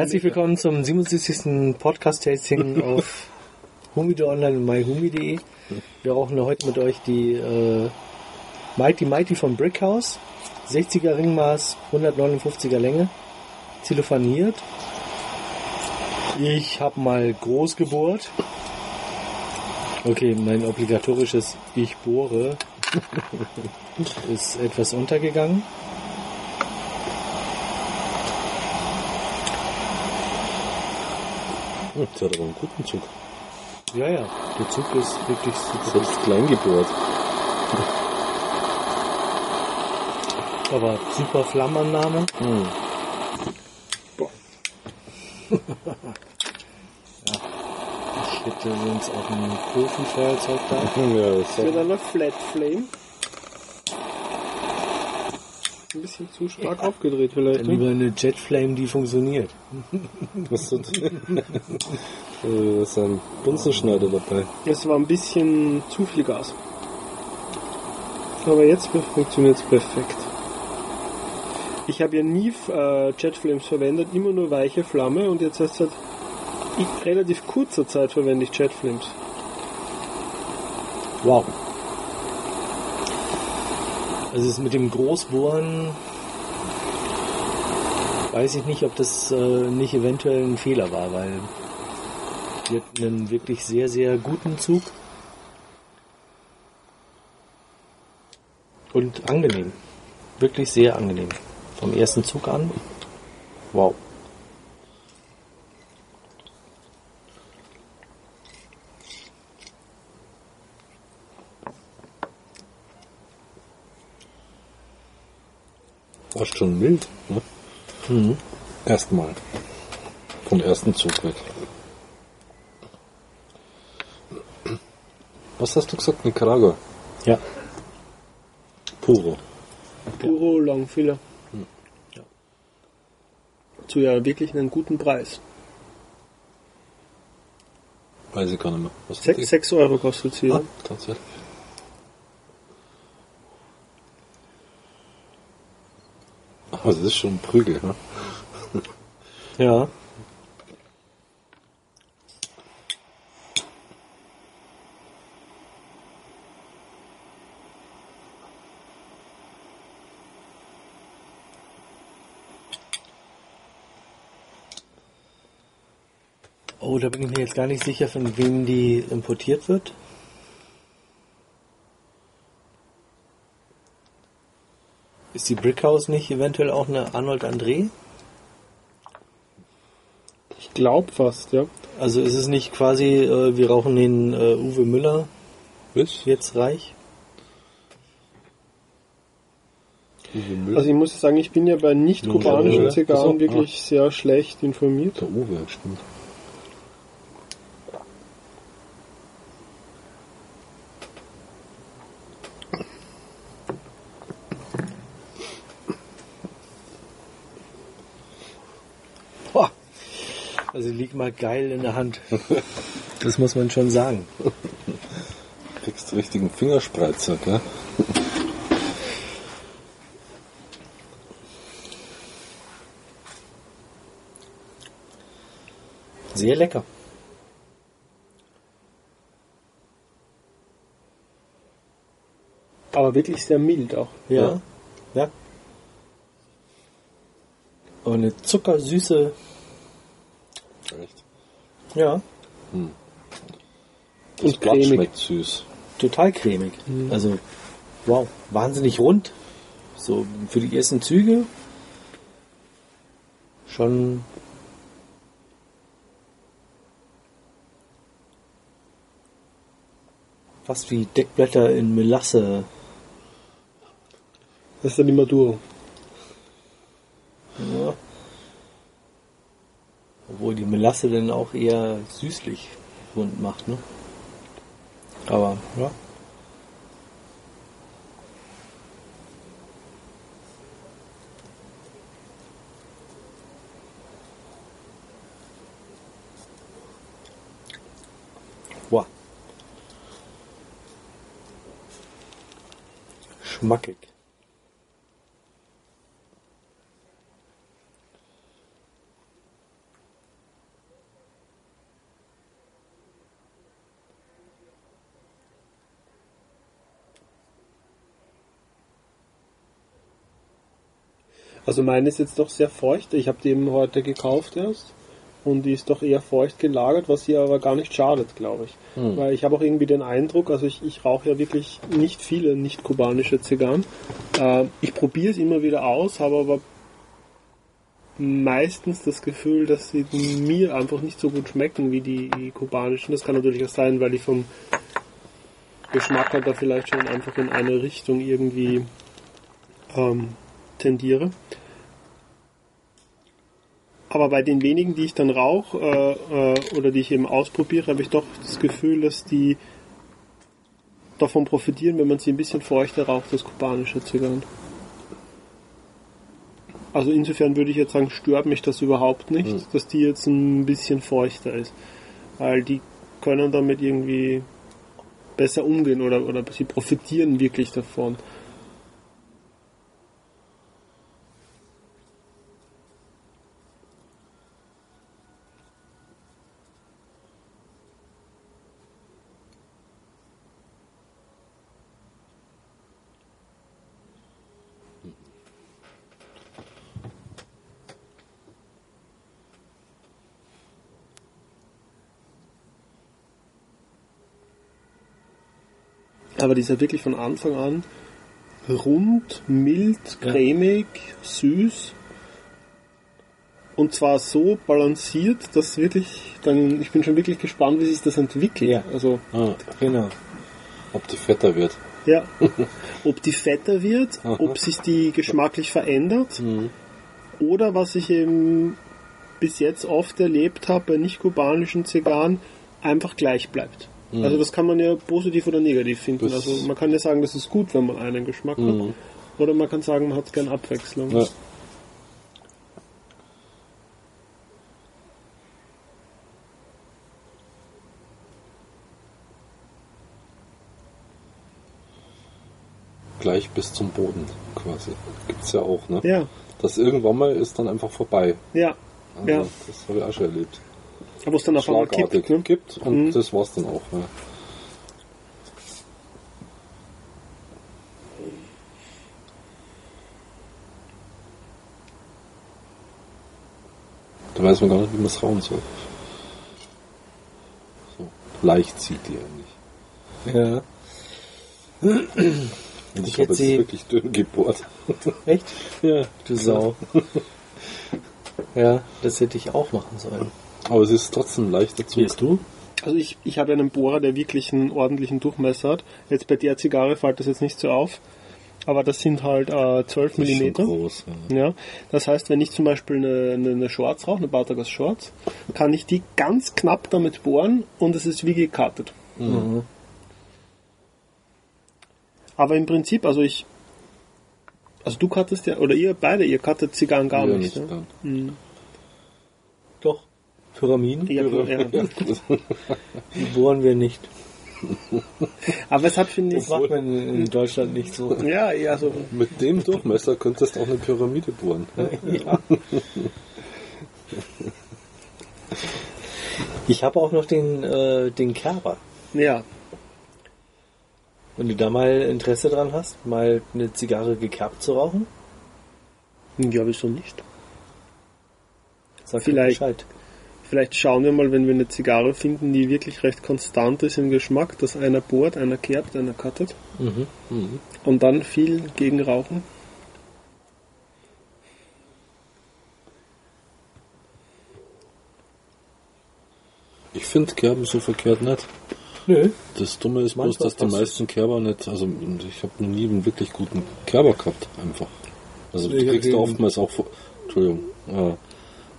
Herzlich willkommen zum 77. Podcast-Tasting auf Humido Online und myhumi.de. Wir rauchen heute mit euch die äh, Mighty Mighty von Brickhouse. 60er Ringmaß, 159er Länge, zilophaniert. Ich habe mal groß gebohrt. Okay, mein obligatorisches Ich bohre ist etwas untergegangen. Hm, Das hat aber einen guten Zug. Ja, ja, der Zug ist wirklich super. Selbst klein gebohrt. Aber super Flammannahme. Hm. Ich hätte sonst auch ein Profi-Feuerzeug da. Ja, das Mit ist einer Flat Flame. Ein bisschen zu stark aufgedreht vielleicht. Lieber Ne? eine Jetflame, die funktioniert. was ist das? Äh, ist ein Bunsenschneider dabei. Es war ein bisschen zu viel Gas. Aber jetzt funktioniert es perfekt. Ich habe ja nie äh, Jetflames verwendet, immer nur weiche Flamme und jetzt erst seit i- relativ kurzer Zeit verwende ich Jetflames. Wow. Also es mit dem Großbohren weiß ich nicht, ob das äh, nicht eventuell ein Fehler war, weil die hat einen wirklich sehr, sehr guten Zug. Und angenehm. Wirklich sehr angenehm. Vom ersten Zug an. Wow. Fast schon mild. Ne? Mhm. Erstmal. Vom ersten Zug weg. Was hast du gesagt? Nicaragua. Ja. Puro. Puro Longfiller. Ja. Zu ja wirklich einem guten Preis. Weiß ich gar nicht mehr. Was hat 6, die? 6 Euro kostet sie. Ah, Ja. tatsächlich. Aber das ist schon ein Prügel, ne? Ja. Oh, da bin ich mir jetzt gar nicht sicher, von wem die importiert wird. Ist die Brickhouse nicht eventuell auch eine Arnold André? Ich glaube fast, ja. Also ist es nicht quasi, äh, wir rauchen den äh, Uwe Müller Was? jetzt reich? Uwe Müller? Also ich muss sagen, ich bin ja bei nicht kubanischen Ja. Zigarren wirklich sehr schlecht informiert. der Uwe, stimmt. Also liegt mal geil in der Hand. Das muss man schon sagen. Kriegst richtigen Fingerspreizer, gell? Sehr lecker. Aber wirklich sehr mild auch. Ja. Ja. Aber eine zuckersüße, Echt. ja, Das Und Blatt cremig. schmeckt süß. total cremig. Also, wow, wahnsinnig rund. So für die ersten Züge schon fast wie Deckblätter in Melasse. Das ist dann die Maduro. Ja. Obwohl die Melasse dann auch eher süßlich rund macht, ne? Aber, ja. Schmackig. Also meine ist jetzt doch sehr feucht. Ich habe die eben heute gekauft erst. Und die ist doch eher feucht gelagert, was ihr aber gar nicht schadet, glaube ich. Hm. Weil ich habe auch irgendwie den Eindruck, also ich, ich rauche ja wirklich nicht viele nicht-kubanische Zigarren. Äh, ich probiere es immer wieder aus, habe aber meistens das Gefühl, dass sie mir einfach nicht so gut schmecken wie die kubanischen. Das kann natürlich auch sein, weil ich vom Geschmack halt da vielleicht schon einfach in eine Richtung irgendwie ähm, tendiere. Aber bei den wenigen, die ich dann rauche äh, äh, oder die ich eben ausprobiere, habe ich doch das Gefühl, dass die davon profitieren, wenn man sie ein bisschen feuchter raucht, das kubanische Zigarren. Also insofern würde ich jetzt sagen, stört mich das überhaupt nicht, Hm. dass die jetzt ein bisschen feuchter ist. Weil die können damit irgendwie besser umgehen oder, oder sie profitieren wirklich davon. Aber die ist ja wirklich von Anfang an rund, mild, Ja. cremig, süß. Und zwar so balanciert, dass wirklich, dann, ich bin schon wirklich gespannt, wie sich das entwickelt. Ja. Also, Ah, Genau. ob die fetter wird. ja. ob die fetter wird, ob sich die geschmacklich verändert. Mhm. Oder was ich eben bis jetzt oft erlebt habe bei nicht-kubanischen Zigarren, einfach gleich bleibt. Mhm. Also das kann man ja positiv oder negativ finden. Das- also man kann ja sagen, das ist gut, wenn man einen Geschmack hat. Mhm. Oder man kann sagen, man hat gern Abwechslung. Ja. Gleich bis zum Boden quasi. Gibt's ja auch, ne? Ja, Das irgendwann mal ist dann einfach vorbei. ja. Also, Ja. Das habe ich auch schon erlebt. Aber es dann auf einmal kippt. Ne? kippt und Mhm. das war's dann auch. Ja. Da weiß man gar nicht, wie man es rauen soll. So, leicht zieht die eigentlich. Ja. Und Ich ich habe jetzt sie- wirklich dünn gebohrt. Echt? Ja. Du Sau. ja, das hätte ich auch machen sollen. Aber es ist trotzdem leichter zu. du? Also ich, ich habe einen Bohrer, der wirklich einen ordentlichen Durchmesser hat. Jetzt bei der Zigarre fällt das jetzt nicht so auf. Aber das sind halt äh, 12 Das ist schon Millimeter. groß. Ja. Ja, das heißt, wenn ich zum Beispiel eine, eine, eine Shorts rauche, eine Bartagas Shorts, kann ich die ganz knapp damit bohren und es ist wie gekartet. Mhm. Aber im Prinzip, also ich, also du kattest ja, oder ihr beide, ihr kattet Zigarren gar Ja, nicht. nicht ne? Pyramiden? Ja, ja. Die bohren wir nicht. Aber es hat, finde Das ich, macht man in Deutschland nicht so. ja, ja, so, Mit dem Durchmesser könntest du auch eine Pyramide bohren. ja. Ich habe auch noch den, äh, den Kerber. ja, Wenn du da mal Interesse dran hast, mal eine Zigarre gekerbt zu rauchen, ja, wieso nicht? sag Vielleicht. Bescheid. Vielleicht schauen wir mal, wenn wir eine Zigarre finden, die wirklich recht konstant ist im Geschmack, dass einer bohrt, einer kerbt, einer cuttet Mhm. Mhm. und dann viel gegen Rauchen. Ich finde Kerben so verkehrt nicht. Nö. Das Dumme ist bloß, dass die meisten Kerber nicht, also ich habe noch nie einen wirklich guten Kerber gehabt, einfach. Also du hab kriegst den- oftmals auch, vor- Entschuldigung, äh,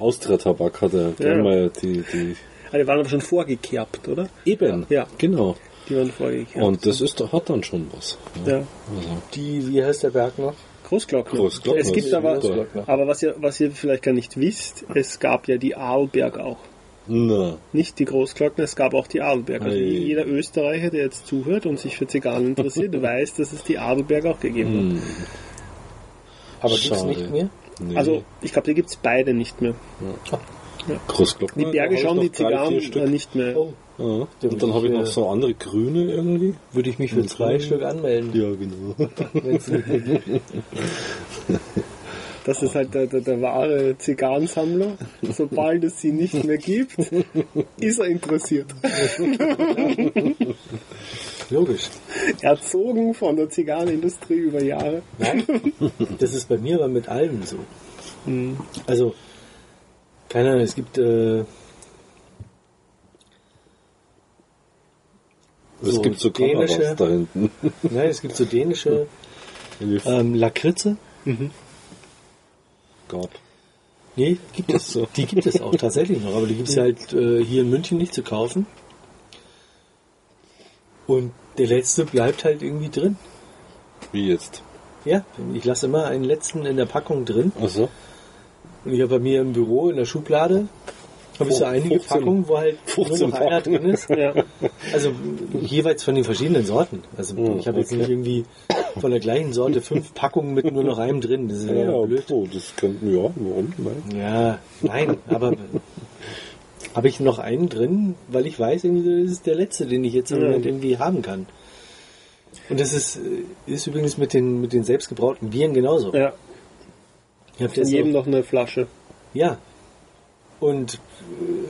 Austria-Tabak hat er Ja. mal die, die, Ah, die waren aber schon vorgekerbt, oder? eben, Ja. genau. Die waren vorgekerbt. Und das ist, hat dann schon was. ja. Also, Die, wie heißt der Berg noch? Großglockner. Großglockner Es gibt aber, aber was ihr, was ihr vielleicht gar nicht wisst, es gab ja die Arlberg auch. na, Nicht die Großglockner, es gab auch die Adelberg. Also Ei. jeder Österreicher, der jetzt zuhört und sich für Zigarren interessiert, weiß, dass es die Adelberg auch gegeben hat. hm, Aber gibt's Schade. nicht mehr? Nee. Also ich glaube, die gibt's beide nicht mehr. Großglockner. Die Berge da hab schauen ich die Zigarren äh, nicht mehr. Oh, Ja. Und dann habe ich noch äh, so andere grüne irgendwie. würde ich mich für Und zwei. Stück anmelden. Ja, genau. gibt. Das ist halt der, der, der wahre Zigarrensammler. Sobald es sie nicht mehr gibt, ist er interessiert. Logisch. Erzogen von der Zigarrenindustrie über Jahre. Nein, das ist bei mir aber mit allem so. Also, keine Ahnung, es gibt äh, Es So, gibt so dänische- da hinten. nein, es gibt so dänische Äh, ähm, Lakritze. Gott. Nee, gibt es. So. Die gibt es auch tatsächlich noch, aber die gibt es halt äh, hier in München nicht zu kaufen. Und der letzte bleibt halt irgendwie drin. Wie jetzt? Ja, ich lasse immer einen letzten in der Packung drin. Achso. Und ich habe bei mir im Büro in der Schublade habe ich so einige 15 Packungen, wo halt nur 15 noch einer drin ist. Ja. Also jeweils von den verschiedenen Sorten. Also Hm, ich habe jetzt okay. nicht irgendwie von der gleichen Sorte fünf Packungen mit nur noch einem drin. Das ist ja, Ja, blöd. oh, das könnten, ja, warum? Nein. Ja, nein, aber habe ich noch einen drin, weil ich weiß, irgendwie, das ist der letzte, den ich jetzt im. Moment irgendwie haben kann. Und das ist, äh, ist übrigens mit den, mit den selbstgebrauten Bieren genauso. ja. Ich hab Von das jedem noch eine Flasche. ja. Und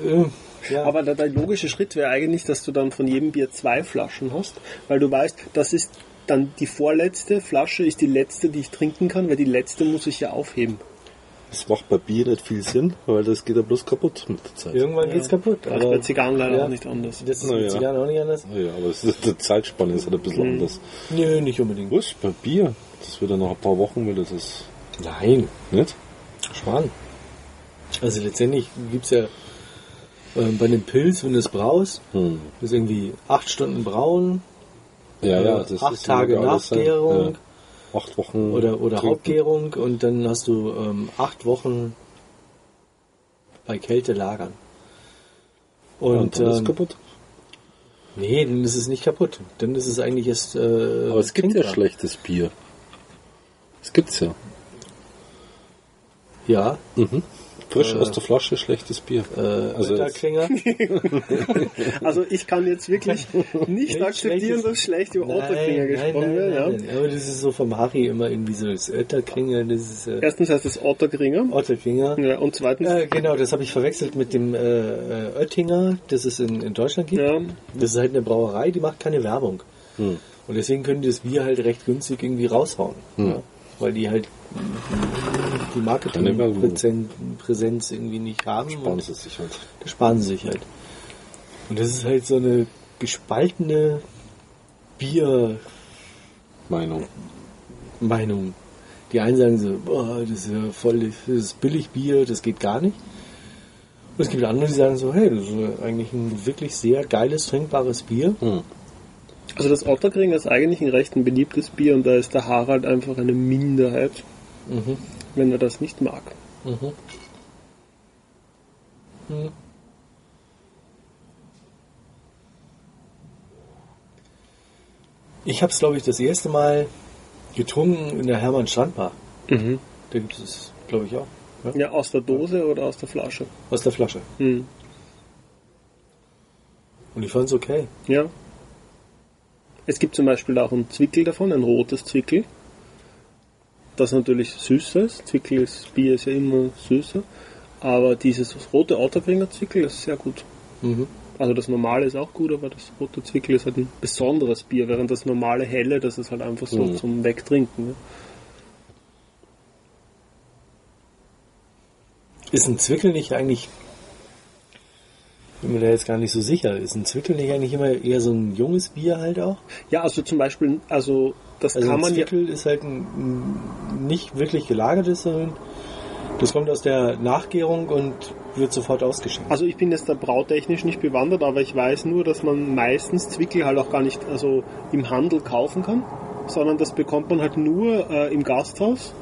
äh, ja. Aber der, der logische Schritt wäre eigentlich, dass du dann von jedem Bier zwei Flaschen hast, weil du weißt, das ist dann die vorletzte Flasche, ist die letzte, die ich trinken kann, weil die letzte muss ich ja aufheben. Das macht bei Bier nicht viel Sinn, weil das geht ja bloß kaputt mit der Zeit. irgendwann geht's kaputt. Das ist bei Zigarren leider ja. auch nicht anders. Das ist Na mit ja. Zigarren auch nicht anders? Ah Ja, aber es ist, die Zeitspanne ist halt ein bisschen anders. Nö, nicht unbedingt. Was? Bei Bier? Das wird dann nach ein paar Wochen wieder das. Nein, Nicht? Schwan. Also letztendlich gibt's ja ähm, bei dem Pilz, wenn du es braust, Hm. das ist irgendwie acht Stunden brauen, Ja, ja, äh, das acht ist Tage ja alles, Nachgärung Ja. Acht Wochen. oder, oder trinken. Hauptgärung und dann hast du ähm, acht Wochen bei Kälte lagern. Ja, und Und ist es ähm, kaputt. nee, dann ist es nicht kaputt. Dann ist es eigentlich erst. Äh, Aber es gibt ja schlechtes Bier. Das gibt's ja. Ja, Mhm. Frisch Äh, aus der Flasche schlechtes Bier. äh, Also. Also ich kann jetzt wirklich nicht akzeptieren, dass schlecht über Otterklinger gesprochen wird. Ja. nein. Aber das ist so vom Harry immer irgendwie so das Ötterklinger, das ist äh, Erstens heißt es Otterkringer Otterklinger. ja, und zweitens, Äh, genau, das habe ich verwechselt mit dem äh, äh, Oettinger, das es in, in Deutschland gibt. ja, Das ist halt eine Brauerei, die macht keine Werbung. Hm. Und deswegen können die das Bier halt recht günstig irgendwie raushauen. Hm. Ja, weil die halt die. Marketingpräsenz irgendwie nicht haben. sparen sie sich halt. das sparen sie sich halt. Und das ist halt so eine gespaltene Biermeinung. Meinung. Die einen sagen so, boah, das ist ja voll das ist billig Bier, das geht gar nicht. Und es gibt andere, die sagen so, hey, das ist eigentlich ein wirklich sehr geiles, trinkbares Bier. Hm. Also das Otterkringer ist eigentlich ein recht ein beliebtes Bier und da ist der Harald einfach eine Minderheit, Mhm. wenn er das nicht mag. Mhm. Mhm. Ich habe es, glaube ich, das erste Mal getrunken in der Hermann Strandbar. Mhm. Da gibt es, glaube ich, auch. Ja? Ja, aus der Dose oder aus der Flasche. Aus der Flasche. Mhm. Und ich fand es okay. Ja. Es gibt zum Beispiel auch ein Zwickel davon, ein rotes Zwickel. Das natürlich süßer ist. Zwickel ist, Bier ist ja immer süßer. Aber dieses rote Otterkringer Zwickel ist sehr gut. Mhm. Also das normale ist auch gut, aber das rote Zwickel ist halt ein besonderes Bier, während das normale helle, das ist halt einfach so Mhm. zum Wegtrinken. Ne? Ist ein Zwickel nicht eigentlich, bin mir da jetzt gar nicht so sicher, ist ein Zwickel nicht eigentlich immer eher so ein junges Bier halt auch? Ja, also zum Beispiel, also das Also kann ein man ja. Zwickel ist halt ein, ein nicht wirklich gelagertes, sondern das kommt aus der Nachgärung und wird sofort ausgeschenkt. Also ich bin jetzt da brautechnisch nicht bewandert, aber ich weiß nur, dass man meistens Zwickel halt auch gar nicht also im Handel kaufen kann, sondern das bekommt man halt nur äh, im Gasthaus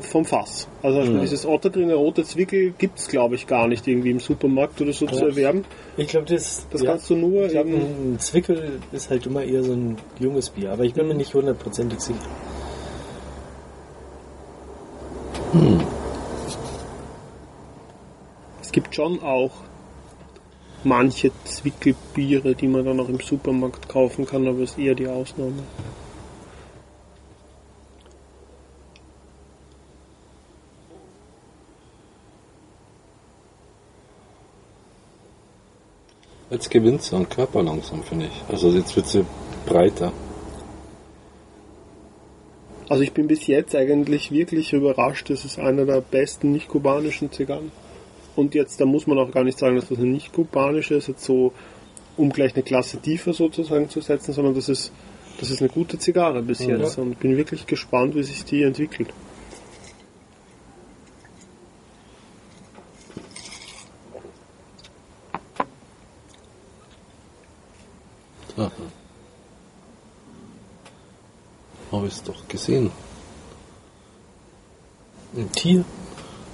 vom Fass. Also Mhm. dieses Otterkringer rote Zwickel gibt's glaube ich gar nicht irgendwie im Supermarkt oder so zu Ja. erwerben. Ich glaube, das, Das kannst du nur ich glaub, ein Zwickel ist halt immer eher so ein junges Bier, aber ich bin mir nicht hundertprozentig sicher. Es gibt schon auch manche Zwickelbiere, die man dann auch im Supermarkt kaufen kann, aber ist eher die Ausnahme. Jetzt gewinnt sie an Körper langsam, finde ich. Also jetzt wird sie breiter. Also ich bin bis jetzt eigentlich wirklich überrascht. Das ist einer der besten nicht-kubanischen Zigarren. Und jetzt, da muss man auch gar nicht sagen, dass das eine nicht-kubanische ist, jetzt so, um gleich eine Klasse tiefer sozusagen zu setzen, sondern das ist, das ist eine gute Zigarre bis Ja. jetzt. Und bin wirklich gespannt, wie sich die entwickelt. Aha. Habe ich es doch gesehen. Ein Tier?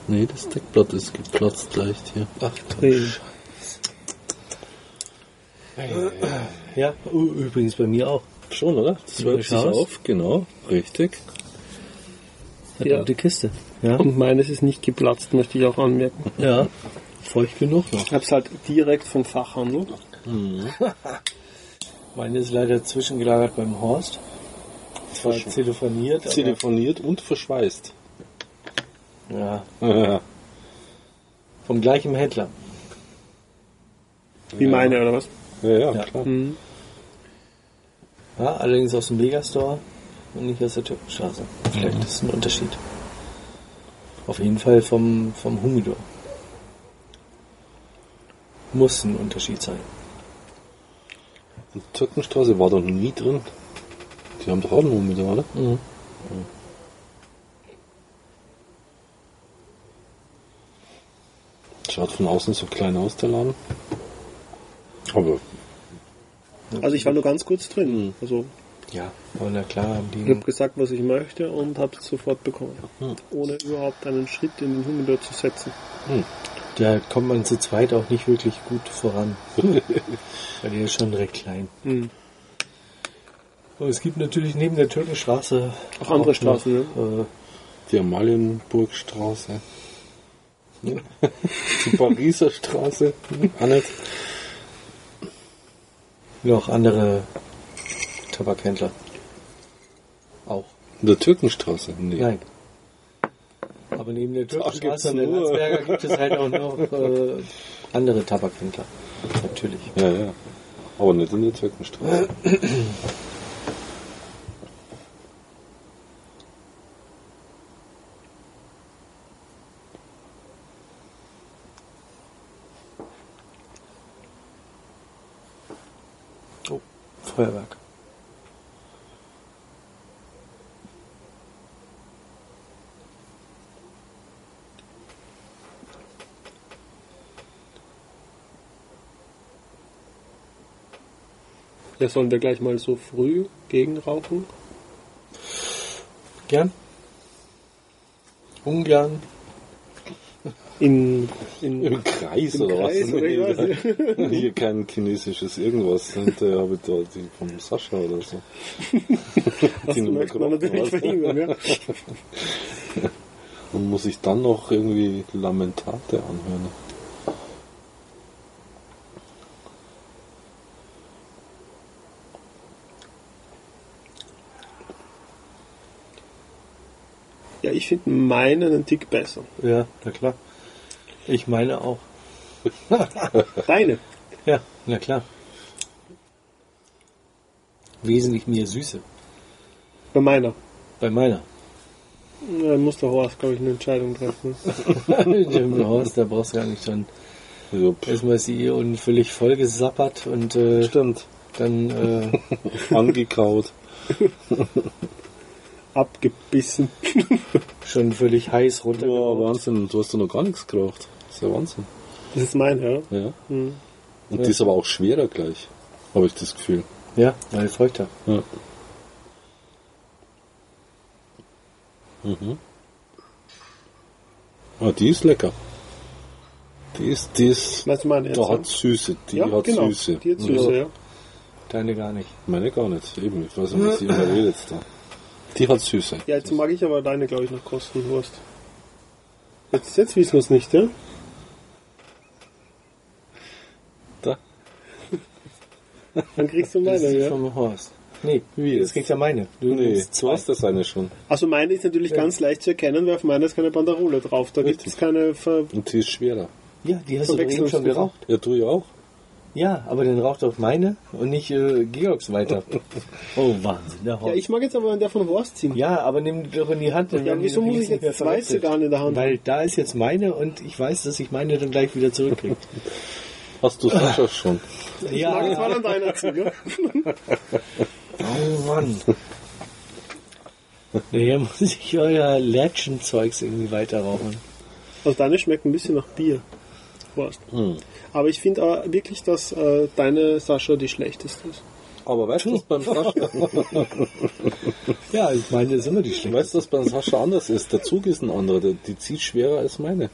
Nee, das Deckblatt ist geplatzt gleich hier. Ach, Hey. Ja, u- übrigens bei mir auch. Schon, oder? Das Ja, hört sich auf, genau, richtig. Verdammte Kiste. Ja. Und meines ist nicht geplatzt, möchte ich auch anmerken. ja. Feucht genug noch. Ich habe es halt direkt vom Fachhandel. Meine ist leider zwischengelagert beim Horst. Zwar telefoniert, Telefoniert und verschweißt. ja, Ja. vom gleichen Händler. Wie Ja. meine, oder was? Ja, ja, Ja. klar. Mhm. Ja, allerdings aus dem Megastore und nicht aus der Türkenstraße. Vielleicht ist ein Unterschied. Auf jeden Fall vom, vom Humidor. Muss ein Unterschied sein. Türkenstraße war da noch nie drin. Die haben doch auch einen Humidor, oder? Mhm. Schaut von außen so klein aus, der Laden. Aber Also ich war nur ganz kurz drin. Mhm. Also Ja, aber na klar haben ich die. habe gesagt, was ich möchte und habe es sofort bekommen. Mhm. Ohne überhaupt einen Schritt in den Humidor zu setzen. Da kommt man zu zweit auch nicht wirklich gut voran. Weil die ist schon recht klein. Mhm. Aber es gibt natürlich neben der Türkenstraße Auch andere Straßen, ne? Noch, äh, die Amalienburgstraße. Die Pariser Straße. Auch nicht. noch andere Tabakhändler. Auch. In der Türkenstraße? Nee. Nein. Aber neben der Türkenstraße und der Landsberger gibt es halt auch noch äh, andere Tabakhändler. Natürlich. Ja, ja. Aber nicht in der Türkenstraße. Oh, Feuerwerk. Ja, sollen wir gleich mal so früh gegenrauchen? Gern? Ungern? In, in, Im Kreis im oder Kreis was? oder nicht. Hier kein chinesisches irgendwas. Hinterher habe ich da die vom Sascha oder so. Das Die Nummer man natürlich verhindern, ja. Und muss ich dann noch irgendwie Lamentate anhören? Ja, ich finde meinen einen Tick besser. Ja, na klar. Ich meine auch. Deine. Ja, na klar. Wesentlich mehr Süße. Bei meiner. Bei meiner. Ja, Da muss der Horst, glaube ich, eine Entscheidung treffen. Im Haus, da brauchst du gar nicht pff, Erstmal ist sie und völlig vollgesappert und äh, stimmt. dann äh, Angekaut. Abgebissen. schon völlig heiß Ja, runtergeraucht. Wahnsinn. Du hast doch noch gar nichts geraucht. Das ist ja Wahnsinn. Das ist mein, ja. Ja. Hm. Und Ja. die ist aber auch schwerer gleich. Habe ich das Gefühl. Ja, weil feuchter. Ja. Mhm. Ah, die ist lecker. Die ist, die ist, du meine da hat Süße. Die ja, hat genau. Süße. Die hat Süße, ja. Deine gar nicht. Meine gar nicht. Eben, ich weiß nicht, was ihr redet da. Die hat Süße. Ja, jetzt mag ich aber deine, glaube ich, noch kosten, Horst. Jetzt, jetzt wissen wir es nicht, ja? Da. Dann kriegst du Das meine, ist ja. vom Horst. Nee, Wie das jetzt? kriegt ja meine. Du Nee, du hast das eine schon. Also meine ist natürlich ganz leicht zu erkennen, weil auf meiner ist keine Banderole drauf. Da gibt es keine Ver Und die ist schwerer. Ja, die hast du eben schon geraucht. Ja, du ja auch. Ja, aber dann raucht doch meine und nicht äh, Georgs weiter. Oh, Wahnsinn, der Ja, ich mag jetzt aber der von Horst ziehen. Ja, aber nimm die doch in die Hand. dann Ja, wieso muss ich jetzt zwei. Zigarren in der Hand Weil da ist jetzt meine und ich weiß, dass ich meine dann gleich wieder zurückkriege. Hast du Sascha schon? Ich mag jetzt mal an deiner Ziege. Oh Mann. Naja, muss ich euer Legend-Zeugs irgendwie weiter rauchen. Also deine schmeckt ein bisschen nach Bier. Horst. Aber ich finde auch wirklich, dass äh, deine Sascha die schlechteste ist. Aber weißt du, was beim Sascha, Ja, ich meine, das ist immer die schlechteste. weißt du, was beim Sascha anders ist? Der Zug ist ein anderer, der, die zieht schwerer als meine.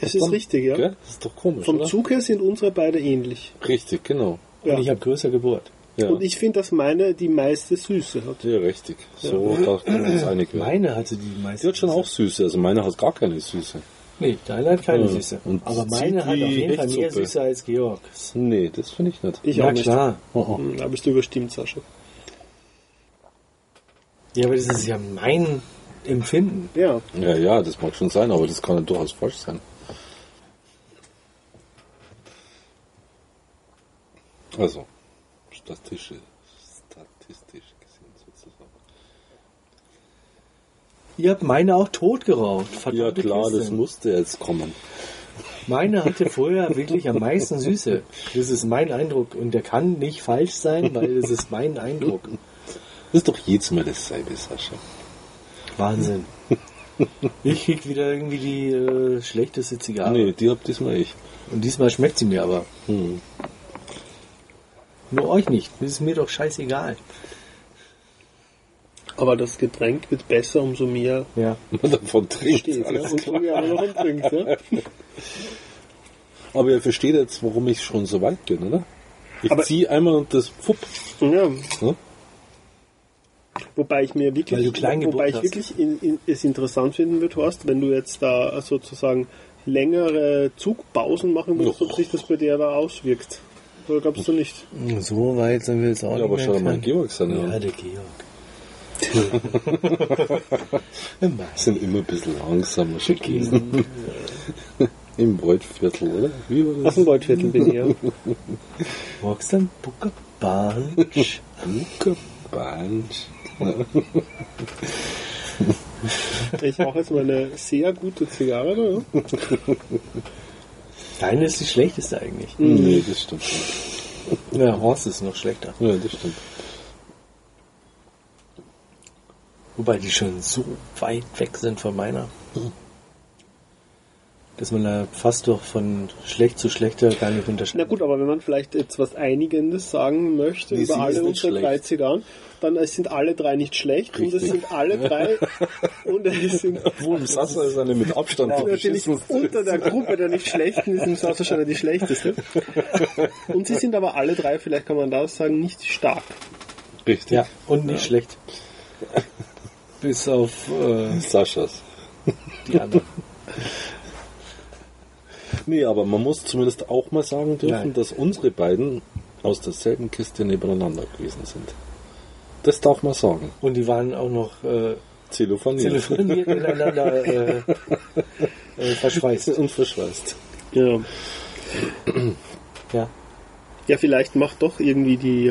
Das ist Dann- richtig, ja. Gell? Das ist doch komisch, Vom oder? Zug her sind unsere beide ähnlich. Richtig, genau. Ja. Und ich habe größer gebohrt. Ja, Und ich finde, dass meine die meiste Süße hat. ja richtig. So, da können wir uns einig werden. Meine hatte die meiste. Die hat schon auch Süße, also meine hat gar keine Süße. Nee, deine hat keine Ja. Süße. Und Aber meine hat auf jeden Fall mehr. Süße als Georgs. Nee, das finde ich nicht. Ich ja, auch nicht. klar. Oh, oh. Hm, Da bist du überstimmt, Sascha. Ja, aber das ist ja mein Empfinden. Ja. Ja, ja, das mag schon sein, aber das kann ja durchaus falsch sein. Also, statistisch, statistisch gesehen sozusagen. Ihr habt meine auch tot geraucht. Ja klar, Kiste. das musste jetzt kommen. Meine hatte vorher wirklich am meisten Süße. Das ist mein Eindruck. Und der kann nicht falsch sein, weil das ist mein Eindruck. Das ist doch jedes Mal dasselbe, Sascha. Wahnsinn. Ich krieg wieder irgendwie die äh, schlechteste Zigarre. Nee, die hab diesmal ich. Und diesmal schmeckt sie mir aber. Hm. Nur euch nicht. Das ist mir doch scheißegal. Aber das Getränk wird besser, umso mehr Ja. Man davon trinkt, steht. Ja? alles Und klar. so mehr man noch trinkt. Ja? Aber ihr versteht jetzt, warum ich schon so weit bin, oder? Ich Aber- zieh einmal und das Fupp. Ja. Ne? Wobei ich mir Weil du wirklich, klein wobei ich hast. wirklich in, in, es interessant finden würde, Horst, wenn du jetzt da sozusagen längere Zugpausen machen würdest, ob sich das bei dir da auswirkt. Oder glaubst du nicht? So weit sind wir jetzt auch Ja, nicht aber schau mal. Georg seine Ja, an. der Georg. Immer. Sind immer ein bisschen langsamer gewesen. Im Waldviertel, oder? Wie war das? dem Waldviertel bin ich ja. Walkst am Buckerbahn. Luca Bansch. Ich mache jetzt mal eine sehr gute Zigarre. Ja? Deine ist die schlechteste eigentlich. Nee, das stimmt nicht. Ja, Horst ist noch schlechter. Ja, das stimmt. Wobei die schon so weit weg sind von meiner. Dass man da fast doch von schlecht zu schlechter gar nicht Na unterscheidet. gut, aber wenn man vielleicht jetzt was Einigendes sagen möchte Nee, über alle unsere drei schlecht. Zigarren, dann es sind alle drei nicht schlecht und es Richtig. sind alle drei und es sind Obwohl im Sasser ist eine mit Abstand die natürlich unter der Gruppe der nicht schlechten ist im Sasser schon die schlechteste. Und sie sind aber alle drei, vielleicht kann man das sagen, nicht stark. Richtig. Ja, und nicht schlecht. Bis auf äh, Saschas. die anderen. Nee, aber man muss zumindest auch mal sagen dürfen, Nein. dass unsere beiden aus derselben Kiste nebeneinander gewesen sind. Das darf man sagen. Und die waren auch noch äh, Telefoniert. telefoniert miteinander äh, äh, verschweißt. und verschweißt. Ja. Ja. Ja, vielleicht macht doch irgendwie die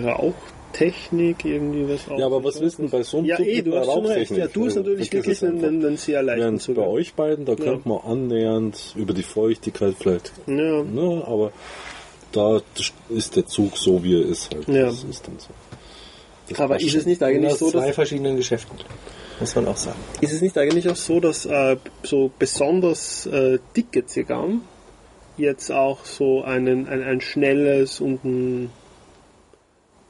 Rauchtechnik irgendwie was aus. Ja, aber was wissen bei so einem Ja, Zug eh, mit du hast schon recht. Ja, du hast natürlich wirklich einen, einen, einen sehr leichten Während bei Zugang. euch beiden, da könnte man annähernd über die Feuchtigkeit vielleicht, Ja. ne, aber da ist der Zug so, wie er ist halt. Ja. Das ist dann so. Das Aber ist es nicht eigentlich so, zwei dass verschiedenen Geschäften. Muss man auch sagen. Ist es nicht eigentlich auch so, dass äh, so besonders äh, dicke Zigarren jetzt auch so einen, ein, ein schnelles und ein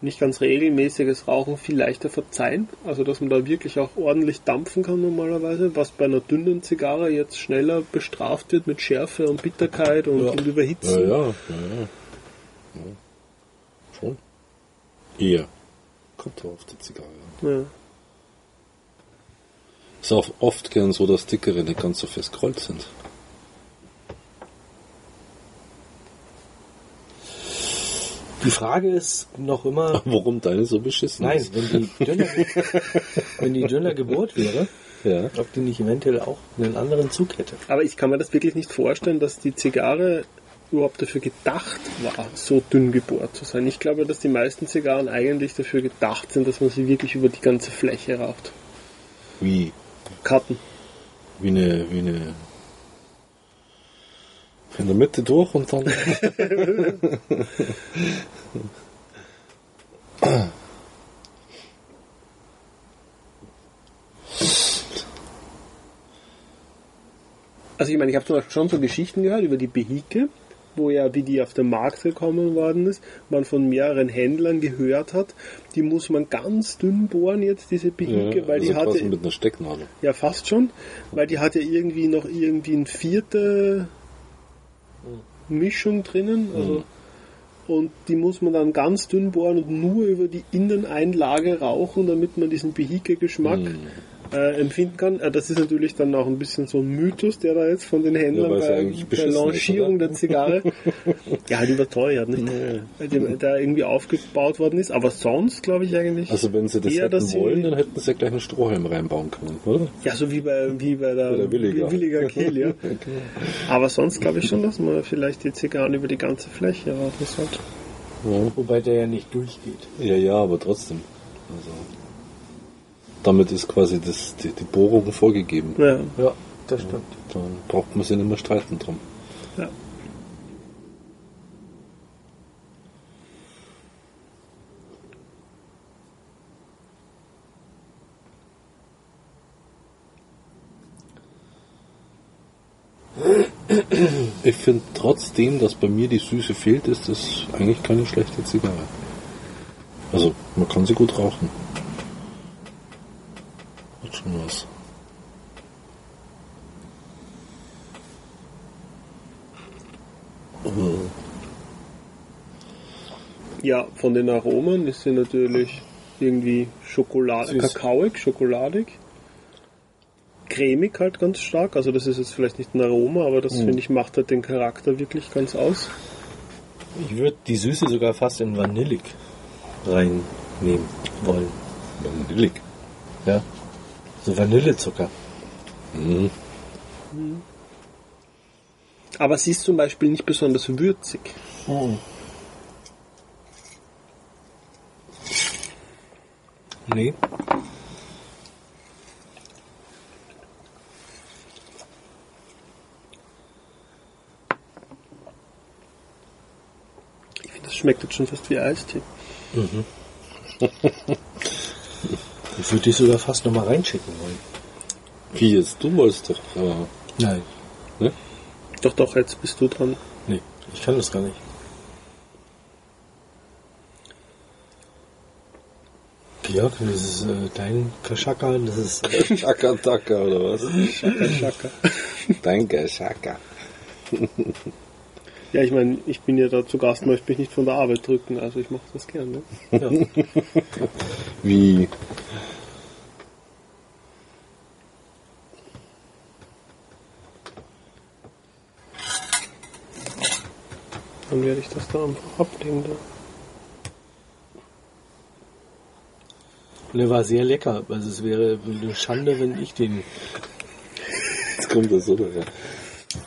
nicht ganz regelmäßiges Rauchen viel leichter verzeihen? Also dass man da wirklich auch ordentlich dampfen kann normalerweise, was bei einer dünnen Zigarre jetzt schneller bestraft wird mit Schärfe und Bitterkeit und, Ja. und Ja, Überhitzen. ja, ja, ja. ja. Schon. Eher. Kommt ja auf die Zigarre. Ja. Ist auch oft gern so, dass dickere nicht ganz so fest gerollt sind. Die Frage ist noch immer, Warum deine so beschissen nein, ist? wenn die dünner, wenn die dünner gebohrt wäre, Ja. ob die nicht eventuell auch einen anderen Zug hätte. Aber ich kann mir das wirklich nicht vorstellen, dass die Zigarre überhaupt dafür gedacht war, so dünn gebohrt zu sein. Ich glaube, dass die meisten Zigarren eigentlich dafür gedacht sind, dass man sie wirklich über die ganze Fläche raucht. Wie, Karten. wie eine, wie eine, in der Mitte durch und dann. Also ich meine, ich habe zum Beispiel schon so Geschichten gehört über die Behike, wo ja, wie die auf den Markt gekommen worden ist, man von mehreren Händlern gehört hat, die muss man ganz dünn bohren jetzt, diese Behike, weil also die hatte, mit einer Stecknadel. ja fast schon, weil die hatte irgendwie noch irgendwie eine vierte Mischung drinnen, also und die muss man dann ganz dünn bohren und nur über die Inneneinlage rauchen, damit man diesen Behike-Geschmack Mhm. Äh, empfinden kann. Äh, das ist natürlich dann auch ein bisschen so ein Mythos, der da jetzt von den Händlern Ja, bei, bei Launchierung der Zigarre ja halt überteuert, nicht? Weil die, da irgendwie aufgebaut worden ist. Aber sonst glaube ich eigentlich. Also wenn sie das eher, dass hätten sie- wollen, dann hätten sie ja gleich einen Strohhalm reinbauen können, oder? ja, so wie bei, wie bei der, der Williger. Williger Kehl, ja. Aber sonst glaube ich schon, dass man vielleicht die Zigarren über die ganze Fläche rauchen sollte. Ja. Wobei der ja nicht durchgeht. Ja, ja, aber trotzdem. Also, damit ist quasi das, die, die Bohrung vorgegeben. Ja, Ja, das stimmt. Dann braucht man sich nicht mehr streiten drum. ja. Ich finde trotzdem, dass bei mir die Süße fehlt, ist das eigentlich keine schlechte Zigarre. Also, man kann sie gut rauchen. Hat schon was. Ja, von den Aromen ist sie natürlich irgendwie Schokolade, kakaoig, schokoladig. Cremig halt ganz stark. Also das ist jetzt vielleicht nicht ein Aroma, aber das finde ich macht halt den Charakter wirklich ganz aus. Ich würde die Süße sogar fast in Vanillig reinnehmen wollen. Vanillig. Ja. So Vanillezucker. Mhm. Aber sie ist zum Beispiel nicht besonders würzig. Nee. Ich finde, das schmeckt jetzt schon fast wie Eistee. Ich würde die sogar fast nochmal reinschicken wollen. Wie jetzt? Du wolltest doch. Äh, Nein. ne? Doch, doch, jetzt bist du dran. Nee, ich kann das gar nicht. Georg, das ist äh, dein Kaschaka, das ist. Äh, Schaka Taka oder was? Schaka, schaka. Danke, Schaka. Ja, ich meine, ich bin ja da zu Gast, möchte mich nicht von der Arbeit drücken, also ich mache das gerne. ja. Wie? Dann werde ich das da einfach ablegen. Da. Und der war sehr lecker. Also es wäre eine Schande, wenn ich den. Jetzt kommt das oder?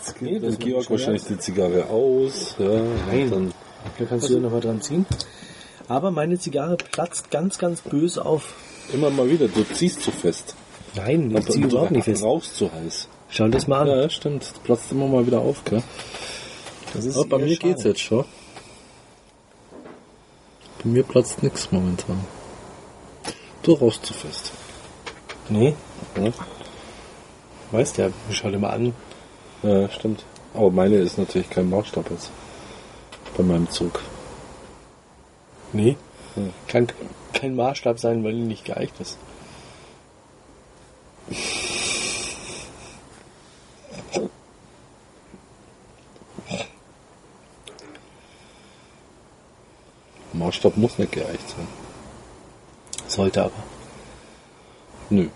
Ja. Nee, Dann Georg wahrscheinlich die Zigarre aus. Ja, Nein. Dann, Da kannst du ja noch mal dran ziehen. Aber meine Zigarre platzt ganz, ganz böse auf. immer mal wieder. Du ziehst zu fest. Nein, ich ziehe du überhaupt nicht fest. rauchst zu heiß. Schau das mal an. Ja, stimmt. Das platzt immer mal wieder auf, gell? Das ist Aber bei mir schade. geht's jetzt schon. Bei mir platzt nichts momentan. Du rauchst zu fest. Nee, Ja, weißt ja. Schau dir mal an. Ja stimmt. Aber meine ist natürlich kein Maßstab jetzt. Bei meinem Zug. Nee. Hm. Kann kein Maßstab sein, weil die nicht geeicht ist. Maßstab muss nicht geeicht sein. Sollte aber. Nö.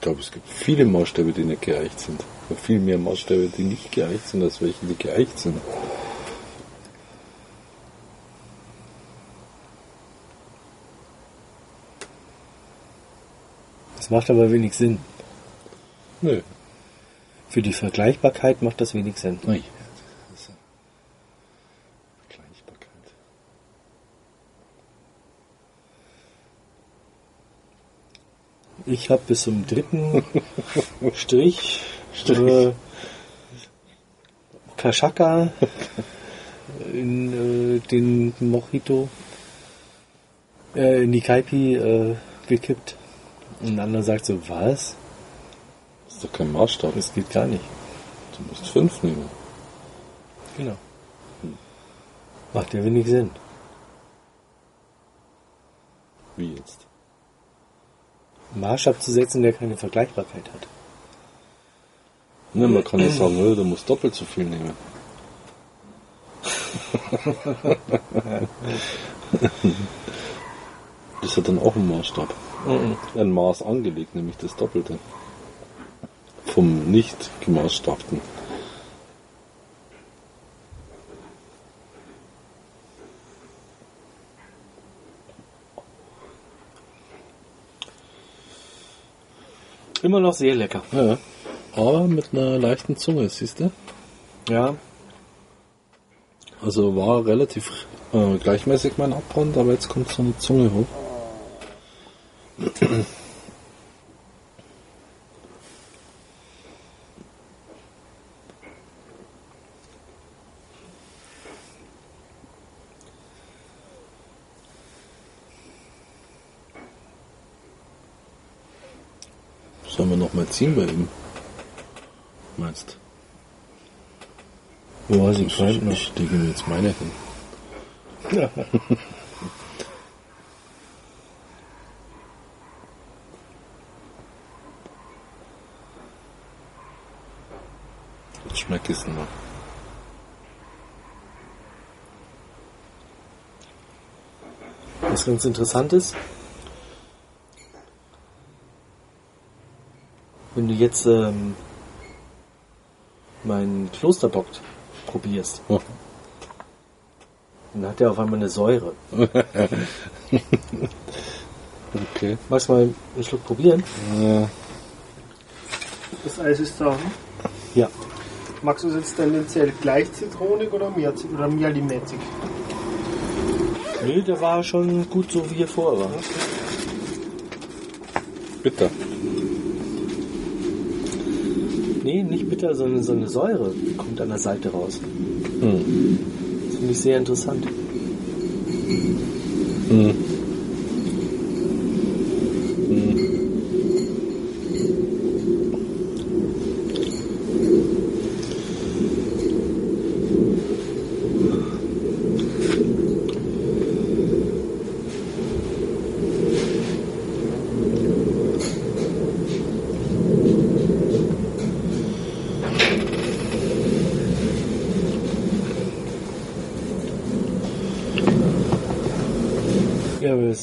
Ich glaube, es gibt viele Maßstäbe, die nicht geeicht sind. Und viel mehr Maßstäbe, die nicht geeicht sind, als welche, die geeicht sind. Das macht aber wenig Sinn. Nö. Für die Vergleichbarkeit macht das wenig Sinn. Ui. Das ist ja Vergleichbarkeit. Ich habe bis zum dritten Strich, Strich. Äh, Kashaka in äh, den Mojito äh, in die Kaipi äh, gekippt. Und ein anderer sagt so, was? Das ist doch kein Maßstab. Das geht gar nicht. Du musst fünf nehmen. Genau. Macht ja wenig Sinn. Wie jetzt? Einen Maßstab zu setzen, der keine Vergleichbarkeit hat. Ne, man kann ja sagen, oh, du musst doppelt so viel nehmen. Das hat dann auch einen Maßstab. Ein Maß angelegt, nämlich das Doppelte. Vom nicht gemaßstabten. Immer noch sehr lecker. Ja. Aber mit einer leichten Zunge, siehst du? Ja, Also war relativ äh, gleichmäßig mein Abbrand, aber jetzt kommt so eine Zunge hoch. Ziehen bei ihm? Meinst Boah, sie ich, noch. ich lege mir jetzt meine hin. Jetzt schmeckt es noch. Was ganz interessant ist, wenn du jetzt ähm, meinen Klosterbock probierst, Oh. dann hat der auf einmal eine Säure. Okay. Magst du mal einen Schluck probieren? Ja. Das Eis ist da. Ja. Magst du es jetzt tendenziell gleich zitronig oder mehr, oder mehr limettig? Nee, der war schon gut so, wie er vorher war. Bitter. Nee, nicht bitter, sondern so eine Säure kommt an der Seite raus. Hm. Das finde ich sehr interessant. Hm.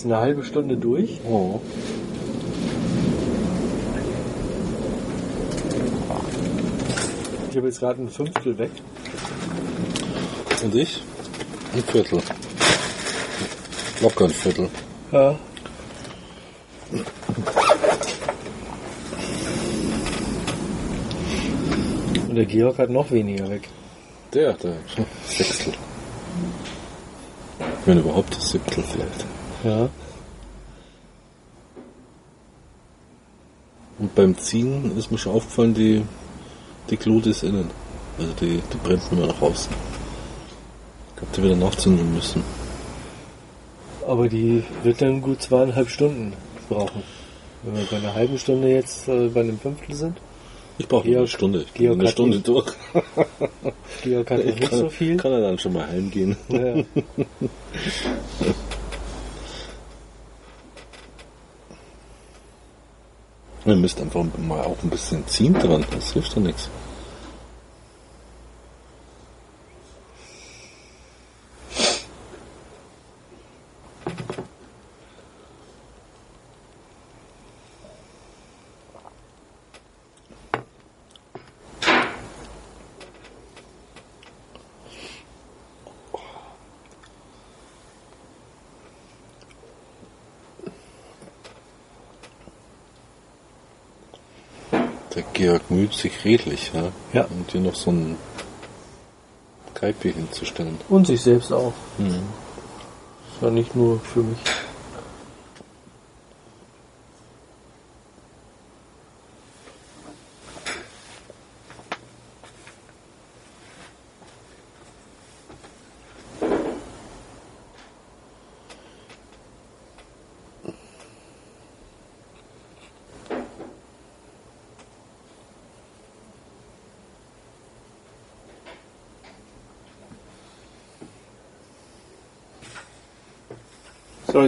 Eine halbe Stunde durch. Oh. Ich habe jetzt gerade ein Fünftel weg. Und ich? Ein Viertel. Locker ein Viertel. Ja. Und der Georg hat noch weniger weg. Der, der Sechstel. Wenn überhaupt das Siebtel vielleicht. Ja. Und beim Ziehen ist mir schon aufgefallen, die, die Glut ist innen. Also die, die brennt nur nach außen. Ich glaube, die wieder nachzünden müssen. Aber die wird dann gut zweieinhalb Stunden brauchen. Wenn wir bei einer halben Stunde jetzt äh, bei einem Fünftel sind. Ich brauche eine Stunde. Ich Georg eine Stunde nicht- durch. Georg hat Ich nicht kann, so viel. kann er dann schon mal heimgehen. Ja. Ihr müsst einfach mal auch ein bisschen ziehen dran. Das hilft doch nichts. Redlich, ja. Ja. Und dir noch so ein Kaipi hinzustellen. Und sich selbst auch. Mhm. Ist ja nicht nur für mich.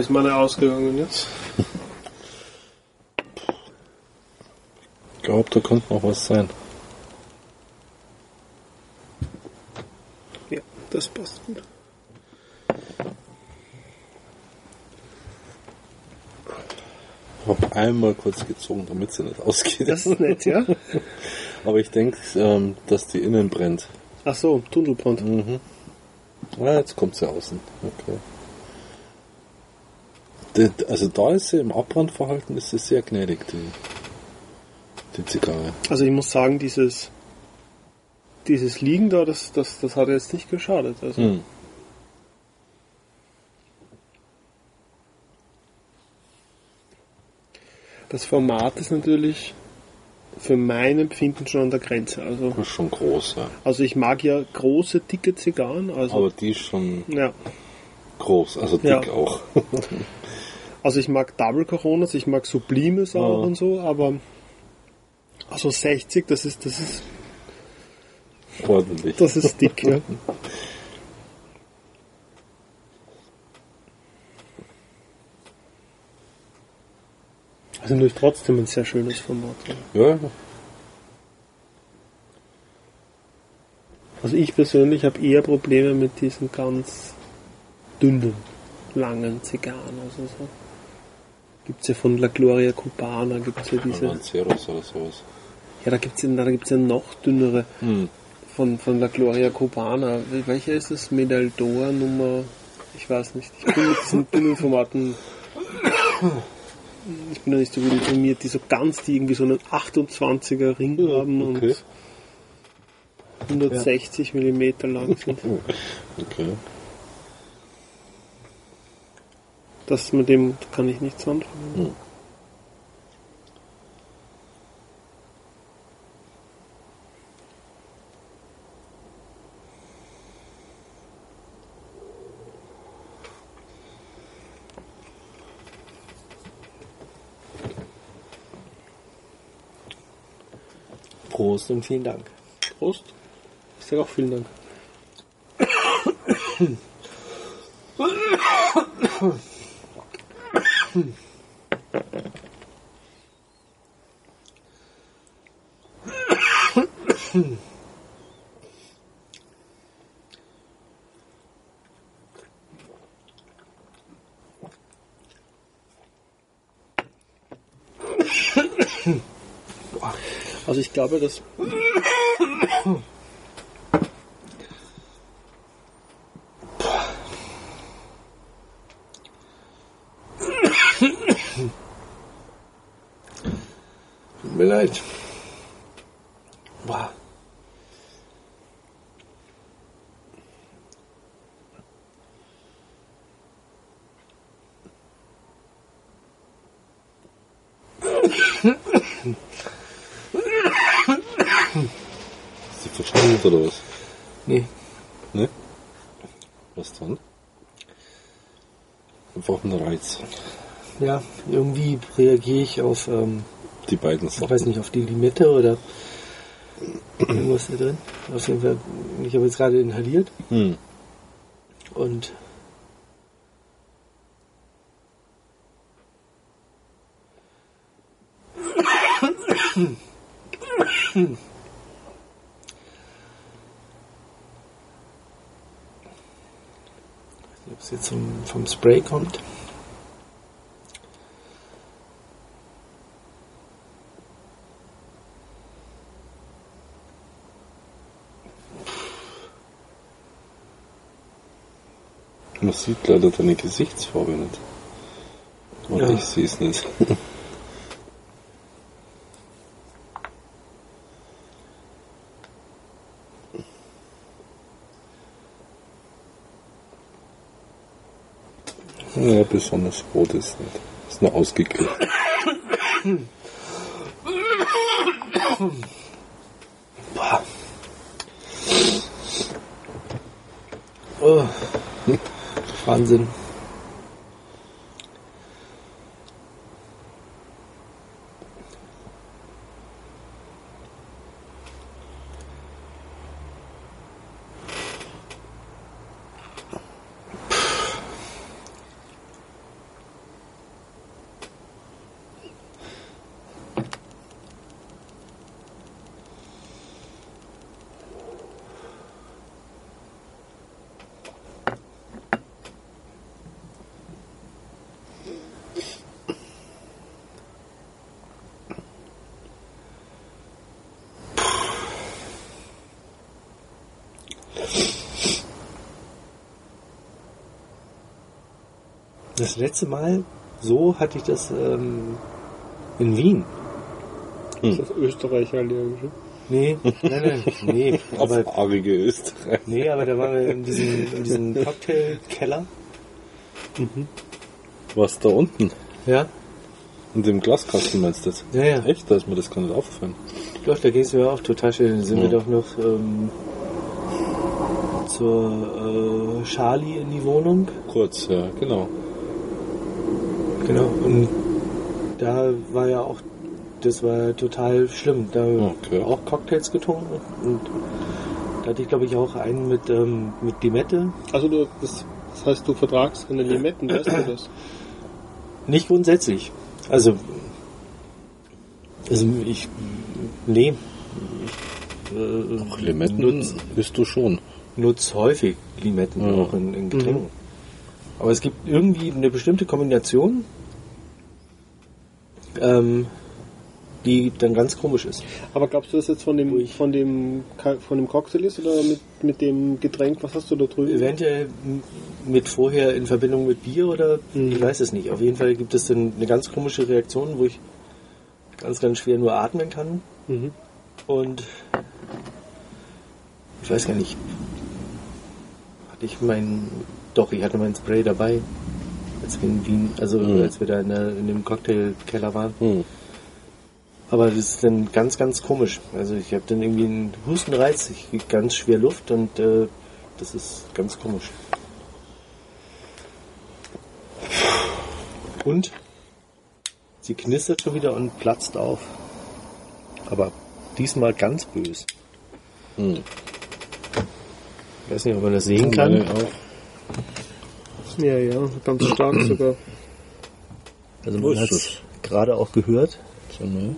Ist meine ausgegangen jetzt. Ich glaube, da könnte noch was sein. Ja, das passt gut. Ich habe einmal kurz gezogen, damit sie nicht ausgeht. Das ist nett, ja? Aber ich denke, ähm, dass die innen brennt. Ach so, Tunnelbrand. Mhm. Ah, jetzt kommt sie außen. Okay. Also da ist sie im Abbrandverhalten ist sie sehr gnädig, die, die Zigarre. Also ich muss sagen, dieses, dieses Liegen da, das, das, das hat jetzt nicht geschadet. Also Hm. das Format ist natürlich für mein Empfinden schon an der Grenze. Also, Das ist schon groß, ja. also ich mag ja große, dicke Zigarren. Also, Aber die ist schon ja. groß, also dick Ja. auch. Also ich mag Double Coronas, ich mag Sublimes auch Ja. und so, aber also 60, das ist, das ist, Ordentlich. das ist dick, ja. Also natürlich trotzdem ein sehr schönes Format. ja. Ja, Also ich persönlich habe eher Probleme mit diesen ganz dünnen, langen Zigarren. Also so. Gibt es ja von La Gloria Cubana, gibt es ja diese. Lanceros oder sowas. Ja, da gibt es ja, da gibt's ja noch dünnere Hm. von, von La Gloria Cubana. Wel- Welcher ist das? Medaldor Nummer. Ich weiß nicht. Ich bin mit diesen dünnen Formaten. Ich bin ja nicht so gut informiert, die so ganz, die irgendwie so einen 28er Ring haben okay. und 160 Millimeter lang sind. Okay. Das mit dem kann ich nichts anfangen. Hm. Prost und vielen Dank. Prost. Ich sage auch vielen Dank. Also ich glaube, dass Tut mir leid. Boah. Ist die verschwunden oder was? Nee, Ne? Was dann? Einfach ein Reiz. ja, irgendwie reagiere ich auf, ähm, Die beiden ich Sachen. weiß nicht, auf die Limette oder irgendwas da drin. Auf jeden Fall, ich habe jetzt gerade inhaliert Hm. und ob es jetzt vom, vom Spray kommt. man sieht leider deine Gesichtsfarbe nicht. Und ja. ich sehe es nicht. ja, besonders rot ist nicht. Ist nur ausgeglichen. Oh. Wahnsinn. Das letzte Mal, so hatte ich das ähm, in Wien. Ist das Österreicher allergisch? Nee, nein, nein, nee, aber, Auf arige Österreich. nee, aber da waren wir in diesem, in diesem Cocktailkeller. Was da unten? Ja, In dem Glaskasten meinst du das? ja, ja. Echt? Da ist mir das gar nicht aufgefallen. Doch, da ging es mir auch total schön. Dann sind Ja. wir doch noch ähm, zur äh, Charlie in die Wohnung. Kurz, ja, genau. Genau. Und da war ja auch, das war total schlimm. Da Okay. auch Cocktails getrunken und da hatte ich glaube ich auch einen mit, ähm, mit Limette. Also du, das, das heißt, du vertragst keine Limetten, weißt du das? Nicht grundsätzlich. Also, also ich, nee. Ich, äh, Ach, Limetten nutz, isst du schon. nutz häufig Limetten Ja. auch in, in Getränken. Aber es gibt irgendwie eine bestimmte Kombination, ähm, die dann ganz komisch ist. Aber glaubst du das jetzt von dem, von dem, von dem Cocktail ist oder mit, mit dem Getränk? Was hast du da drüben? Eventuell mit vorher in Verbindung mit Bier oder Mhm. ich weiß es nicht. Auf jeden Fall gibt es dann eine ganz komische Reaktion, wo ich ganz, ganz schwer nur atmen kann. Mhm. Und ich weiß gar nicht, hatte ich mein, doch, ich hatte mein Spray dabei, als wir in Wien, also Mhm. als wir da in, der, in dem Cocktailkeller waren. Hm. Aber das ist dann ganz, ganz komisch. Also ich habe dann irgendwie einen Hustenreiz, ich krieg ganz schwer Luft und äh, das ist ganz komisch. Und sie knistert schon wieder und platzt auf. Aber diesmal ganz bös. Hm. Ich weiß nicht, ob man das sehen kann. Auch. Ja, ja, ganz stark sogar. Also man hat das? es gerade auch gehört. Mal.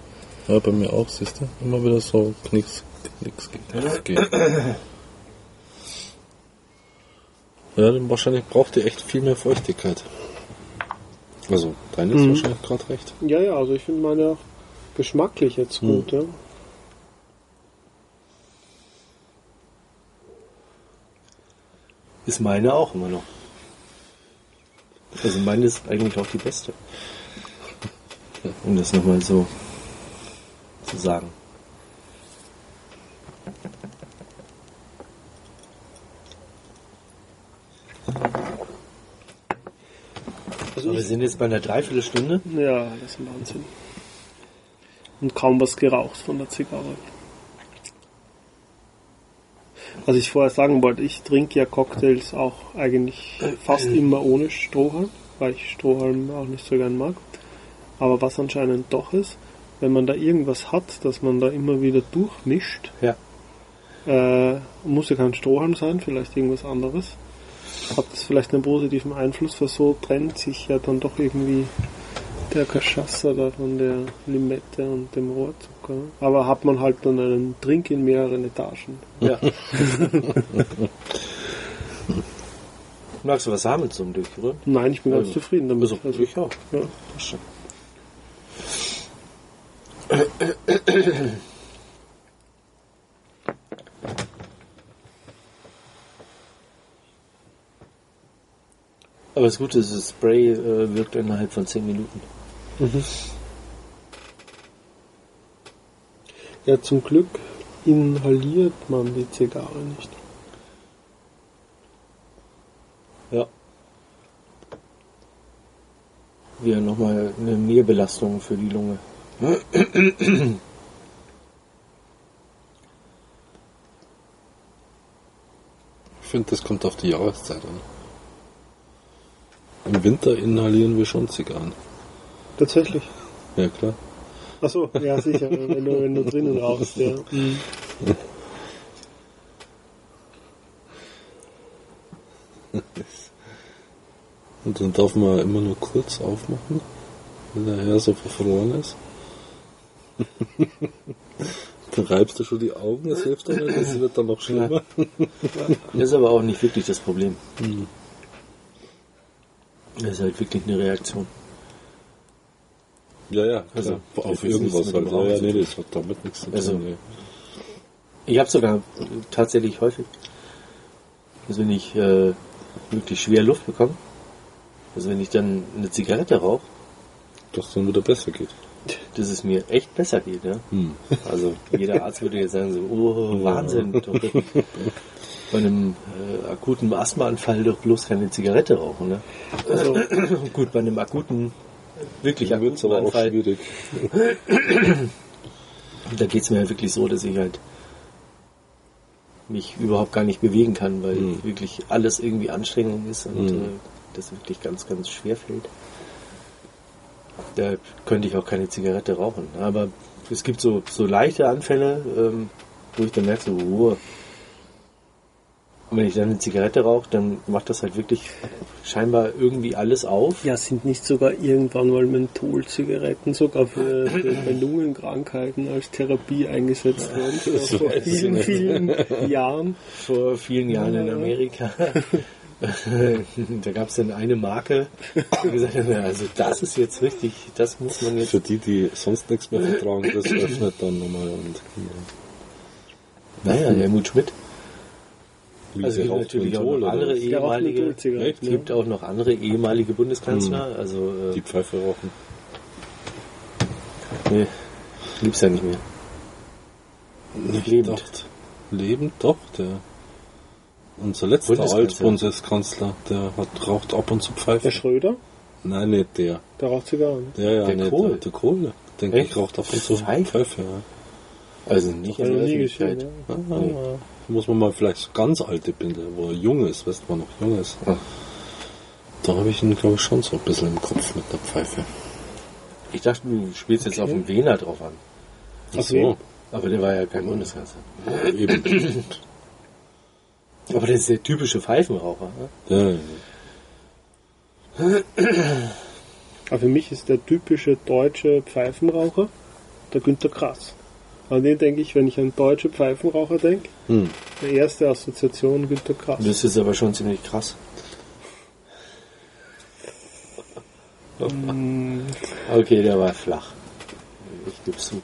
Ja, bei mir auch, siehst du? Immer wieder so Knicks, Knicks, Knicks geht. Ja, dann wahrscheinlich braucht ihr echt viel mehr Feuchtigkeit. Also, deine ist Mhm. wahrscheinlich gerade recht. Ja, ja, also ich finde meine auch geschmacklich jetzt gut, ja. Ist meine auch immer noch. Also meine ist eigentlich auch die beste. Um das nochmal so zu sagen. Also Aber wir sind jetzt bei einer Dreiviertelstunde. ja, das ist ein Wahnsinn. Und kaum was geraucht von der Zigarre. Was ich vorher sagen wollte, ich trinke ja Cocktails auch eigentlich fast immer ohne Strohhalm, weil ich Strohhalm auch nicht so gern mag. Aber was anscheinend doch ist, wenn man da irgendwas hat, dass man da immer wieder durchmischt, Ja. äh, muss ja kein Strohhalm sein, vielleicht irgendwas anderes, hat das vielleicht einen positiven Einfluss, weil so trennt sich ja dann doch irgendwie der Cachaça da von der Limette und dem Rohrzucker. Aber hat man halt dann einen Drink in mehreren Etagen. ja. Magst du was haben zum Durchrühren? Nein, ich bin ganz Also, zufrieden damit. Also, Also, ich auch. ja. Das schon. Aber das Gute ist, das Spray äh, wirkt innerhalb von 10 Minuten. Ja, zum Glück inhaliert man die Zigarre nicht. Ja. wieder nochmal eine Mehrbelastung für die Lunge. Ich finde, das kommt auf die Jahreszeit an. Im Winter inhalieren wir schon Zigarren. Tatsächlich. Ja, klar. Achso, ja sicher, wenn du, wenn du drinnen rauchst, ja. Mhm. Und dann darf man immer nur kurz aufmachen, wenn der Herr so verloren ist. dann reibst du schon die Augen, das hilft doch nicht, das wird dann noch schlimmer. Das ist aber auch nicht wirklich das Problem. Das ist halt wirklich eine Reaktion. Ja, ja, Also, also das auf irgendwas halt. Ja, ja, nee, das hat damit nichts zu tun. Also, nee. Ich habe sogar tatsächlich häufig, also wenn ich äh, wirklich schwer Luft bekomme, also wenn ich dann eine Zigarette rauche, Dass es dann wieder besser geht. dass es mir echt besser geht. Ja? Hm. Also jeder Arzt würde jetzt sagen so, oh Wahnsinn, doch bei einem äh, akuten Asthmaanfall doch bloß keine Zigarette rauchen. Ne? Also, Gut, bei einem akuten, wirklich Dann wird es akuten aber auch schwierig. da geht es mir halt wirklich so, dass ich halt mich überhaupt gar nicht bewegen kann, weil Mhm. wirklich alles irgendwie Anstrengung ist und Mhm. äh, das wirklich ganz, ganz schwer fällt. Da könnte ich auch keine Zigarette rauchen. Aber es gibt so, so leichte Anfälle, ähm, wo ich dann merke, so, oh. Und wenn ich dann eine Zigarette rauche, dann macht das halt wirklich scheinbar irgendwie alles auf. ja, sind nicht sogar irgendwann mal Mentholzigaretten sogar für, für Lungenkrankheiten als Therapie eingesetzt worden? Das vor vielen, vielen Jahren. vor vielen Jahren in Amerika. da gab es dann eine Marke, die gesagt hat, also das ist jetzt richtig, das muss man jetzt. Für die, die sonst nichts mehr vertragen, das öffnet dann nochmal und Naja, Helmut Schmidt. Also es gibt natürlich auch andere ehemalige. Es gibt auch noch andere ehemalige Bundeskanzler. Also die äh, Pfeife rauchen. nee, gibt's ja nicht mehr. Nicht lebend. gedacht. Lebend doch, der unser letzter Bundeskanzler. Altbundeskanzler, der hat, raucht ab und zu Pfeife. Der Schröder, Nein, nicht der. der raucht Zigarren. Der, ja, Der nicht Kohl. der, der Kohl. Denke ich, raucht ab und zu Pfeife? Ja. Also nicht in Also der Öffentlichkeit. Ja. Ah, ah, Muss man mal vielleicht so ganz alte Bilder, wo er jung ist, weißt du, wo er noch jung ist. Ah. Da habe ich ihn, glaube ich, schon so ein bisschen im Kopf mit der Pfeife. Ich dachte, du spielst jetzt auf den Wiener drauf an. Ach so, Aber der war ja kein Bundeskanzler. eben. Aber der ist der typische Pfeifenraucher. Ne? ja, ja. Aber für mich ist der typische deutsche Pfeifenraucher der Günter Krass. An den denke ich, wenn ich an deutsche Pfeifenraucher denke, Hm. die erste Assoziation Günter Krass. Das ist aber schon ziemlich krass. Okay, der war flach. Ich gebe zu.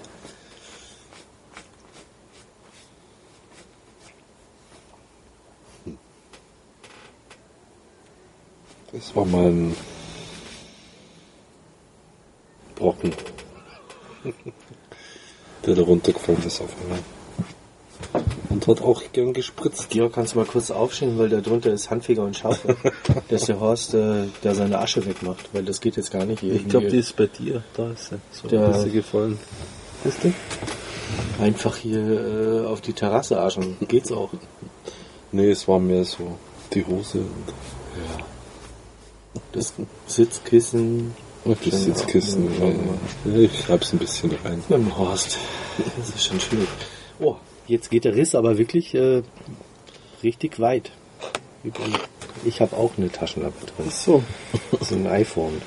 Das war mal ein Brocken, der da runtergefallen ist auf einmal. Und hat auch gern gespritzt. Georg, kannst du mal kurz aufstehen, weil da drunter ist Handfeger und Schaufel. dass der Horst äh, da seine Asche wegmacht, weil das geht jetzt gar nicht. Ich glaube, die ist bei dir. Da ist sie. So Der- ist sie gefallen. Ist die? Einfach hier äh, auf die Terrasse aschen. Geht's auch. Nee, es war mehr so die Hose und Das Sitzkissen. Die Schön Sitzkissen. auch. Ja, Ich schreib's ein bisschen rein. Mit dem Horst. Das ist schon schwierig. Oh, jetzt geht der Riss aber wirklich äh, richtig weit. Ich habe auch eine Taschenlampe drin. So, So ein iPhone.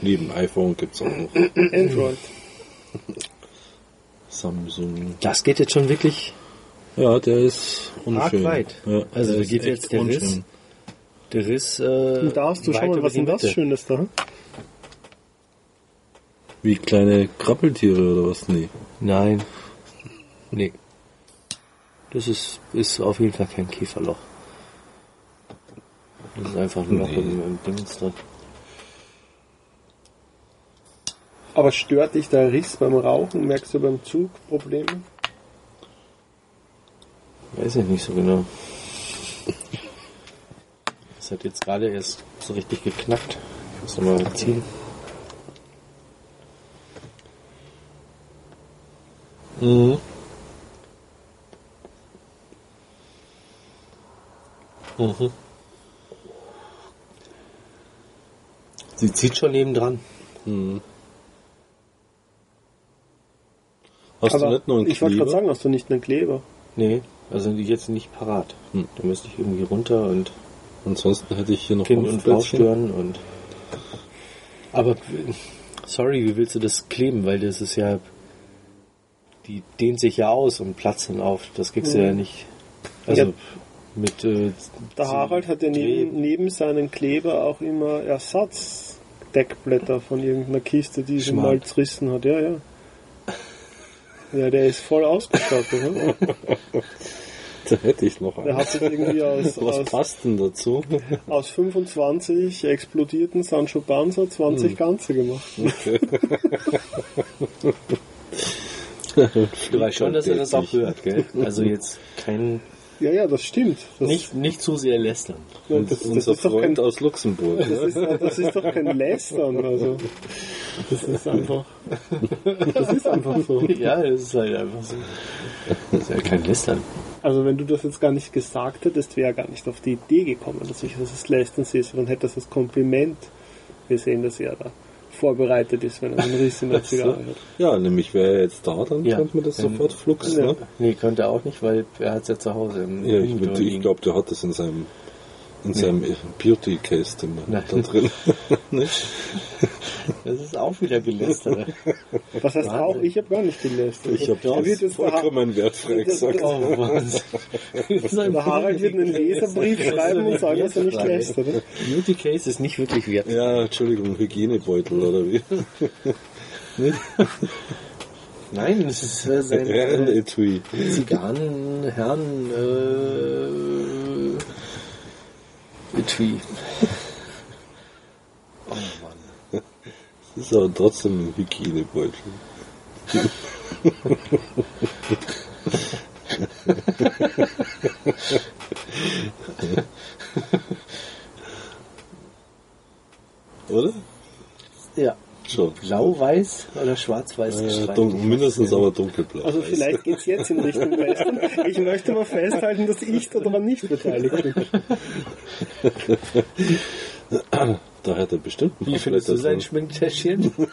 Neben iPhone gibt's auch noch Android. Samsung. Das geht jetzt schon wirklich Ja, der ist unschön. weit. Ja, Also der da ist geht jetzt der unschön. Riss. Der Riss. Äh, Und da hast du weit schon mal, über was die denn das. Schönes da? Wie kleine Krabbeltiere oder was? Nee. Nein. Nee. Das ist, ist auf jeden Fall kein Käferloch. Das ist einfach ein Loch Nee. im, im Dings drin. Aber stört dich der Riss beim Rauchen? Merkst du beim Zug Probleme? Weiß ich nicht so genau. Das hat jetzt gerade erst so richtig geknackt. Das nochmal ziehen. Mhm. Mhm. Sie zieht schon neben dran. Mhm. Hast Aber du nicht noch einen ich wollte gerade sagen, hast du nicht einen Kleber? Nee, also jetzt nicht parat. Hm. Da müsste ich irgendwie runter und Ansonsten hätte ich hier noch Kind und Frau stören und. Aber sorry, wie willst du das kleben? Weil das ist ja. Die dehnt sich ja aus und platzt dann auf. Das kriegst du Mhm. ja nicht. Also Ja. mit äh, Der Harald hat ja neben, neben seinen Kleber auch immer Ersatzdeckblätter von irgendeiner Kiste, die sie mal zerrissen hat. Ja, ja. Ja, der ist voll ausgestattet. Ne? Da hätte ich noch Der einen. hat sich irgendwie aus, Was aus, passt denn dazu? aus 25 explodierten Sancho Panza 20 ganze gemacht. Du weißt schon, dass er das auch hört, gell? Also jetzt kein. Ja, ja, das stimmt. Das, Nicht, nicht zu sehr lästern. ja, das, das, Unser ist doch kein, Freund aus Luxemburg. das, ne? ist, das ist doch kein Lästern. Also, das ist einfach. Das ist einfach so. Ja, das ist halt einfach so. Das ist ja kein Lästern. Also wenn du das jetzt gar nicht gesagt hättest, wäre gar nicht auf die Idee gekommen, dass ich das als Lästerns ist, dann hätte das als Kompliment gesehen, dass er da vorbereitet ist, wenn er einen Riss in der Zigarre hat. Ja, nämlich wäre er jetzt da, dann Ja. könnte man das sofort flugs, Ja. ne? Nee, könnte er auch nicht, weil er hat es ja zu Hause im Ja, ich, ich glaube, der hat das in seinem in seinem Beauty Case immer Nein. da drin. Das ist auch wieder Gelästere. Was heißt Wahnsinn. auch, ich habe gar nicht gelästert. Ich habe das vollkommen wertfrei gesagt. Oh, Wahnsinn. der Harald wird einen Leserbrief schreiben und sagen, dass er nicht lästert. Beauty Case ist nicht wirklich wert. Ja, Entschuldigung, Hygienebeutel oder wie? Nein, es ist äh, sein äh, Herrenetui. Zigarren, Herren, äh, Etui. Oh Mann. Das ist aber trotzdem ein Hygienebeutel. Oder? Ja. Schon. Blau-weiß oder schwarz-weiß Äh, gestreift? dun mindestens aber dunkelblau. Also vielleicht geht's jetzt in Richtung Lästern. Ich möchte aber festhalten, dass ich daran nicht beteiligt bin. Da hat er bestimmt ein Wie findest du sein. Schminktäschchen?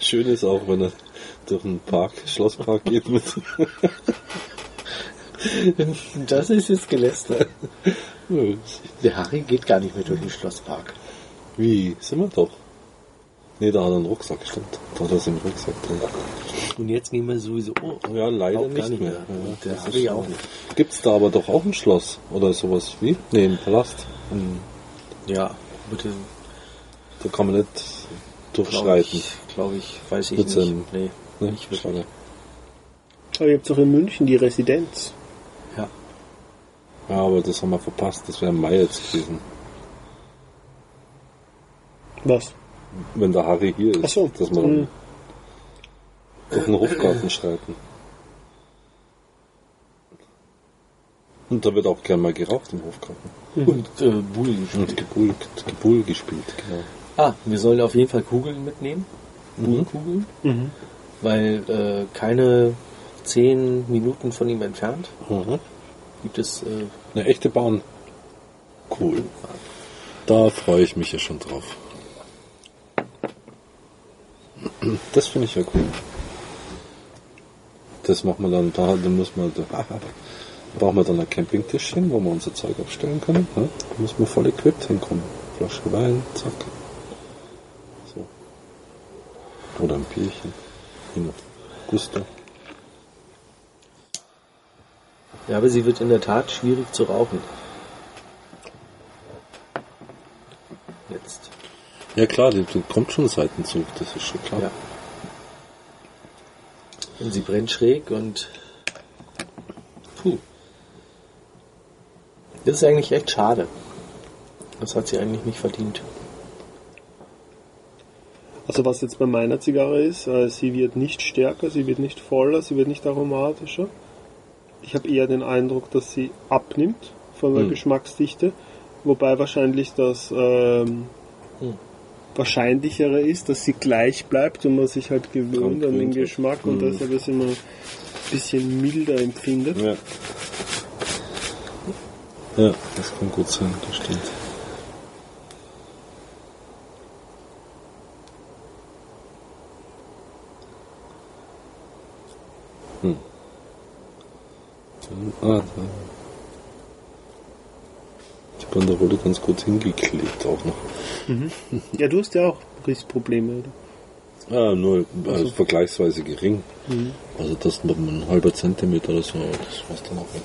Schön ist auch, wenn er durch einen Park, Schlosspark geht mit. Das ist jetzt gelästert. Der Harry geht gar nicht mehr durch den Schlosspark. Wie? Sind wir doch? Nee, da hat er einen Rucksack, stimmt. Da hat er seinen Rucksack drin. Und jetzt gehen wir sowieso. Oh, Ja, leider nicht nicht mehr. mehr. Ja, das Harry ist auch nicht. Gibt's da aber doch auch ein Schloss? Oder sowas wie? Nee, ein Palast. ja, bitte. Da kann man nicht Glaube durchschreiten. ich, glaube ich, weiß ich Mit nicht. seinem- nee, Ne? nicht wirklich. Schade. Aber ihr habt doch in München die Residenz. Ja. Aber das haben wir verpasst. Das wäre im Mai jetzt gewesen. Was? Wenn der Harry hier ist, Ach so. dass wir dann durch den Hofgarten schreiten. Und da wird auch gern mal geraucht im Hofgarten. Und äh, Bull Und Gebull, Gebull gespielt, genau. Ah, wir sollen auf jeden Fall Kugeln mitnehmen. Bullkugeln. Mhm. Weil äh, keine zehn Minuten von ihm entfernt Mhm. Gibt es äh, Eine echte Bahn. Cool. Da freue ich mich ja schon drauf. Das finde ich ja cool. Das machen wir dann, da, da muss man, da brauchen wir dann ein Campingtischchen, wo wir unser Zeug abstellen können. Ne? Da müssen wir voll equipped hinkommen. Flasche Wein, zack. So. Oder ein Bierchen. Gusto. Ja, aber sie wird in der Tat schwierig zu rauchen. Jetzt. Ja klar, die, die kommt schon Seitenzug, das ist schon klar. Ja. Und sie brennt schräg und. Puh. Das ist eigentlich echt schade. Das hat sie eigentlich nicht verdient. Also was jetzt bei meiner Zigarre ist, äh, sie wird nicht stärker, sie wird nicht voller, sie wird nicht aromatischer. Ich habe eher den Eindruck, dass sie abnimmt von der Hm. Geschmacksdichte. Wobei wahrscheinlich das ähm, Hm. wahrscheinlichere ist, dass sie gleich bleibt und man sich halt gewöhnt an den. Geschmack und Mhm. deshalb es immer ein bisschen milder empfindet. Ja. Ja, das kann gut sein, das stimmt. Hm. Ah, da. Die Banderole ganz gut hingeklebt auch noch. Ja, du hast ja auch Rissprobleme, oder? Ah, nur also vergleichsweise gering. Also das mit einem halber Zentimeter oder so, das war's dann auch weg.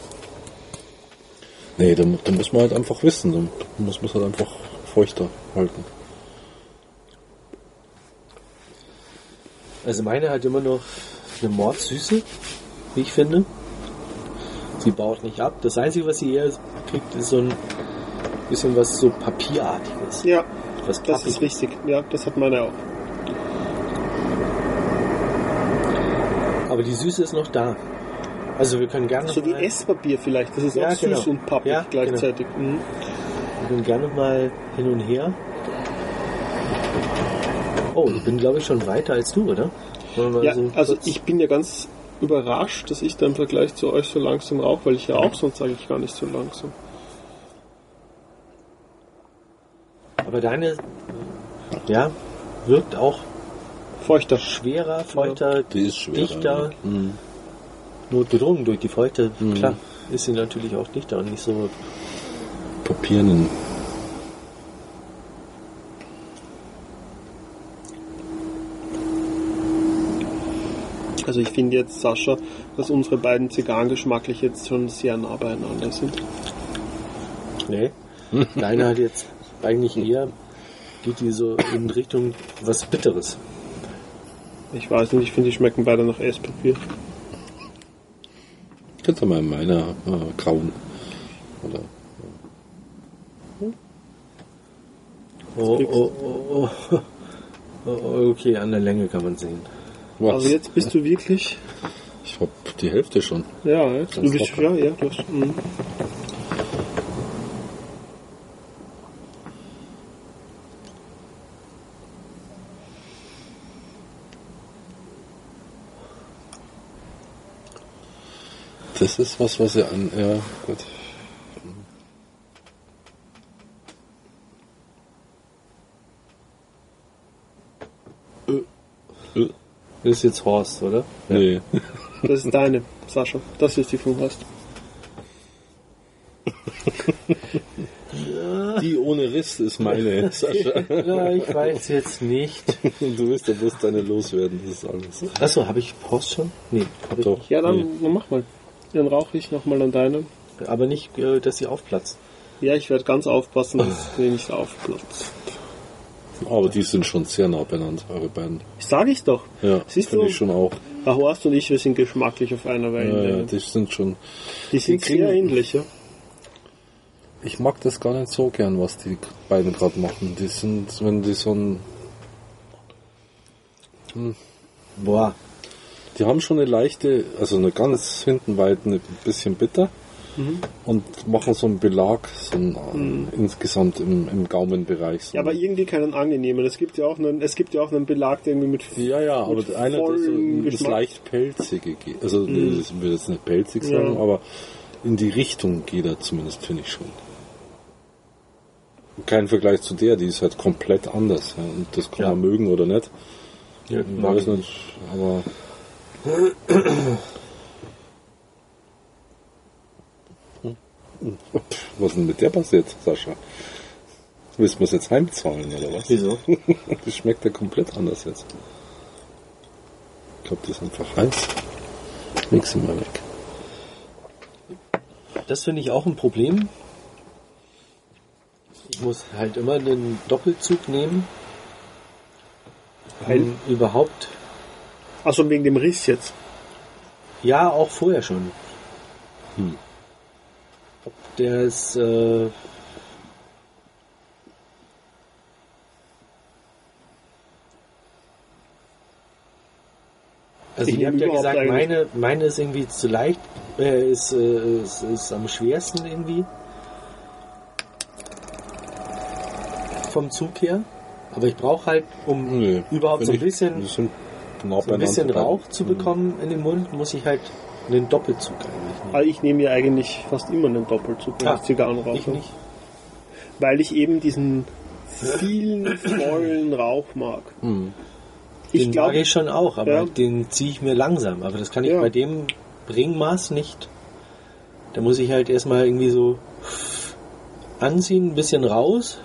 Nee, da, mu- da muss man halt einfach wissen, da muss man es halt einfach feuchter halten. Also meine hat immer noch eine Mordsüße, wie ich finde. Sie baut nicht ab. Das Einzige, was sie eher kriegt, ist so ein bisschen was so Papierartiges. Ja, Was das ist richtig. Ja, das hat meine auch. Aber die Süße ist noch da. Also wir können gerne So wie mal, Esspapier vielleicht. Das ist Ja, auch süß genau. und pappig Ja, gleichzeitig. Mhm. wir können gerne mal hin und her. Oh, ich bin glaube ich schon weiter als du, oder? Ja, so also ich bin ja ganz überrascht, dass ich da im Vergleich zu euch so langsam rauche, weil ich ja auch sonst eigentlich gar nicht so langsam. Aber deine, ja, wirkt auch Feuchter. schwerer, feuchter, Die ist schwerer. dichter. ja. Mhm. Notgedrungen durch die Feuchte. Mhm. Klar, ist sie natürlich auch dichter und nicht so. Papiernen. Also ich finde jetzt, Sascha, dass unsere beiden Zigarren geschmacklich jetzt schon sehr nah beieinander sind. Nee. Deine hat jetzt eigentlich eher, geht die so in Richtung was Bitteres. Ich weiß nicht, ich finde, die schmecken beide nach Esspapier. Kannst du mal in meiner äh, grauen. Oder Oh, oh, oh, oh. oh. Okay, an der Länge kann man sehen. Was? Also jetzt bist du wirklich. ich hab die Hälfte schon. Ja, jetzt, du Ganz bist locker. ja, ja, du hast. mhm. Das ist was, was ihr an. Ja, gut. Äh, Das ist jetzt Horst, oder? Nee. Das ist deine, Sascha. Das ist die vom Horst. Die ohne Riss ist meine, Sascha. Ja, ich weiß jetzt nicht. Du willst ja bloß deine loswerden, das ist alles. Achso, habe ich Horst schon? Nee, hab ich Doch. Ja, dann Nee. dann mach mal. Dann rauche ich nochmal an deine. Aber nicht, äh, dass sie aufplatzt. Ja, ich werde ganz aufpassen, dass sie nicht aufplatzt. Aber die sind schon sehr nah beieinander, eure beiden. Sag ich doch. Ja, Siehst finde du? ich schon auch. Der Horst und ich, wir sind geschmacklich auf einer Ja, Wellenlänge. ja, die sind schon. die sind die kriegen- sehr ähnlich, ja. Ich mag das gar nicht so gern, was die beiden gerade machen. Die sind, wenn die so ein. Boah, Die haben schon eine leichte, also eine ganz hinten weit ein bisschen bitter und machen so einen Belag, so einen, äh, insgesamt im, im Gaumenbereich. So Ja, aber irgendwie keinen angenehmen. Es gibt ja auch einen, es gibt ja auch einen Belag, der irgendwie mit ja, ja, aber mit einer, der so das leicht pelzige geht. Also, ich will jetzt nicht pelzig sagen, Ja. aber in die Richtung geht er zumindest, finde ich schon. Kein Vergleich zu der, die ist halt komplett anders. Ja. Und das kann Ja. man mögen oder nicht. ja, Ich weiß ich nicht, aber. Was ist denn mit der passiert, Sascha? Willst du mir das jetzt heimzahlen oder was? Wieso? Das schmeckt ja komplett anders jetzt. Ich glaube, das ist einfach heiß. Leg sie mal weg. Das finde ich auch ein Problem. Ich muss halt immer den Doppelzug nehmen, Weil- um überhaupt, Also wegen dem Riss jetzt. ja, auch vorher schon. Hm. Ob der ist, äh, also Ich ihr habt ja gesagt, meine, meine ist irgendwie zu leicht, äh, ist, äh, ist, ist am schwersten irgendwie. vom Zug her, aber ich brauche halt, um Nee, überhaupt so ein bisschen, genau so ein bisschen. Rauch zu bekommen in den Mund, muss ich halt einen Doppelzug eigentlich nehmen. Also ich nehme ja eigentlich fast immer einen Doppelzug, wenn Ah, ich Zigarren rauche. Ich nicht. Weil ich eben diesen vielen, vollen Rauch mag. Hm. Ich den glaube, mag ich schon auch, aber Ja. den ziehe ich mir langsam. Aber das kann ich Ja. bei dem Ringmaß nicht. Da muss ich halt erstmal irgendwie so anziehen, ein bisschen raus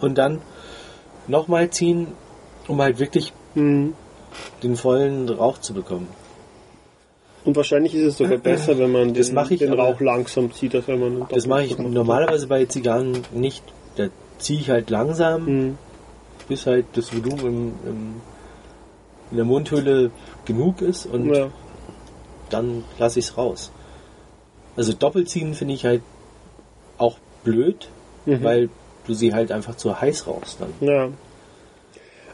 und dann nochmal ziehen, um halt wirklich hm. den vollen Rauch zu bekommen. Und wahrscheinlich ist es sogar besser, wenn man den, den Rauch langsam zieht, als wenn man Das mache ich normalerweise bei Zigarren nicht. Da ziehe ich halt langsam, Hm. bis halt das Volumen im, im, in der Mundhöhle genug ist und Ja. dann lasse ich es raus. Also Doppelziehen finde ich halt auch blöd, Mhm. weil du sie halt einfach zu heiß rauchst dann. ja.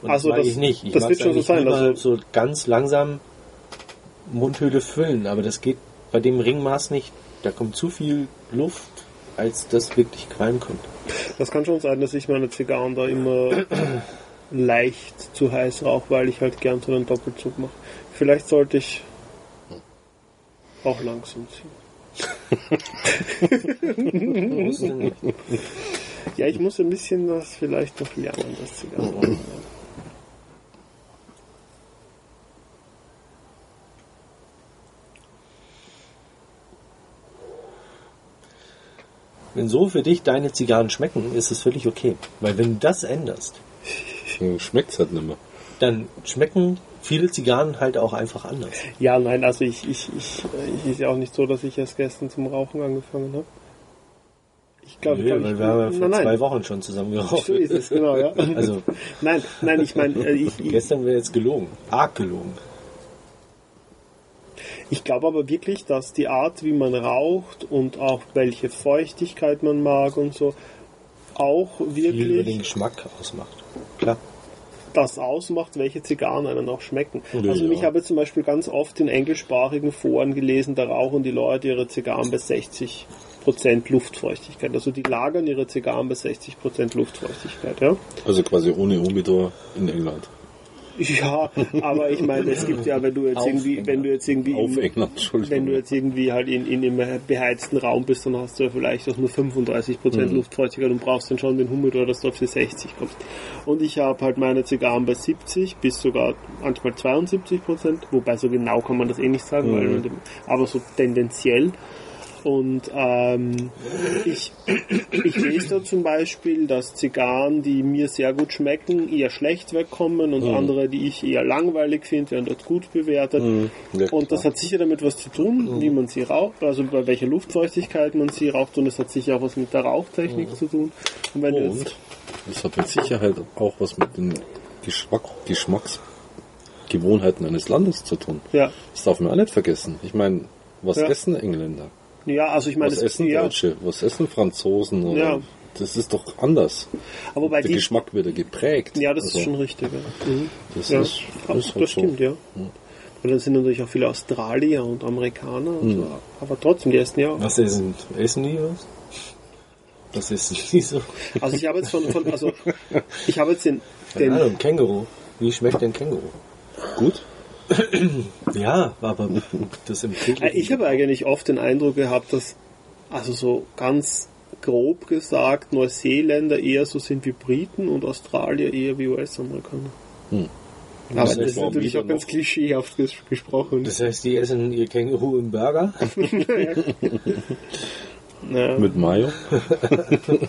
Und Also das das- ich nicht. Ich das wird schon so sein, also- so ganz langsam Mundhöhle füllen, aber das geht bei dem Ringmaß nicht. Da kommt zu viel Luft, als das wirklich qualmen könnte. Das kann schon sein, dass ich meine Zigarren da immer leicht zu heiß rauche, weil ich halt gern so einen Doppelzug mache. Vielleicht sollte ich auch langsam ziehen. Ja, ich muss ein bisschen das vielleicht noch lernen, das Zigarren. Wenn so für dich deine Zigarren schmecken, ist es völlig okay. Weil wenn du das änderst, Schmeckt es halt nicht mehr. dann schmecken viele Zigarren halt auch einfach anders. Ja, nein, also ich, ich, ich, ich ist ja auch nicht so, dass ich erst gestern zum Rauchen angefangen habe. Ich glaube, Nö, weil wir haben ja vor nein, nein. zwei Wochen schon zusammen geraucht. So ist es, genau, ja. Also Nein, nein, ich meine, äh, ich, ich, gestern wäre jetzt gelogen. Arg gelogen. Ich glaube aber wirklich, dass die Art, wie man raucht und auch welche Feuchtigkeit man mag und so, auch Viel über den wirklich Geschmack ausmacht. Klar. das ausmacht, welche Zigarren einem auch schmecken. Ja, also ja. ich habe zum Beispiel ganz oft in englischsprachigen Foren gelesen, da rauchen die Leute ihre Zigarren bei 60 Prozent Luftfeuchtigkeit. Also die lagern ihre Zigarren bei 60 Prozent Luftfeuchtigkeit, ja. Also quasi ohne Humidor in England. Ja, aber ich meine, es gibt ja, wenn du jetzt Auf irgendwie, wenn du jetzt irgendwie Auf im, England, Entschuldigung. wenn du jetzt irgendwie halt in, in einem beheizten Raum bist, dann hast du ja vielleicht auch nur 35 Prozent Mhm. Luftfeuchtigkeit und brauchst dann schon den Humidor, dass du auf die 60 kommst. Und ich habe halt meine Zigarren bei 70 bis sogar manchmal 72 Prozent, wobei so genau kann man das eh nicht sagen, weil, Mhm. aber so tendenziell. Und ähm, ich, ich lese da zum Beispiel, dass Zigarren, die mir sehr gut schmecken, eher schlecht wegkommen und andere, die ich eher langweilig finde, werden dort gut bewertet. Mhm. Ja, Und das hat sicher damit was zu tun, wie man sie raucht, also bei welcher Luftfeuchtigkeit man sie raucht und es hat sicher auch was mit der Rauchtechnik zu tun. Und wenn jetzt, Und das hat mit Sicherheit auch was mit den Geschmack, Geschmacksgewohnheiten eines Landes zu tun. ja, Das darf man auch nicht vergessen. Ich meine, was Ja. essen Engländer? Ja, also ich meine, Was das, essen ja, Deutsche? Was essen Franzosen? Oder Ja. Das ist doch anders. aber wobei Der die, Geschmack wird ja geprägt. ja, das Also, ist schon richtig. Ja. Mhm. Das Ja, ist, das, ist halt so. stimmt, ja. Und dann sind natürlich auch viele Australier und Amerikaner, und so, aber trotzdem, die essen ja auch. Was essen, essen die was? Das ist nicht so. Also ich habe jetzt von, von also ich habe jetzt den, den Ahnung, Känguru. Wie schmeckt denn Känguru? Gut. Ja, aber das im Äh, täglichen Ich habe eigentlich oft den Eindruck gehabt, dass, also so ganz grob gesagt, Neuseeländer eher so sind wie Briten und Australier eher wie US-Amerikaner. Hm. Aber Das das ist natürlich auch ganz klischeehaft ges gesprochen. Das heißt, die essen ihr Känguru im Burger? Ja. Mit Mayo.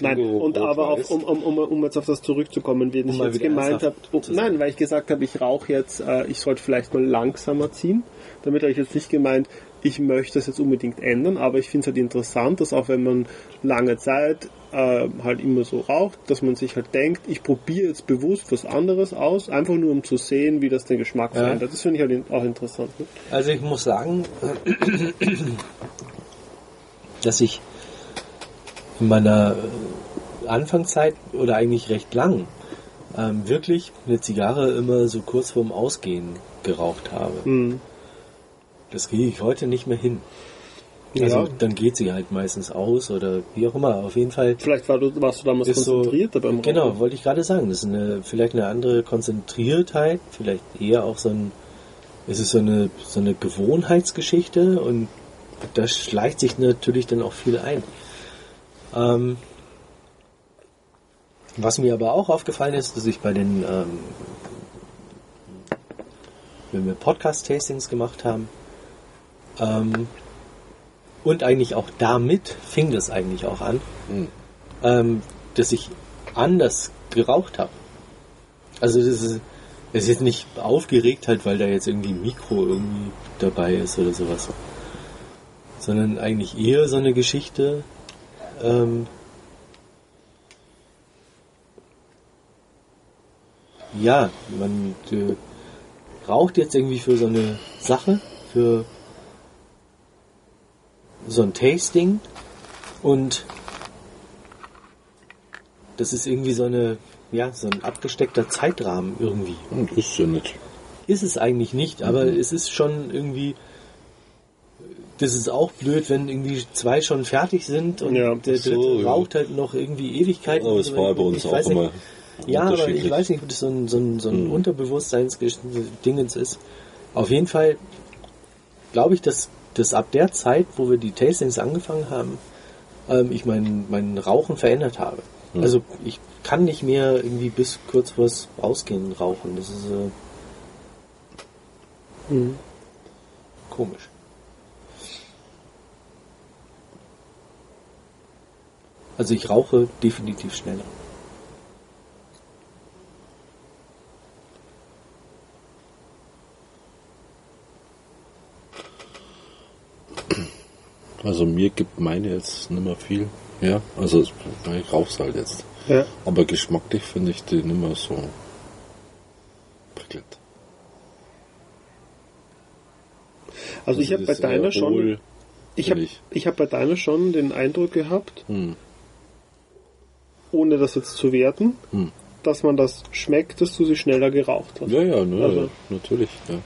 Nein, und aber Rot-Weiß. um, um, um, um jetzt auf das zurückzukommen, wenn ich mal jetzt gemeint habe, oh, nein, weil ich gesagt habe, ich rauche jetzt, äh, ich sollte vielleicht mal langsamer ziehen. Damit habe ich jetzt nicht gemeint, ich möchte das jetzt unbedingt ändern, aber ich finde es halt interessant, dass auch wenn man lange Zeit äh, halt immer so raucht, dass man sich halt denkt, ich probiere jetzt bewusst was anderes aus, einfach nur um zu sehen, wie das den Geschmack Ja. verändert. Das finde ich halt auch interessant. Ne? Also ich muss sagen, dass ich in meiner äh, Anfangszeit oder eigentlich recht lang ähm, wirklich eine Zigarre immer so kurz vorm Ausgehen geraucht habe. Hm. Das kriege ich heute nicht mehr hin. Also Ja. dann geht sie halt meistens aus oder wie auch immer. Auf jeden Fall Vielleicht war du, warst du damals ist so. beim Rauchen. Genau, wollte ich gerade sagen. Das ist eine, vielleicht eine andere Konzentriertheit, vielleicht eher auch so ein, es ist so eine, so eine Gewohnheitsgeschichte und da schleicht sich natürlich dann auch viel ein. Ähm, was mir aber auch aufgefallen ist, dass ich bei den, ähm, wenn wir Podcast-Tastings gemacht haben, ähm, und eigentlich auch damit fing das eigentlich auch an, Hm. ähm, dass ich anders geraucht habe. Also das ist, es ist jetzt nicht aufgeregt halt, weil da jetzt irgendwie ein Mikro irgendwie dabei ist oder sowas. Sondern eigentlich eher so eine Geschichte, ähm, ja, man äh, raucht jetzt irgendwie für so eine Sache, für so ein Tasting und das ist irgendwie so eine, ja, so ein abgesteckter Zeitrahmen irgendwie. Und ist ja nicht. Ist es eigentlich nicht, aber es ist schon irgendwie, das ist auch blöd, wenn irgendwie zwei schon fertig sind und Ja, der dritte so, ja. raucht halt noch irgendwie Ewigkeiten. Aber es war bei uns auch immer Ja, aber ich weiß nicht, ob das so ein, so ein, so ein Mhm. Unterbewusstseinsdingens ist. Auf jeden Fall glaube ich, dass, dass ab der Zeit, wo wir die Tastings angefangen haben, ähm, ich mein, mein Rauchen verändert habe. Mhm. Also ich kann nicht mehr irgendwie bis kurz vors Rausgehen rauchen. Das ist äh, Mhm. komisch. Also ich rauche definitiv schneller. Also mir gibt meine jetzt nicht mehr viel. Ja, also es- ich rauch's halt jetzt. Ja. Aber geschmacklich finde ich die nicht mehr so prickelnd. Also ich habe bei deiner schon, ich habe finde ich. ich hab bei deiner schon den Eindruck gehabt, Hm. Ohne das jetzt zu werten, Hm. dass man das schmeckt, dass du sie schneller geraucht hast. Ja, ja, ne, Also- natürlich. Ja.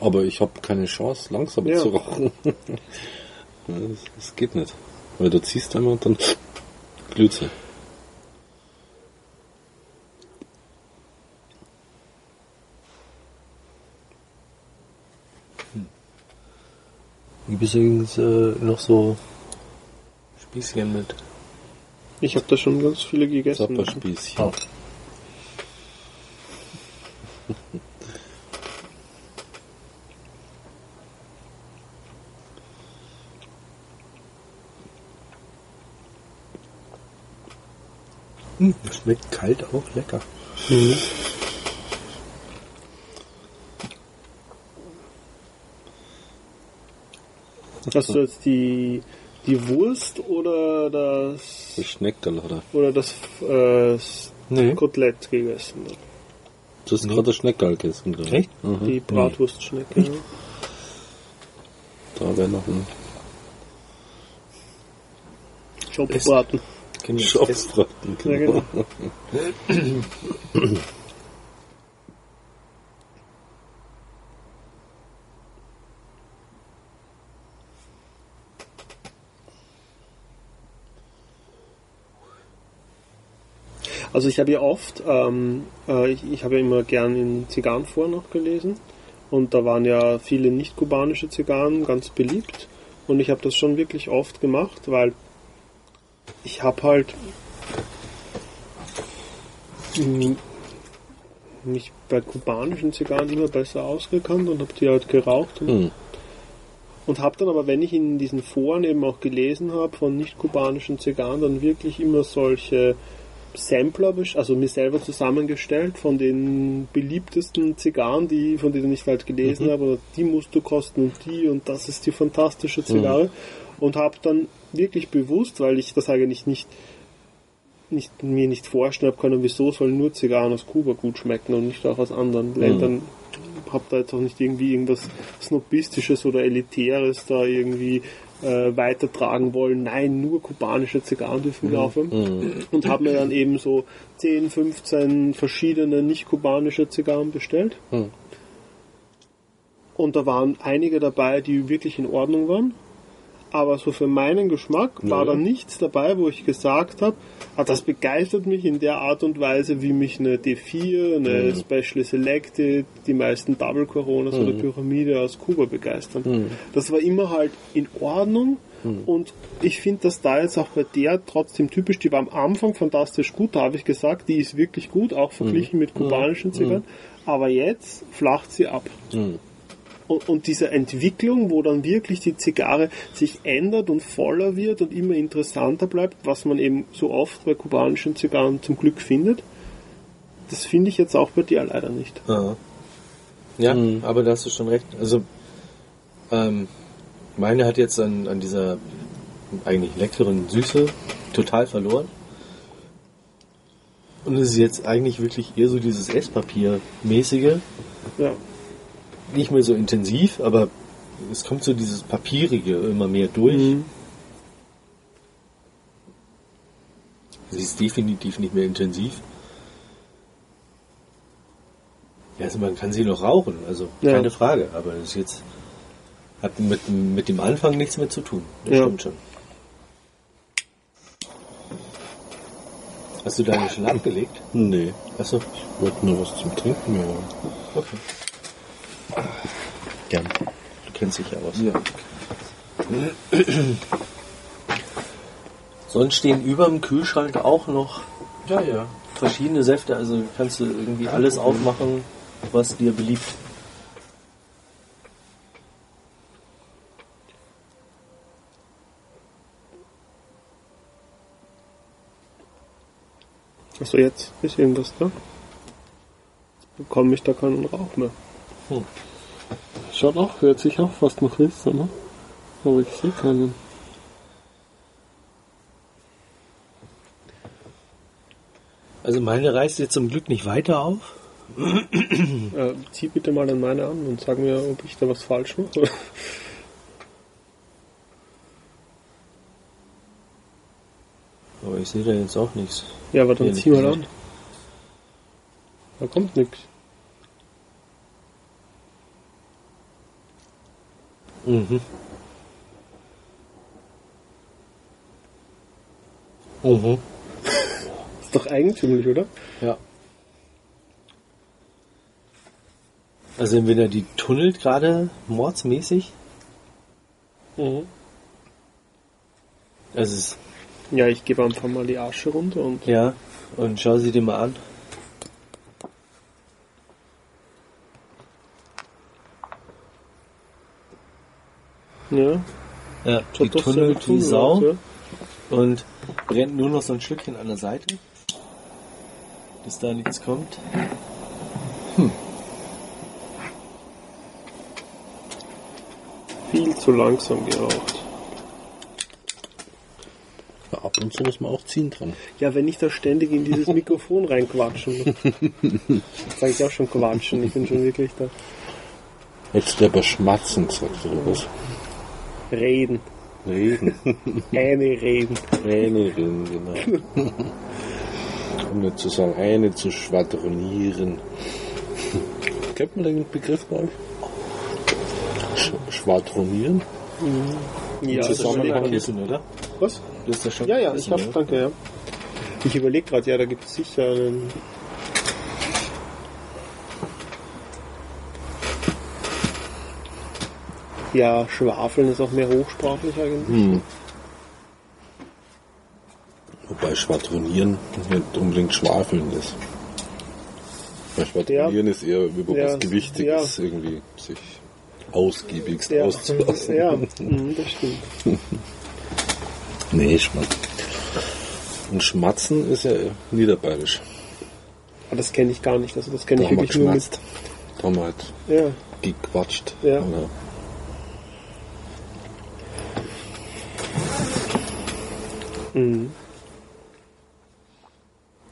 Aber ich habe keine Chance, langsam Ja. zu rauchen. ja, das, das geht nicht. Weil du ziehst einmal und dann glüht sie. Es übrigens äh, noch so Spießchen mit Ich habe da schon ganz viele gegessen. Zapperspießchen. Oh. Hm, schmeckt kalt auch lecker. Mhm. Hast du jetzt die, die Wurst oder das Das Schneckerl, oder? oder das äh, Nee. Kotelett gegessen? Du hast gerade das Schneckerl gegessen. glaub ich. Echt? Mhm. Die Bratwurstschnecke. ja. Da wäre noch ein Schopfbraten. Essen? Schopfbraten. Ja, genau. Also ich habe ja oft, ähm, äh, ich, ich habe ja immer gern in Zigarrenforen noch gelesen und da waren ja viele nicht-kubanische Zigarren ganz beliebt und ich habe das schon wirklich oft gemacht, weil ich habe halt m- mich bei kubanischen Zigarren immer besser ausgekannt und habe die halt geraucht und Hm. und habe dann aber, wenn ich in diesen Foren eben auch gelesen habe von nicht-kubanischen Zigarren, dann wirklich immer solche Sampler, also mir selber zusammengestellt von den beliebtesten Zigarren, die, von denen ich halt gelesen habe, oder die musst du kosten und die und das ist die fantastische Zigarre. Und habe dann wirklich bewusst, weil ich das eigentlich nicht, nicht mir nicht vorstellen habe können, wieso sollen nur Zigarren aus Kuba gut schmecken und nicht auch aus anderen Ländern. Hab da jetzt auch nicht irgendwie irgendwas Snobistisches oder Elitäres da irgendwie äh, weitertragen wollen. Nein, nur kubanische Zigarren dürfen wir aufhören. Und habe mir dann eben so 10, 15 verschiedene nicht-kubanische Zigarren bestellt. Hm. Und da waren einige dabei, die wirklich in Ordnung waren. Aber so für meinen Geschmack war Ja. da nichts dabei, wo ich gesagt habe, ah, das begeistert mich in der Art und Weise, wie mich eine D4, eine Mhm. Specially Selected, die meisten Double Coronas oder Pyramide aus Kuba begeistern. Mhm. Das war immer halt in Ordnung. Und ich finde das da jetzt auch bei der trotzdem typisch. Die war am Anfang fantastisch gut, da habe ich gesagt, die ist wirklich gut, auch verglichen mit kubanischen Zigarren. Aber jetzt flacht sie ab. Und, und diese Entwicklung, wo dann wirklich die Zigarre sich ändert und voller wird und immer interessanter bleibt, was man eben so oft bei kubanischen Zigarren zum Glück findet, das finde ich jetzt auch bei dir leider nicht. Ja, ja aber da hast du schon recht. Also, ähm, meine hat jetzt an, an dieser eigentlich leckeren Süße total verloren. Und es ist jetzt eigentlich wirklich eher so dieses Esspapier-mäßige. Ja. Nicht mehr so intensiv, aber es kommt so dieses Papierige immer mehr durch. Mhm. Sie ist definitiv nicht mehr intensiv. Ja, also man kann sie noch rauchen, also Ja. keine Frage, aber das ist jetzt hat mit, mit dem Anfang nichts mehr zu tun. Das Ja. stimmt schon. Hast du deine schon abgelegt? Nee, Achso, ich wollte nur was zum Trinken holen. okay. Gern. Du kennst dich ja aus. Ja. Sonst stehen über dem Kühlschrank auch noch Ja, ja. verschiedene Säfte, also kannst du irgendwie alles aufmachen, was dir beliebt. Achso, jetzt ist irgendwas da. Jetzt bekomme ich da keinen Rauch mehr. Hm. Schaut auch, hört sich auch fast noch ist, ne? Aber ich sehe keinen. Also meine reißt jetzt zum Glück nicht weiter auf. Äh, zieh bitte mal an meine an und sag mir, ob ich da was falsch mache. Aber ich sehe da jetzt auch nichts. ja, aber dann Ehrlich zieh mal an. Da kommt nichts. Mhm. Mhm. Ist doch eigentümlich, oder? Ja. Also entweder die tunnelt gerade mordsmäßig. Mhm. Also es ist, Ja, ich gebe einfach mal die Asche runter und ja, und schau sie dir mal an. Ja, Ja, die tunnelt wie Sau aus, ja. und brennt nur noch so ein Stückchen an der Seite. Bis da nichts kommt. Viel zu langsam geraucht. Ja, ab und zu muss man auch ziehen dran. Ja, wenn ich da ständig in dieses Mikrofon reinquatschen muss. Sag ich auch schon quatschen, ich bin schon wirklich da. Hättest du aber schmatzen gesagt oder was? Reden. Reden. Eine reden. Eine reden, genau. Um nicht zu sagen, eine zu schwadronieren. Kennt man den Begriff bei euch? Sch schwadronieren? Ja, das Zusammenhang Kissen, oder? Was? Das ist ja schon Ja, ja, ich hab, danke, ja. Ich überlege gerade, ja, da gibt es sicher einen. Ja, Schwafeln ist auch mehr hochsprachlich eigentlich. Hm. Wobei Schwadronieren nicht unbedingt Schwafeln ist. Weil Schwadronieren ist eher über Ja, was Gewichtiges irgendwie sich ausgiebigst Ja, auszulassen. ja mhm, das stimmt. Nee, Schmatzen. Und Schmatzen ist ja niederbayerisch. Aber das kenne ich gar nicht. Also das kenne ich wirklich nur mit. geschmatzt. Da haben wir halt Ja, gequatscht. Ja. Oder Mhm.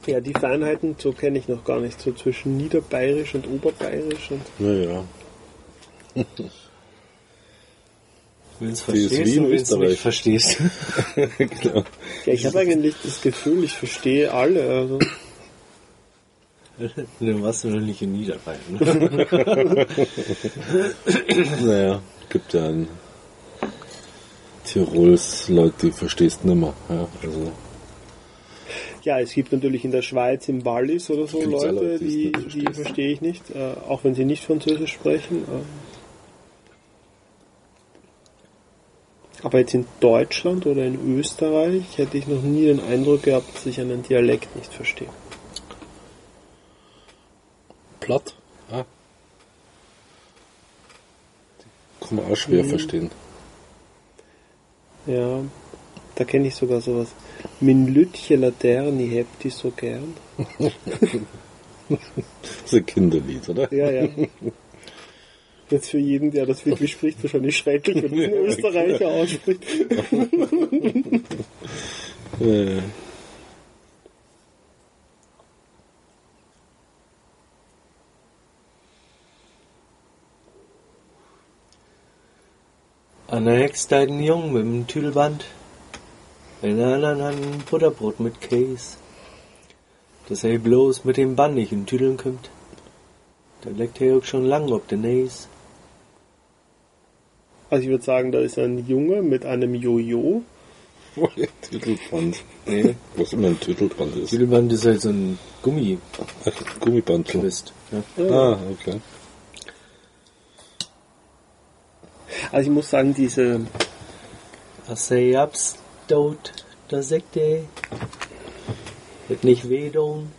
Ja, die Feinheiten, so kenne ich noch gar nicht. So zwischen Niederbayerisch und Oberbayerisch. Und Naja. Wenn du es verstehst und wenn du Österreich. nicht verstehst. genau. ja, ich habe eigentlich das Gefühl, ich verstehe alle. Also. Dann warst du noch nicht in Niederbayern. Ne? Naja, gibt ja einen Tirols Leute, die verstehst nimmer. Ja, also Ja, es gibt natürlich in der Schweiz, im Wallis oder so Leute, Leute, die die, verstehe ich nicht, äh, auch wenn sie nicht Französisch sprechen. Äh. Aber jetzt in Deutschland oder in Österreich hätte ich noch nie den Eindruck gehabt, dass ich einen Dialekt nicht verstehe. platt. Ja. Kann man auch schwer Mhm. verstehen. Ja, da kenne ich sogar sowas. Min Lütje Laterni hebt die so gern. Das ist ein Kinderlied, oder? Ja, ja. Jetzt für jeden, der das wirklich spricht, wahrscheinlich schrecklich, wenn es ein Österreicher ausspricht. Äh, Anna hext einen Jungen mit dem Tüdelband. In der anderen Hand ein Butterbrot mit Käse. Dass er bloß mit dem Band nicht in Tüdeln kommt. Da leckt er auch schon lang ob der Näs. Also ich würde sagen, da ist ein Junge mit einem Jojo. Tüdelband. Nee. Was immer ein Tüdelband ist. Tüdelband ist halt so ein. Ach, Gummiband. Ja. Ah, okay. Also ich muss sagen, diese, I say ups, dot, da sagt er. Wird nicht tun.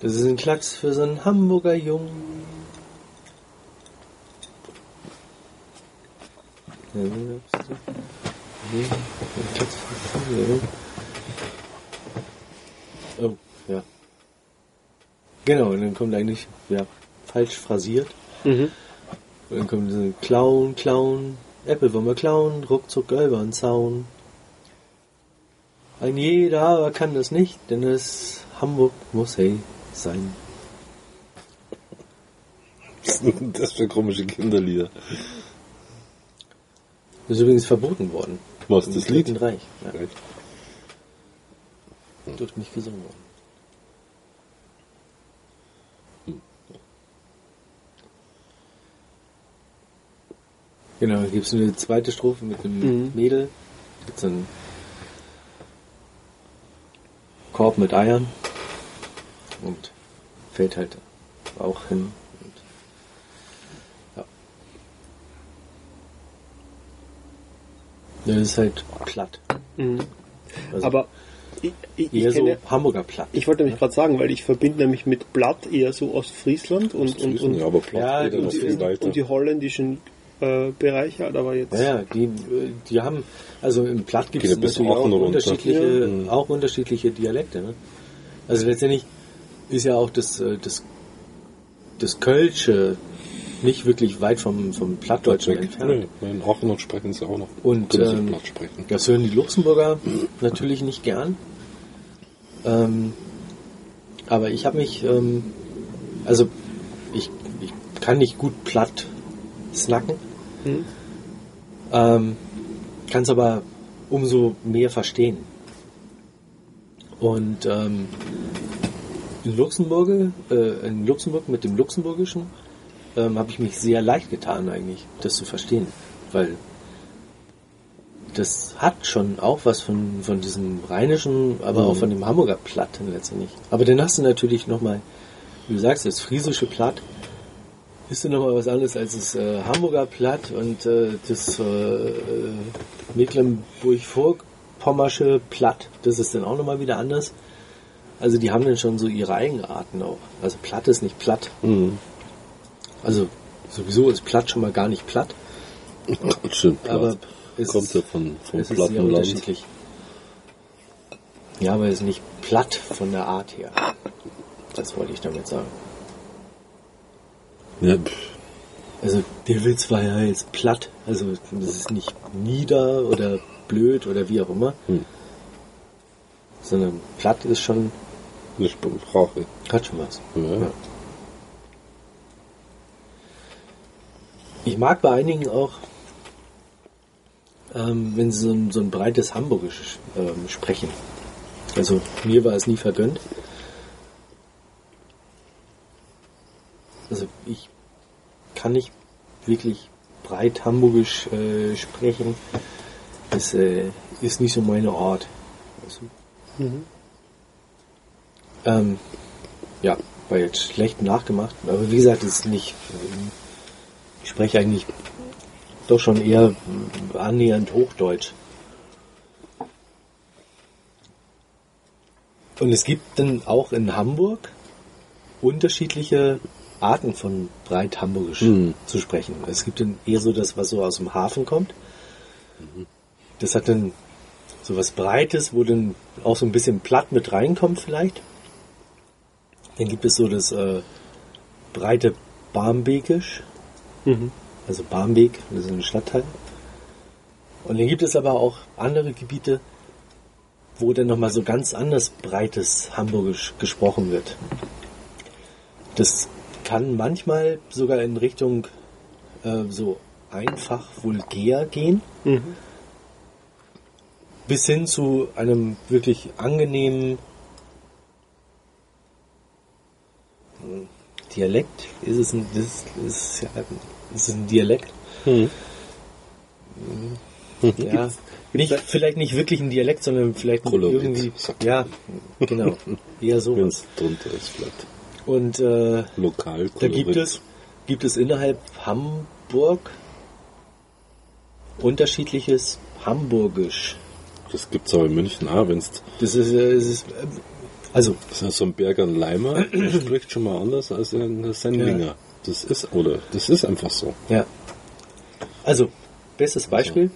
Das ist ein Klacks für so einen Hamburger Jungen. Ja, ein Klacks für einen Hamburger Jungen. Oh, ja. Genau, und dann kommt eigentlich, ja, falsch phrasiert. mhm. Und dann kommt diese Clown, Clown, Apple wollen wir klauen, ruckzuck über den Zaun. Ein jeder aber kann das nicht, denn es Hamburg muss hey sein. Was sind denn das für komische Kinderlieder? Das ist übrigens verboten worden. Was, das Lied? Reich. Ja, Vielleicht. Durfte nicht gesungen worden. Genau, dann gibt es eine zweite Strophe mit dem Mhm. Mädel. Gibt so einen Korb mit Eiern und fällt halt auch hin. Und, ja. Das ist halt platt. Mhm. Also Aber ich, ich, ich, eher so kenne, Hamburger platt. ich wollte nämlich gerade sagen, weil ich verbinde nämlich mit Blatt eher so Ostfriesland und, und, und, ja, aber platt Ja, und noch die, und die holländischen äh, Bereiche, aber jetzt. Ja, die, die haben, also im Platt gibt es natürlich auch runter. unterschiedliche. Mhm. auch unterschiedliche Dialekte. Ne? Also letztendlich ist ja auch das, äh, das, das Kölsche nicht wirklich weit vom, vom Plattdeutschen weg. entfernt. Nee, in Aachen sprechen sie auch noch. Und ähm, platt das hören die Luxemburger natürlich nicht gern. Ähm, aber ich habe mich, ähm, also ich, ich kann nicht gut platt snacken, Hm? ähm, kann es aber umso mehr verstehen. Und ähm, in, Luxemburg, äh, in Luxemburg mit dem Luxemburgischen ähm, habe ich mich sehr leicht getan eigentlich, das zu verstehen, weil das hat schon auch was von, von diesem rheinischen, aber auch von dem Hamburger Platt letztendlich. Aber dann hast du natürlich nochmal, wie du sagst, das friesische Platt ist dann nochmal was anderes als das äh, Hamburger Platt und äh, das äh, äh, Mecklenburg-Vorpommersche Platt. Das ist dann auch nochmal wieder anders. Also die haben dann schon so ihre Eigenarten auch. Also Platt ist nicht platt. Mhm. Also sowieso ist platt schon mal gar nicht platt. Schön platt. Aber es Kommt ja von, vom Es ist sehr unterschiedlich. Ja, aber es ist nicht platt von der Art her. Das wollte ich damit sagen. Ja, pff, Also der Witz war ja jetzt platt. Also das ist nicht nieder oder blöd oder wie auch immer. Hm. Sondern platt ist schon, eine Sprache. hat schon was. Ja. Ja. Ich mag bei einigen auch, ähm, wenn sie so ein, so ein breites Hamburgisch ähm, sprechen. Also mir war es nie vergönnt. Also ich kann nicht wirklich breit Hamburgisch äh, sprechen. Das äh, ist nicht so meine Art. Also, mhm. ähm, ja, war jetzt schlecht nachgemacht. Aber wie gesagt, ist nicht. Äh, spreche eigentlich doch schon eher äh, annähernd Hochdeutsch. Und es gibt dann auch in Hamburg unterschiedliche Arten von breit Hamburgisch Hm. zu sprechen. Es gibt dann eher so das, was so aus dem Hafen kommt. Das hat dann so was Breites, wo dann auch so ein bisschen platt mit reinkommt vielleicht. Dann gibt es so das äh, breite Barmbekisch, Mhm. also Barmbek, das ist ein Stadtteil. Und dann gibt es aber auch andere Gebiete, wo dann nochmal so ganz anders breites Hamburgisch gesprochen wird. Das kann manchmal sogar in Richtung äh, so einfach vulgär gehen, Mhm. bis hin zu einem wirklich angenehmen hm, Dialekt. Ist es ein, das ist, ja, ist es ein Dialekt? Hm. Ja, nicht, vielleicht nicht wirklich ein Dialekt, sondern vielleicht Kolorit, irgendwie, ja, genau, eher Wenn sowas. es drunter ist, vielleicht. Und äh, Lokal da gibt es, gibt es innerhalb Hamburg unterschiedliches Hamburgisch. Das gibt's auch in München auch, wenn's Das ist, äh, es ist äh, also das ist so ein Berger Leimer, der spricht schon mal anders als ein Sendlinger. Ja. Das ist, oder, das ist einfach so. Ja. Also, bestes Beispiel.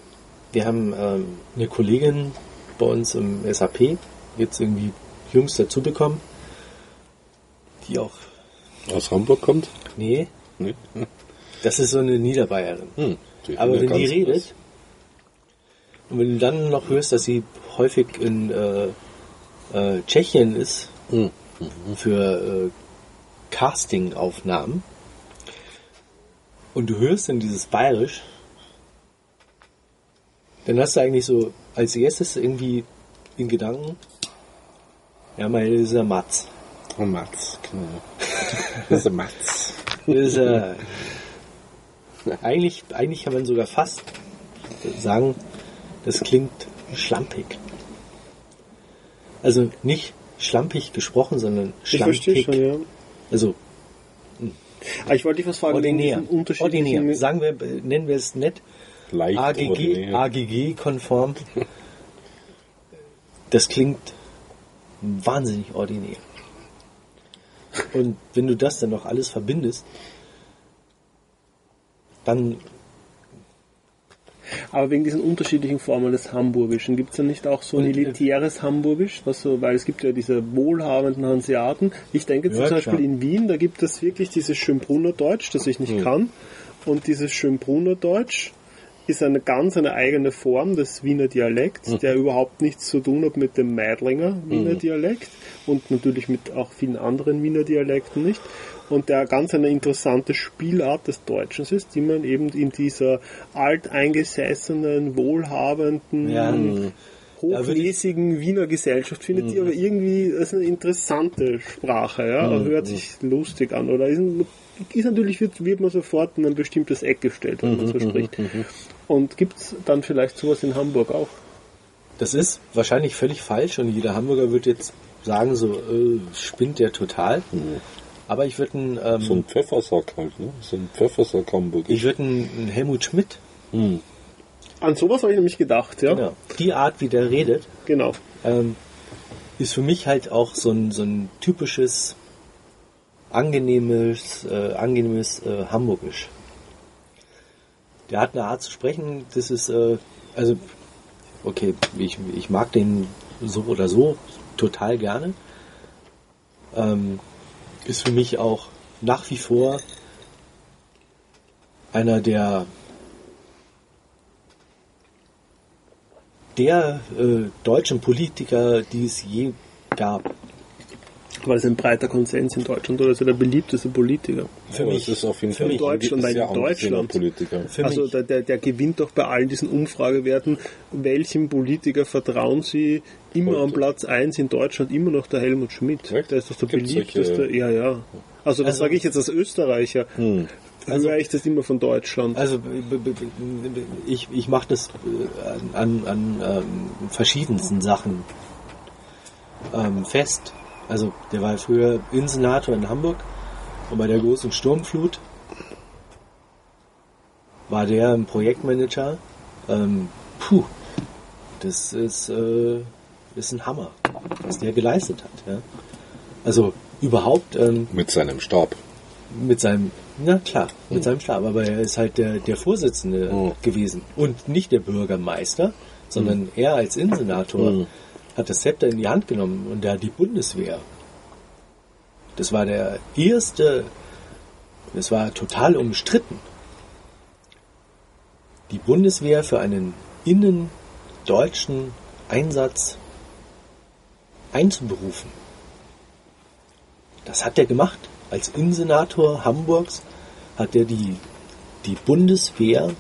Wir haben ähm, eine Kollegin bei uns im SAP, jetzt irgendwie jüngst dazu bekommen, die auch, Aus Hamburg kommt? nee, Nee. Das ist so eine Niederbayerin. Hm. Die Aber wenn die redet, und wenn du dann noch hörst, dass sie häufig in äh, äh, Tschechien ist Hm. für äh, Casting-Aufnahmen und du hörst dann dieses Bayerisch, dann hast du eigentlich so als erstes irgendwie in Gedanken, ja, mein das ist der Matz. Oh, Mats, genau. Das ist der Mats. Das ist, äh, eigentlich, eigentlich kann man sogar fast sagen, das klingt schlampig. Also nicht schlampig gesprochen, sondern Ich verstehe schlampig. schon, ja. Also Aber ich wollte dich was fragen, ordinär. Ordinär. Sagen wir, nennen wir es nett. Leicht AGG. AGG-konform. Das klingt wahnsinnig ordinär. Und wenn du das dann noch alles verbindest, dann Aber wegen diesen unterschiedlichen Formen des Hamburgischen, gibt es da nicht auch so ein äh, elitäres Hamburgisch? Was so, weil es gibt ja diese wohlhabenden Hanseaten. Ich denke Ja, zum Beispiel klar. in Wien, da gibt es wirklich dieses Schönbrunner Deutsch, das ich nicht kann. Und dieses Schönbrunner Deutsch ist eine ganz eine eigene Form des Wiener Dialekts, der überhaupt nichts zu tun hat mit dem Meidlinger Wiener Dialekt und natürlich mit auch vielen anderen Wiener Dialekten nicht. Und der ganz eine interessante Spielart des Deutschen ist, die man eben in dieser alteingesessenen, wohlhabenden, Ja, Da würde hochmäßigen Wiener Gesellschaft findet, die aber irgendwie, das ist eine interessante Sprache, ja, hört sich lustig an, oder ist, ist natürlich, wird, wird man sofort in ein bestimmtes Eck gestellt, wenn man so spricht. Und gibt's dann vielleicht sowas in Hamburg auch? das ist wahrscheinlich völlig falsch und jeder Hamburger wird jetzt sagen, so äh, spinnt der total. Aber ich würde einen, ähm, So ein Pfeffersack halt, ne? So ein Pfeffersack Hamburg. ich würde einen, einen Helmut Schmidt, Hm. An sowas habe ich nämlich gedacht, ja. genau, die Art, wie der redet, Genau. ähm, ist für mich halt auch so ein, so ein typisches, angenehmes, äh, angenehmes äh, Hamburgisch. Der hat eine Art zu sprechen, das ist, äh, also, okay, ich, ich mag den so oder so total gerne. Ähm, ist für mich auch nach wie vor einer der der äh, deutschen Politiker, die es je gab. Weil es ein breiter Konsens in Deutschland oder ist er der beliebteste Politiker? Für mich, es ist auf jeden Fall mich, Deutschland, ein weil in Deutschland- Politiker. Für also der, der, der gewinnt doch bei all diesen Umfragewerten. Welchem Politiker vertrauen Sie immer Heute. am Platz 1 in Deutschland immer noch der Helmut Schmidt? Echt? Der ist doch der Gibt's beliebteste. solche- Ja, ja. Also das Also- sage ich jetzt als Österreicher. Hm. Also höre ich das immer von Deutschland. Also ich, ich mache das äh, an, an ähm, verschiedensten Sachen ähm, fest. Also der war früher Innensenator in Hamburg und bei der großen Sturmflut war der ein Projektmanager. Ähm, puh, das ist, äh, ist ein Hammer, was der geleistet hat. Ja? Also überhaupt ähm, Mit seinem Stab. mit seinem, na klar, mit seinem Stab, aber er ist halt der, der Vorsitzende Mhm. gewesen und nicht der Bürgermeister, sondern er als Innensenator Mhm. Hat das Zepter in die Hand genommen und hat die Bundeswehr. Das war der erste, das war total umstritten. Die Bundeswehr für einen innendeutschen Einsatz einzuberufen. Das hat er gemacht. Als Innensenator Hamburgs hat er die, die Bundeswehr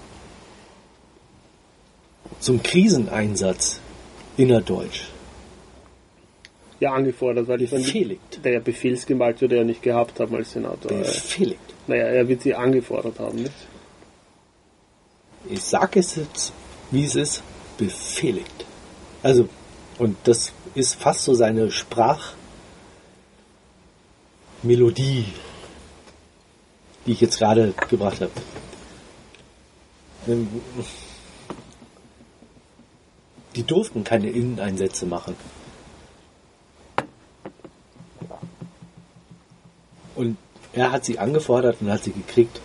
zum Kriseneinsatz innerdeutsch Ja, angefordert, weil ich meine, befehligt. der Befehlsgewalt wird er ja nicht gehabt haben als Senator. Befehligt. Naja, er wird sie angefordert haben, nicht? Ich sage es jetzt, wie es ist, befehligt. Also, und das ist fast so seine Sprachmelodie, die ich jetzt gerade gebracht habe. Ähm, Die durften keine Inneneinsätze machen. Und er hat sie angefordert und hat sie gekriegt.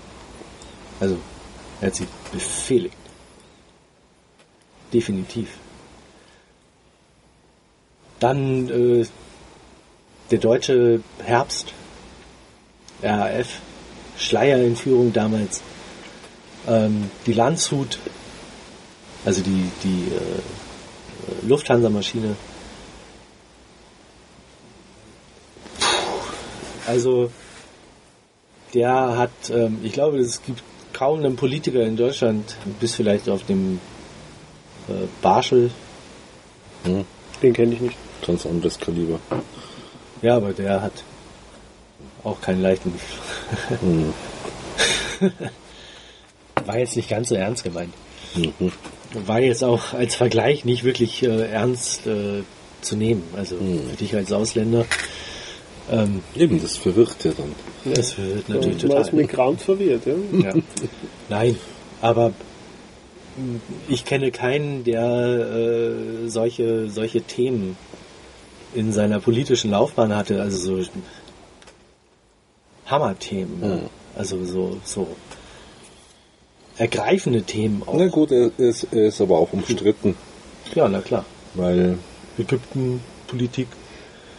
Also, er hat sie befehligt. Definitiv. Dann äh, der deutsche Herbst, RAF, Schleierentführung damals, ähm, die Landshut, also die, die äh, Lufthansa-Maschine. Also der hat, ähm, ich glaube, es gibt kaum einen Politiker in Deutschland, bis vielleicht auf dem äh, Barschel, Hm. Den kenne ich nicht. Ganz anderes Kaliber. ja, aber der hat auch keinen leichten. Hm. War jetzt nicht ganz so ernst gemeint. Mhm. War jetzt auch als Vergleich nicht wirklich äh, ernst äh, zu nehmen. Also Hm. für dich als Ausländer. Ähm, Eben, das verwirrt ja dann. das wird natürlich Man ist total. Migrant verwirrt, ja? Ja. Nein, aber mh, ich kenne keinen, der äh, solche, solche Themen in seiner politischen Laufbahn hatte, also so Hammerthemen? Mhm. also so, so ergreifende Themen auch. Na gut, er ist, er ist aber auch umstritten, Ja, na klar. weil Ägypten, Politik.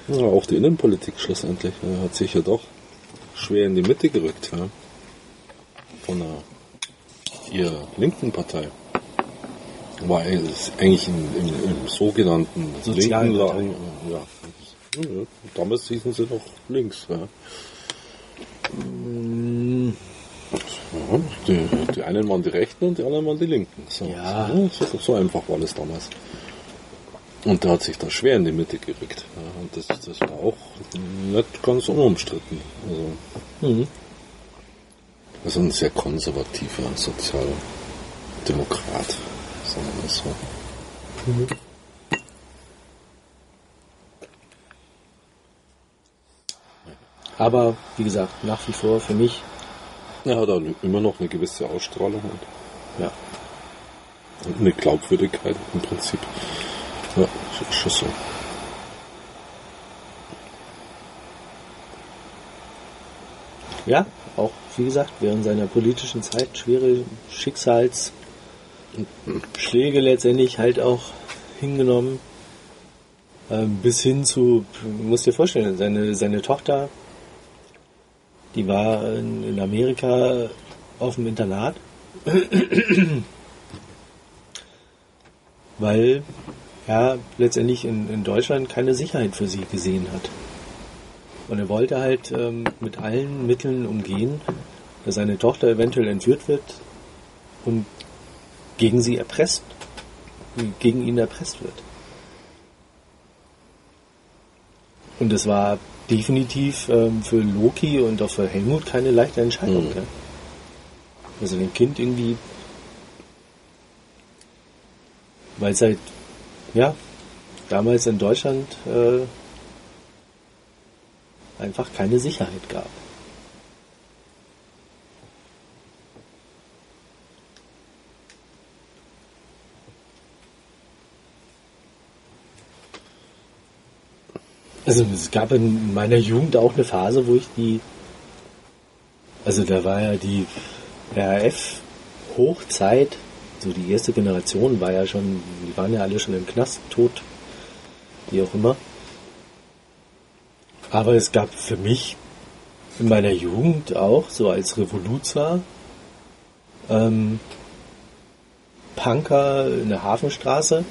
Ja, auch die Innenpolitik schlussendlich äh, hat sich ja doch schwer in die Mitte gerückt. Ja? Von der ihrer linken Partei. War eigentlich im, im, im sogenannten linken. Lagen. äh, Ja. Ja, damals hießen sie noch links. Ja. Mm, Ja, die, die einen waren die Rechten und die anderen waren die Linken. So, Ja. so, so einfach war das damals. Und da hat sich da schwer in die Mitte gerückt. Ja, und das, das war auch nicht ganz unumstritten. Also, mhm. also ein sehr konservativer Sozialdemokrat, sagen wir mal so. Aber wie gesagt, nach wie vor für mich, Er hat auch immer noch eine gewisse Ausstrahlung und ja, und eine Glaubwürdigkeit im Prinzip. So. ja, auch wie gesagt, während seiner politischen Zeit schwere Schicksalsschläge letztendlich halt auch hingenommen. Ähm, bis hin zu, du musst dir vorstellen, seine, seine Tochter, die war in Amerika auf dem Internat, weil er letztendlich in, in Deutschland keine Sicherheit für sie gesehen hat. Und er wollte halt ähm, mit allen Mitteln umgehen, dass seine Tochter eventuell entführt wird und gegen sie erpresst, gegen ihn erpresst wird. Und es war definitiv ähm, für Loki und auch für Helmut keine leichte Entscheidung. Mhm. Gell? Also dem Kind irgendwie, weil es halt, ja, damals in Deutschland äh, einfach keine Sicherheit gab. Also es gab in meiner Jugend auch eine Phase, wo ich die, also da war ja die RAF Hochzeit, so die erste Generation war ja schon, die waren ja alle schon im Knast, tot, wie auch immer. Aber es gab für mich in meiner Jugend auch, so als Revoluzer, ähm, Punker in der Hafenstraße,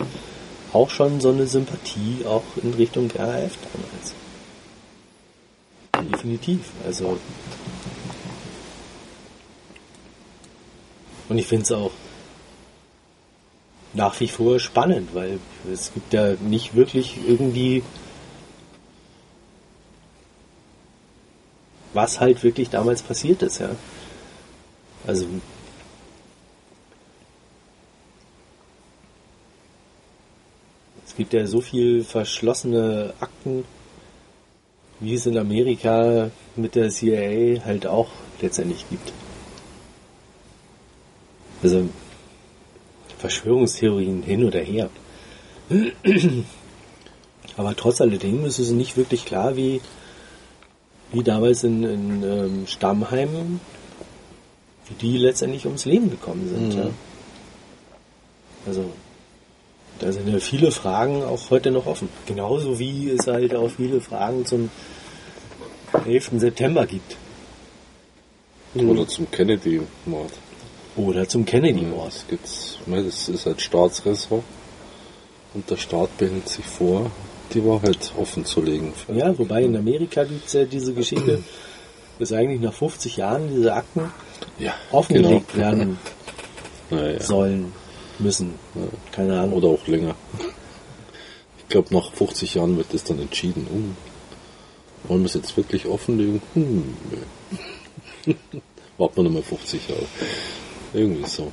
auch schon so eine Sympathie auch in Richtung RAF damals. Definitiv. Also und ich finde es auch nach wie vor spannend, weil es gibt ja nicht wirklich irgendwie was halt wirklich damals passiert ist, ja. Also es gibt ja so viel verschlossene Akten, wie es in Amerika mit der CIA halt auch letztendlich gibt. Also Verschwörungstheorien hin oder her. Aber trotz alledem ist es nicht wirklich klar, wie, wie damals in, in ähm, Stammheim, wie die letztendlich ums Leben gekommen sind. Mhm. Ja. Also da sind ja viele Fragen auch heute noch offen. Genauso wie es halt auch viele Fragen zum 11. September gibt. Oder zum Kennedy-Mord. Oder zum Kennedy-Mord. Das gibt's, ne, das ist halt Staatsräson. Und der Staat behält sich vor, die Wahrheit offen zu legen. Ja, wobei in Amerika gibt es ja diese Geschichte, dass eigentlich nach 50 Jahren diese Akten Ja, offengelegt genau. werden Ja, ja. sollen, müssen. Keine Ahnung. Oder auch länger. Ich glaube, nach 50 Jahren wird das dann entschieden. Uh, wollen wir es jetzt wirklich offenlegen? Hm, nö. Warten wir nochmal 50 Jahre. Irgendwie so.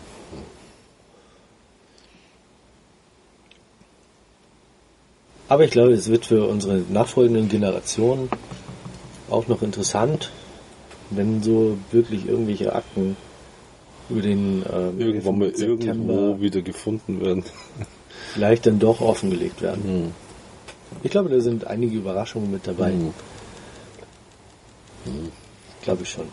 Aber ich glaube, es wird für unsere nachfolgenden Generationen auch noch interessant, wenn so wirklich irgendwelche Akten über den ähm, Irgendwann mal 11. September irgendwo wieder gefunden werden. vielleicht dann doch offengelegt werden. Hm. Ich glaube, da sind einige Überraschungen mit dabei. Hm. Glaube ich schon.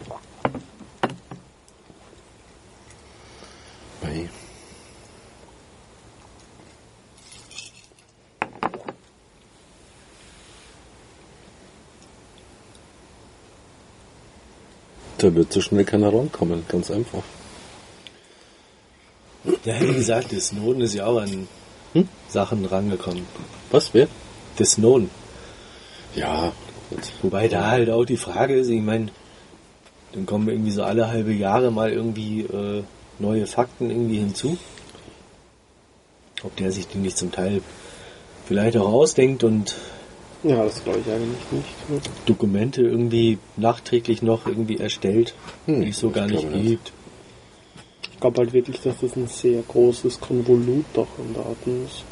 Mei. Da wird so schnell keiner rankommen, ganz einfach. Ja, wie gesagt, der Snowden ist ja auch an Hm? Sachen rangekommen. Was, wer? Der Snowden. Ja, gut. Wobei da halt auch die Frage ist, ich meine, dann kommen irgendwie so alle halbe Jahre mal irgendwie äh, neue Fakten irgendwie hinzu. Ob der sich die nicht zum Teil vielleicht auch ausdenkt und Ja, das glaube ich eigentlich nicht. Dokumente irgendwie nachträglich noch irgendwie erstellt, Hm, die es so gar ich nicht gibt. Ich glaube halt wirklich, dass das ein sehr großes Konvolut doch an Daten ist.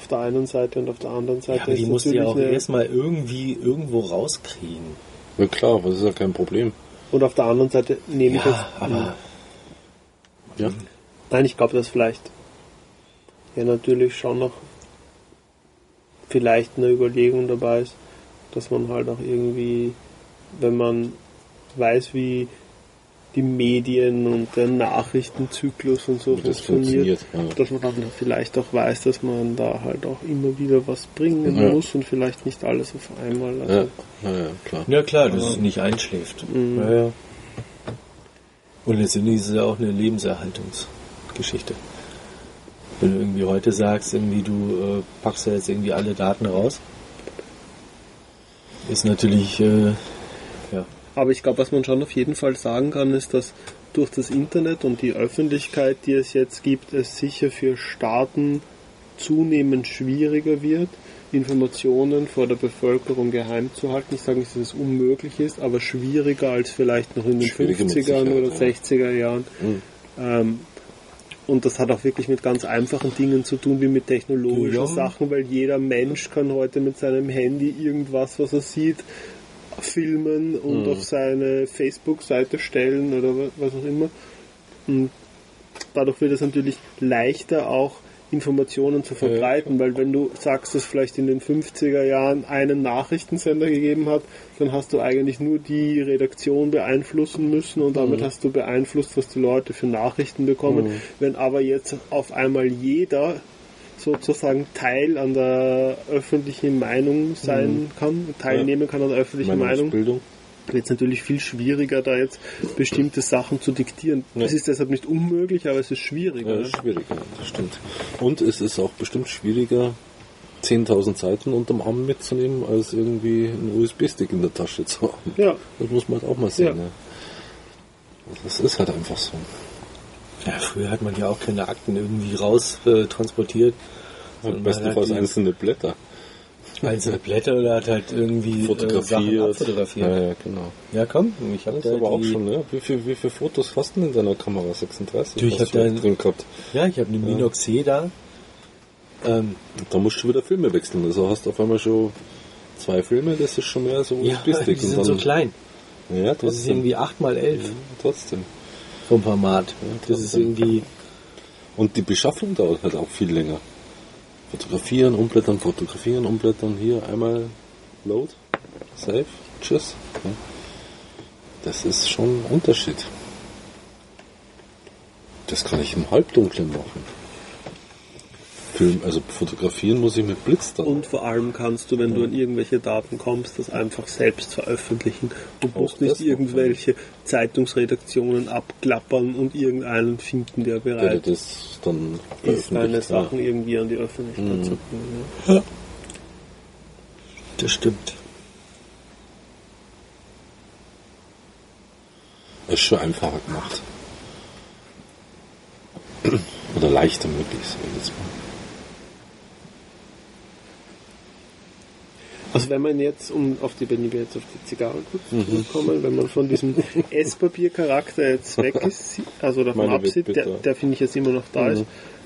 Auf der einen Seite und auf der anderen Seite Ja, aber ist die musst du ja auch erstmal irgendwie irgendwo rauskriegen. Ja klar, das ist ja kein Problem. Und auf der anderen Seite nehme ich Ja, jetzt. aber Ja. Nein, ich glaube, dass vielleicht ja natürlich schon noch vielleicht eine Überlegung dabei ist, dass man halt auch irgendwie, wenn man weiß, wie die Medien und der Nachrichtenzyklus und so das funktioniert, funktioniert, ja. dass man dann vielleicht auch weiß, dass man da halt auch immer wieder was bringen Ja. muss und vielleicht nicht alles auf einmal. Also, Ja, ja, ja klar. Ja klar, dass es nicht einschläft. Mhm. Und letztendlich ist es ja auch eine Lebenserhaltungsgeschichte. Wenn du irgendwie heute sagst, irgendwie du äh, packst ja jetzt irgendwie alle Daten raus, ist natürlich, äh, ja, Aber ich glaube, was man schon auf jeden Fall sagen kann, ist, dass durch das Internet und die Öffentlichkeit, die es jetzt gibt, es sicher für Staaten zunehmend schwieriger wird, Informationen vor der Bevölkerung geheim zu halten. Ich sage nicht, dass es unmöglich ist, aber schwieriger als vielleicht noch in den Schwieriger mit 50er oder Sicherheit, 60er Jahren. Mhm. Ähm, und das hat auch wirklich mit ganz einfachen Dingen zu tun, wie mit technologischen Ja. Sachen, weil jeder Mensch kann heute mit seinem Handy irgendwas, was er sieht, filmen und auf seine Facebook-Seite stellen oder wa- was auch immer. Und dadurch wird es natürlich leichter auch Informationen zu verbreiten, weil wenn du sagst, dass vielleicht in den 50er Jahren einen Nachrichtensender gegeben hat, dann hast du eigentlich nur die Redaktion beeinflussen müssen und damit hast du beeinflusst, was die Leute für Nachrichten bekommen. Wenn aber jetzt auf einmal jeder sozusagen Teil an der öffentlichen Meinung sein kann, teilnehmen kann an der öffentlichen Meinung, Meinungsbildung. Wird es natürlich viel schwieriger, da jetzt bestimmte Sachen zu diktieren. Ja. Es ist deshalb nicht unmöglich, aber es ist schwieriger. Ja, das ist schwieriger, das stimmt. Und es ist auch bestimmt schwieriger, 10.000 Seiten unterm Arm mitzunehmen, als irgendwie einen USB-Stick in der Tasche zu haben. Ja, Das muss man halt auch mal sehen. Ja. Ne? Das ist halt einfach so. Ja, früher hat man ja auch keine Akten irgendwie raus äh, transportiert. Am sondern besten man hat Fall die einzelne Blätter einzelne Blätter oder hat halt irgendwie äh, fotografiert. abfotografiert. Ja, ja, genau. Ja, komm, ich habe da aber auch die, schon, ne? Wie viel, wie viele Fotos hast du denn in deiner Kamera? 36? Du, ich hast hab da drin gehabt. Ja, ich habe eine Minox C da. Ähm, Da musst du wieder Filme wechseln. Also hast du auf einmal schon zwei Filme, das ist schon mehr so ja, die USB-Stick. sind so klein. Ja, Das ist trotzdem. irgendwie 8x11 trotzdem. vom Format. Das ist trotzdem. irgendwie Und die Beschaffung dauert halt auch viel länger. Fotografieren, umblättern, fotografieren, umblättern. Hier einmal Load, Save, Tschüss. Das ist schon ein Unterschied. Das kann ich im Halbdunklen machen. Film, also fotografieren muss ich mit Blitz dann. und vor allem kannst du, wenn du an irgendwelche Daten kommst, das einfach selbst veröffentlichen und Auch musst nicht das irgendwelche Zeitungsredaktionen abklappern und irgendeinen finden, der der bereit das dann ist, deine ja. Sachen irgendwie an die Öffentlichkeit Mhm. zu bringen. Ja. Das stimmt. Ist schon einfacher gemacht. Oder leichter möglich, sag ich jetzt mal. Also wenn man jetzt, um auf die, wenn wir jetzt auf die Zigarre kurz Mhm. zurückkommen, wenn man von diesem Esspapier-Charakter jetzt weg ist, also davon Meine absieht, der, der finde ich jetzt immer noch da Mhm. ist,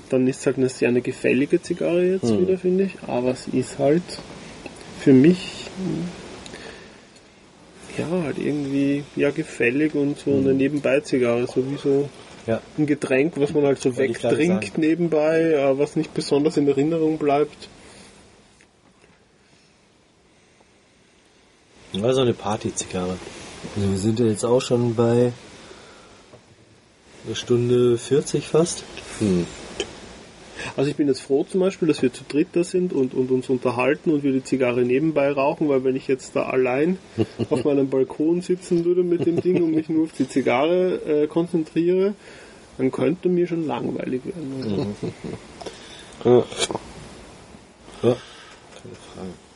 dann ist halt eine sehr eine gefällige Zigarre jetzt Mhm. wieder, finde ich. Aber sie ist halt für mich ja halt irgendwie ja gefällig und so Mhm. eine Nebenbei-Zigarre, so wie so Ja. ein Getränk, was man halt so wegtrinkt nebenbei, äh, was nicht besonders in Erinnerung bleibt. War so eine Party-Zigarre. Also wir sind ja jetzt auch schon bei eine Stunde 40 fast. Hm. Also ich bin jetzt froh zum Beispiel, dass wir zu dritt da sind und, und uns unterhalten und wir die Zigarre nebenbei rauchen, weil wenn ich jetzt da allein auf meinem Balkon sitzen würde mit dem Ding und mich nur auf die Zigarre äh, konzentriere, dann könnte mir schon langweilig werden. Also, Ja. Ja. Keine Frage.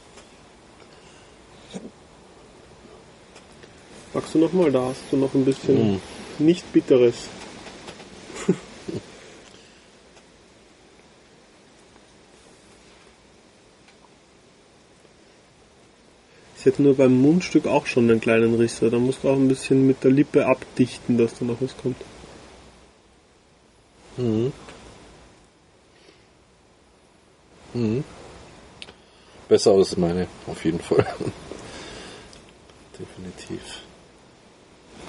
Magst du nochmal? Da hast du noch ein bisschen Mhm. nicht bitteres. Ich hätte nur beim Mundstück auch schon einen kleinen Riss. Da musst du auch ein bisschen mit der Lippe abdichten, dass da noch was kommt. Mhm. Mhm. Besser als meine, auf jeden Fall. Definitiv.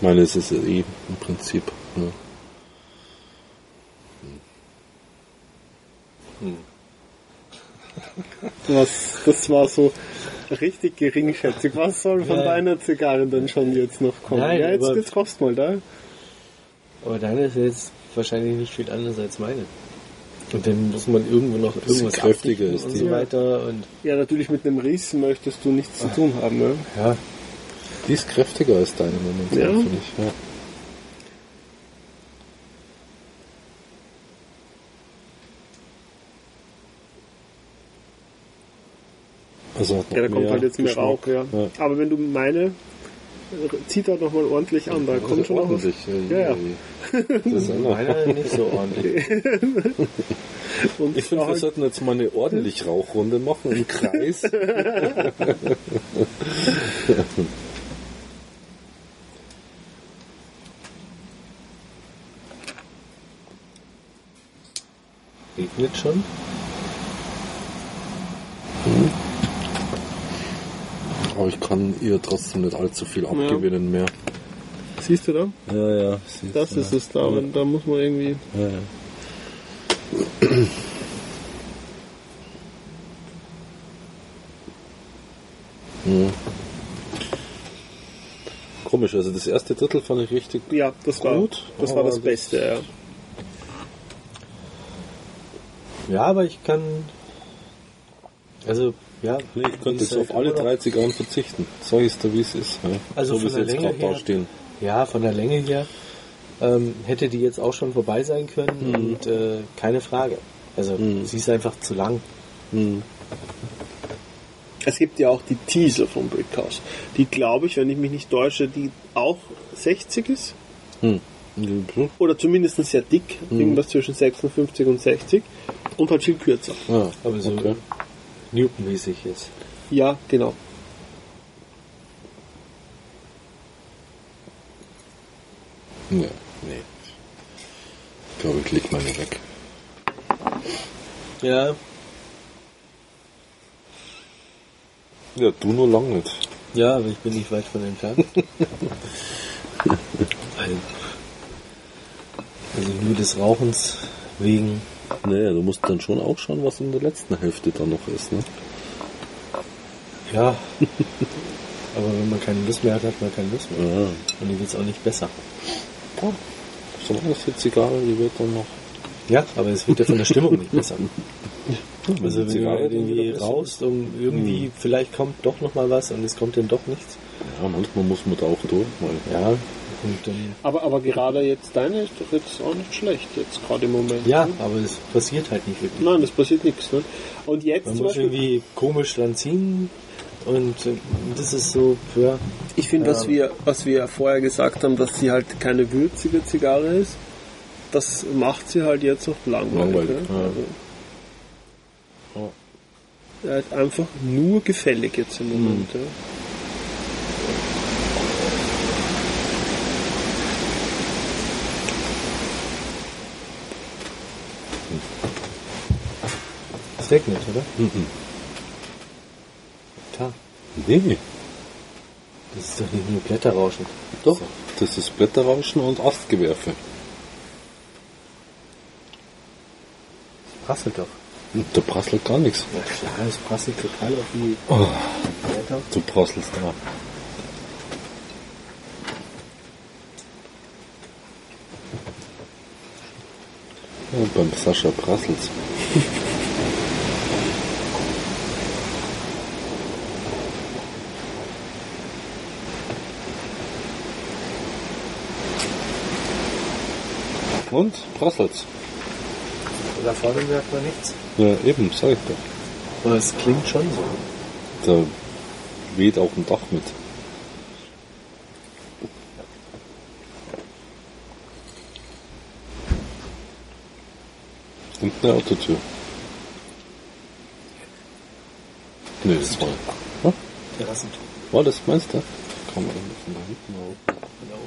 Meine ist es ja eh im Prinzip. Ja. Was, das war so richtig geringschätzig. Was soll von Ja. deiner Zigarre denn schon jetzt noch kommen? Nein, ja, jetzt, jetzt kost mal da. Aber deine ist jetzt wahrscheinlich nicht viel anders als meine. Und dann muss man irgendwo noch irgendwas kräftiger ist und so weiter. Und Ja, natürlich mit einem Riss möchtest du nichts zu tun haben. Ne? ja, Die ist kräftiger als deine momentan, Ja? finde ich. Ja. Also Ja, da kommt halt jetzt mehr Geschmack. Rauch, ja. ja. Aber wenn du meine zieht da nochmal ordentlich an. Da kommt schon noch was. ordentlich. Ja, ja. Das ist auch noch. Meiner nicht so ordentlich. Und Ich finde, wir halt- sollten jetzt mal eine ordentlich Rauchrunde machen im Kreis. Regnet schon. Aber ich kann ihr trotzdem nicht allzu viel abgewinnen mehr. Siehst du da? Ja, ja. Das du, ist es da. Und da muss man irgendwie. Ja, ja. Hm. Komisch, also das erste Drittel fand ich richtig Ja, das war Gut, Das war das- Beste, ja. Ja, aber ich kann. Also, ja. Nee, ich könnte jetzt auf alle immer noch- drei Zigarren verzichten. Sag ich dir, wie es ist. Ja. Also so wie von sie der jetzt Länge gerade her- da stehen. Ja, von der Länge her ähm, hätte die jetzt auch schon vorbei sein können und äh, keine Frage. Also, Mhm. sie ist einfach zu lang. Hm. Es gibt ja auch die Teaser vom Brickhouse. Die glaube ich, wenn ich mich nicht täusche, die auch 60 ist. Hm. Oder zumindest sehr dick. Irgendwas zwischen 56 und 60. Und halt viel kürzer. Ah, Aber so okay. Newton-mäßig jetzt. Ja, genau. Nee, nee. Ich glaube, ich leg meine weg. Ja, Ja, du nur lang nicht. ja, aber ich bin nicht weit von entfernt. Weil- also nur des Rauchens wegen. Naja, du musst dann schon auch schauen, was in der letzten Hälfte da noch ist. Ne? Ja. aber wenn man keine Lust mehr hat, hat man keine Lust mehr. Ja. Und dann geht's auch nicht besser. So das die Zigarre, die wird dann noch. Ja, aber es wird ja von der Stimmung nicht besser. Also wenn Zigarre du dann irgendwie raus und irgendwie, vielleicht kommt doch noch mal was und es kommt dann doch nichts. Ja, manchmal muss man da auch durch. Weil Ja, und dann, Aber, aber gerade jetzt deine ist doch jetzt auch nicht schlecht, jetzt gerade im Moment. ja, ne? aber es passiert halt nicht wirklich. Nein, es passiert nichts. Ne? Und jetzt Man zum muss Beispiel, irgendwie komisch dran ziehen und äh, das ist so, ja, ich finde, was, wir, was wir vorher gesagt haben, dass sie halt keine würzige Zigarre ist, das macht sie halt jetzt auch langweilig. Langweilig, ne? ja. Also, er ist einfach nur gefällig jetzt im Moment. Ja. Es regnet, oder? Mhm. Klar. Nee, Das ist doch nicht nur Blätterrauschen. doch. Das ist Blätterrauschen und Astgewerfe. Prasselt doch. Und Da prasselt gar nichts. Ja klar, es prasselt total auf die Oh, Blätter. du prasselst da. Ja, beim Sascha prasselt's. Und? Prasselt's. Da vorne merkt man nichts. Ja, eben, sag ich doch. Aber es klingt schon so. Da weht auch ein Dach mit. Und eine Autotür. Nee, das war. Terrassentor. War das meinst du? Kann man von da hinten auch. Genau.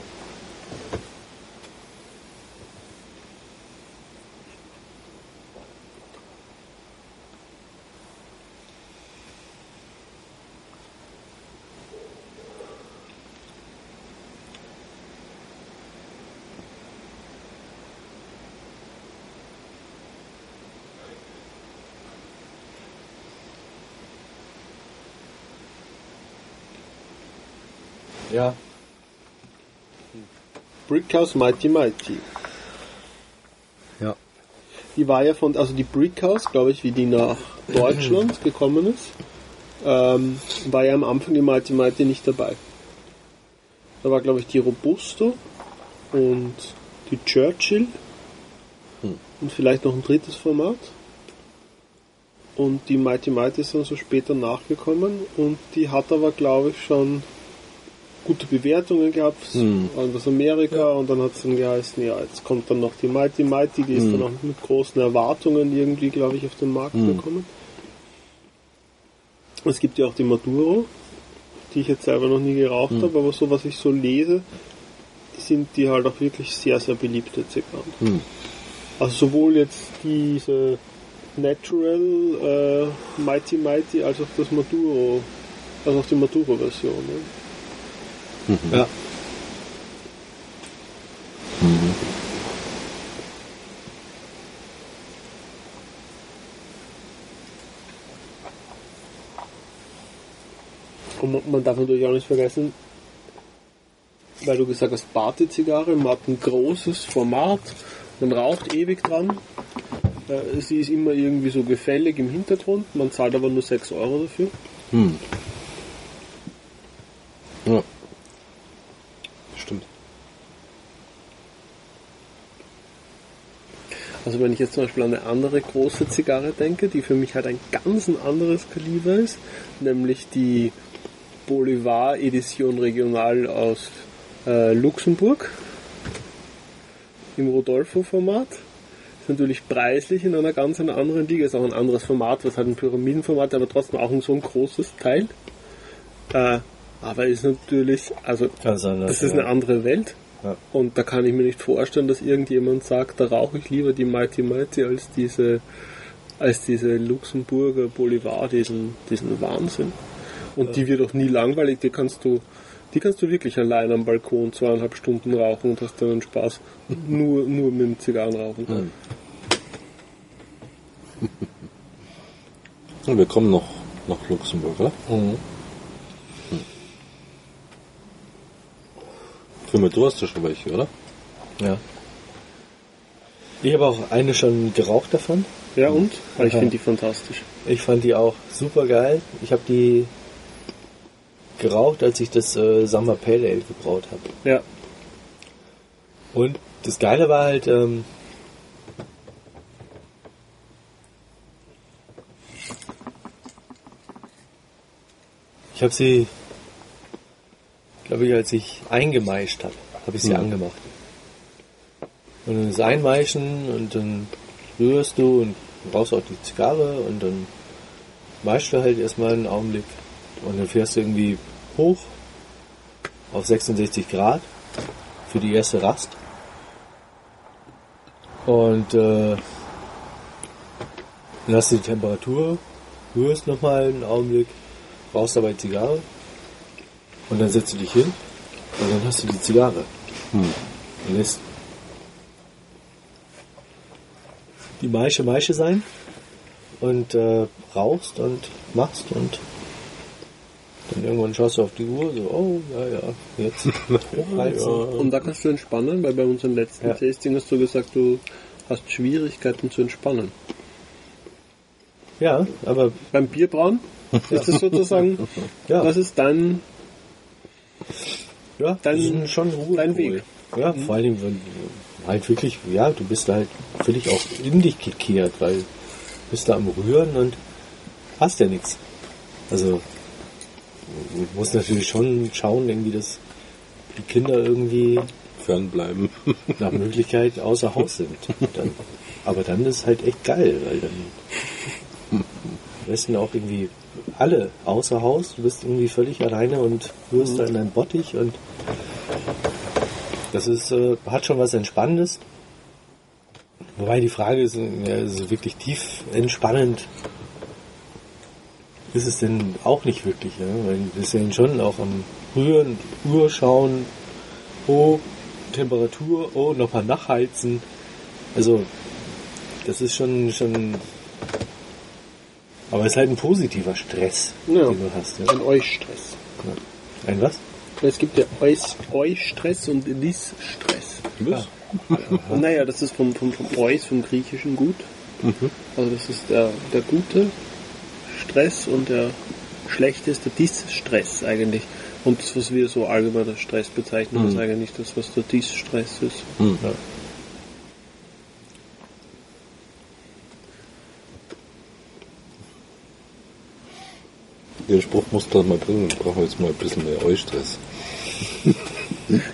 Ja, Brickhouse Mighty Mighty. Ja. Die war ja von, also die Brickhouse, glaube ich, wie die nach Deutschland gekommen ist, ähm, war ja am Anfang die Mighty Mighty nicht dabei. Da war, glaube ich, die Robusto und die Churchill und vielleicht noch ein drittes Format. Und die Mighty Mighty ist dann so später nachgekommen und die hat aber, glaube ich, schon gute Bewertungen gehabt Hm. aus Amerika und dann hat es dann geheißen, ja, jetzt kommt dann noch die Mighty Mighty, die ist Hm. dann auch mit großen Erwartungen irgendwie, glaube ich, auf den Markt Hm. gekommen. Es gibt ja auch die Maduro, die ich jetzt selber noch nie geraucht Hm. habe, aber so was ich so lese, sind die halt auch wirklich sehr, sehr beliebte Zigarren. Hm. Also sowohl jetzt diese Natural äh, Mighty Mighty als auch das Maduro, also auch die Maduro-Version. Ne? Ja. Und man, darf natürlich auch nicht vergessen, weil du gesagt hast, Bate-Zigarre, man hat ein großes Format, man raucht ewig dran. Äh, sie ist immer irgendwie so gefällig im Hintergrund, man zahlt aber nur 6 Euro dafür. Hm. Ja. Stimmt. Also wenn ich jetzt zum Beispiel an eine andere große Zigarre denke, die für mich halt ein ganz ein anderes Kaliber ist, nämlich die Bolivar Edition Regional aus äh, Luxemburg im Rodolfo-Format. Ist natürlich preislich in einer ganz anderen Liga, ist auch ein anderes Format, was halt ein Pyramidenformat, aber trotzdem auch ein so ein großes Teil. Äh, aber ist natürlich, also das ist eine andere Welt. Ja. Und da kann ich mir nicht vorstellen, dass irgendjemand sagt, da rauche ich lieber die Mighty Mighty als diese, als diese Luxemburger Bolivar, diesen, diesen Wahnsinn. Und die wird auch nie langweilig, die kannst du, die kannst du wirklich allein am Balkon zweieinhalb Stunden rauchen und hast dann einen Spaß. Nur, nur mit dem Zigarrenrauchen. Hm. Ja, wir kommen noch nach Luxemburg, oder? Mhm. Firma, du hast ja schon welche, oder? Ja. Ich habe auch eine schon geraucht davon. Ja, und? Weil ich finde die fantastisch. Ich fand die auch super geil. Ich habe die geraucht, als ich das äh, Summer Pale Ale gebraut habe. Ja. Und das Geile war halt, ähm, ich habe sie, glaube ich, als ich eingemeischt habe, habe ich sie Mhm. angemacht. Und dann das Einmeischen und dann rührst du und brauchst auch die Zigarre und dann meischst du halt erstmal einen Augenblick und dann fährst du irgendwie hoch auf 66 Grad für die erste Rast. Und äh, dann hast du die Temperatur, rührst nochmal einen Augenblick, brauchst dabei Zigarre und dann setzt du dich hin und dann hast du die Zigarre. Hm. Und lässt die Maische Maische sein und äh, rauchst und machst und dann irgendwann schaust du auf die Uhr, so, oh, ja, ja, jetzt hochheizen. Und da kannst du entspannen, weil bei unserem letzten Ja. Tasting hast du gesagt, du hast Schwierigkeiten zu entspannen. Ja, aber Beim Bierbrauen ist das sozusagen, ja, das ist dein, ja dein- das ist schon Ruhe. dein Weg. Ja, vor allem, wenn du halt wirklich, ja, du bist halt völlig auch in dich gekehrt, weil du bist da am Rühren und hast ja nichts. Also, du musst natürlich schon schauen, irgendwie, dass die Kinder irgendwie Fernbleiben. nach Möglichkeit außer Haus sind. Dann, aber dann ist es halt echt geil, weil dann am besten auch irgendwie alle außer Haus, du bist irgendwie völlig alleine und rührst da in deinem Bottich und das ist, äh, hat schon was Entspannendes. Wobei die Frage ist, ja, ist es wirklich tief entspannend? Ist es denn auch nicht wirklich, ja? Weil wir sind schon auch am Rühren, Uhr schauen, oh, Temperatur, oh, nochmal nachheizen. Also, das ist schon, schon, aber es ist halt ein positiver Stress, Ja. den du hast. Ja? ein Eustress. Ein was? Es gibt ja Eus, Eustress und Lis-Stress. Was? Und naja, das ist vom, vom, vom Eus, vom griechischen Gut. Also das ist der, der gute Stress und der schlechte ist der Dis-Stress eigentlich. Und das, was wir so allgemein als Stress bezeichnen, ist eigentlich das, was der Dis-Stress ist. Hm. Ja. Den Spruch musst du halt mal bringen. Wir brauchen jetzt mal ein bisschen mehr Eustress.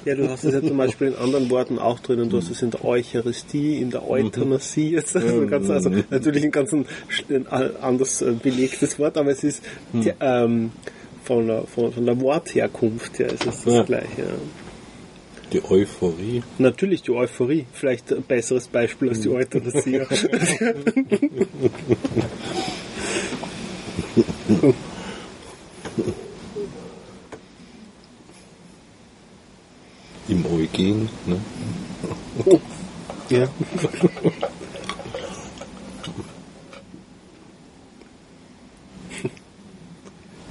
Ja, du hast es ja zum Beispiel in anderen Worten auch drinnen. Du hast es in der Eucharistie, in der Euthanasie. Jetzt also, ganz, also natürlich ein ganz anders äh, belegtes Wort, aber es ist die, ähm, von, der, von, von der Wortherkunft her ist es das Ja. gleiche. Ja. Die Euphorie. Natürlich die Euphorie. Vielleicht ein besseres Beispiel als die Euthanasie. ja. Im Eugen. Ne? ja.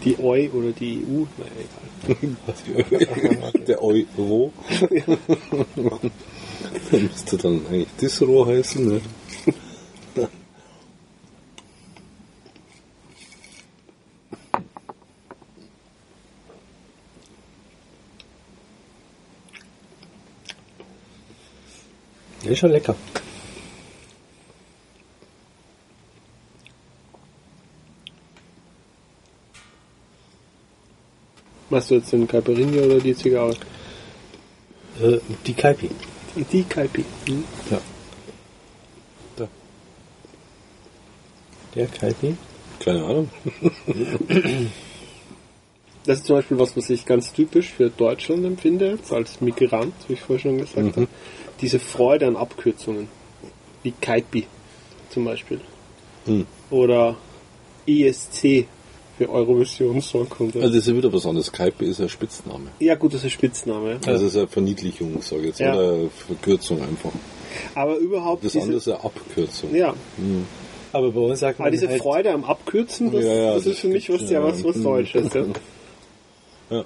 Die Eu oder die EU, na egal. Der Euro. Der müsste dann eigentlich Disro heißen. Ne? Ist schon lecker. Machst du jetzt den Caipirinha oder die Zigarre? Äh, die Kaipi. Die Caipi. Hm? Ja. Da. Der Kaipi. Keine Ahnung. Das ist zum Beispiel was, was ich ganz typisch für Deutschland empfinde, jetzt als Migrant, wie ich vorher schon gesagt habe. Diese Freude an Abkürzungen. Wie Kaipi zum Beispiel. Hm. Oder ESC für Eurovision Song Contest. Also das ist ja wieder was anderes. Skype ist ja Spitzname. ja gut, das ist Spitzname. Also das ist ja Verniedlichung, sage ich jetzt. Ja. Oder Verkürzung einfach. Aber überhaupt Das diese, andere ist ja Abkürzung. ja, Aber bei uns sagt man aber diese halt, Freude am Abkürzen, das, Ja, ja, das das ist für mich was, ja, ja. was, was Deutsches. Ja. Ja.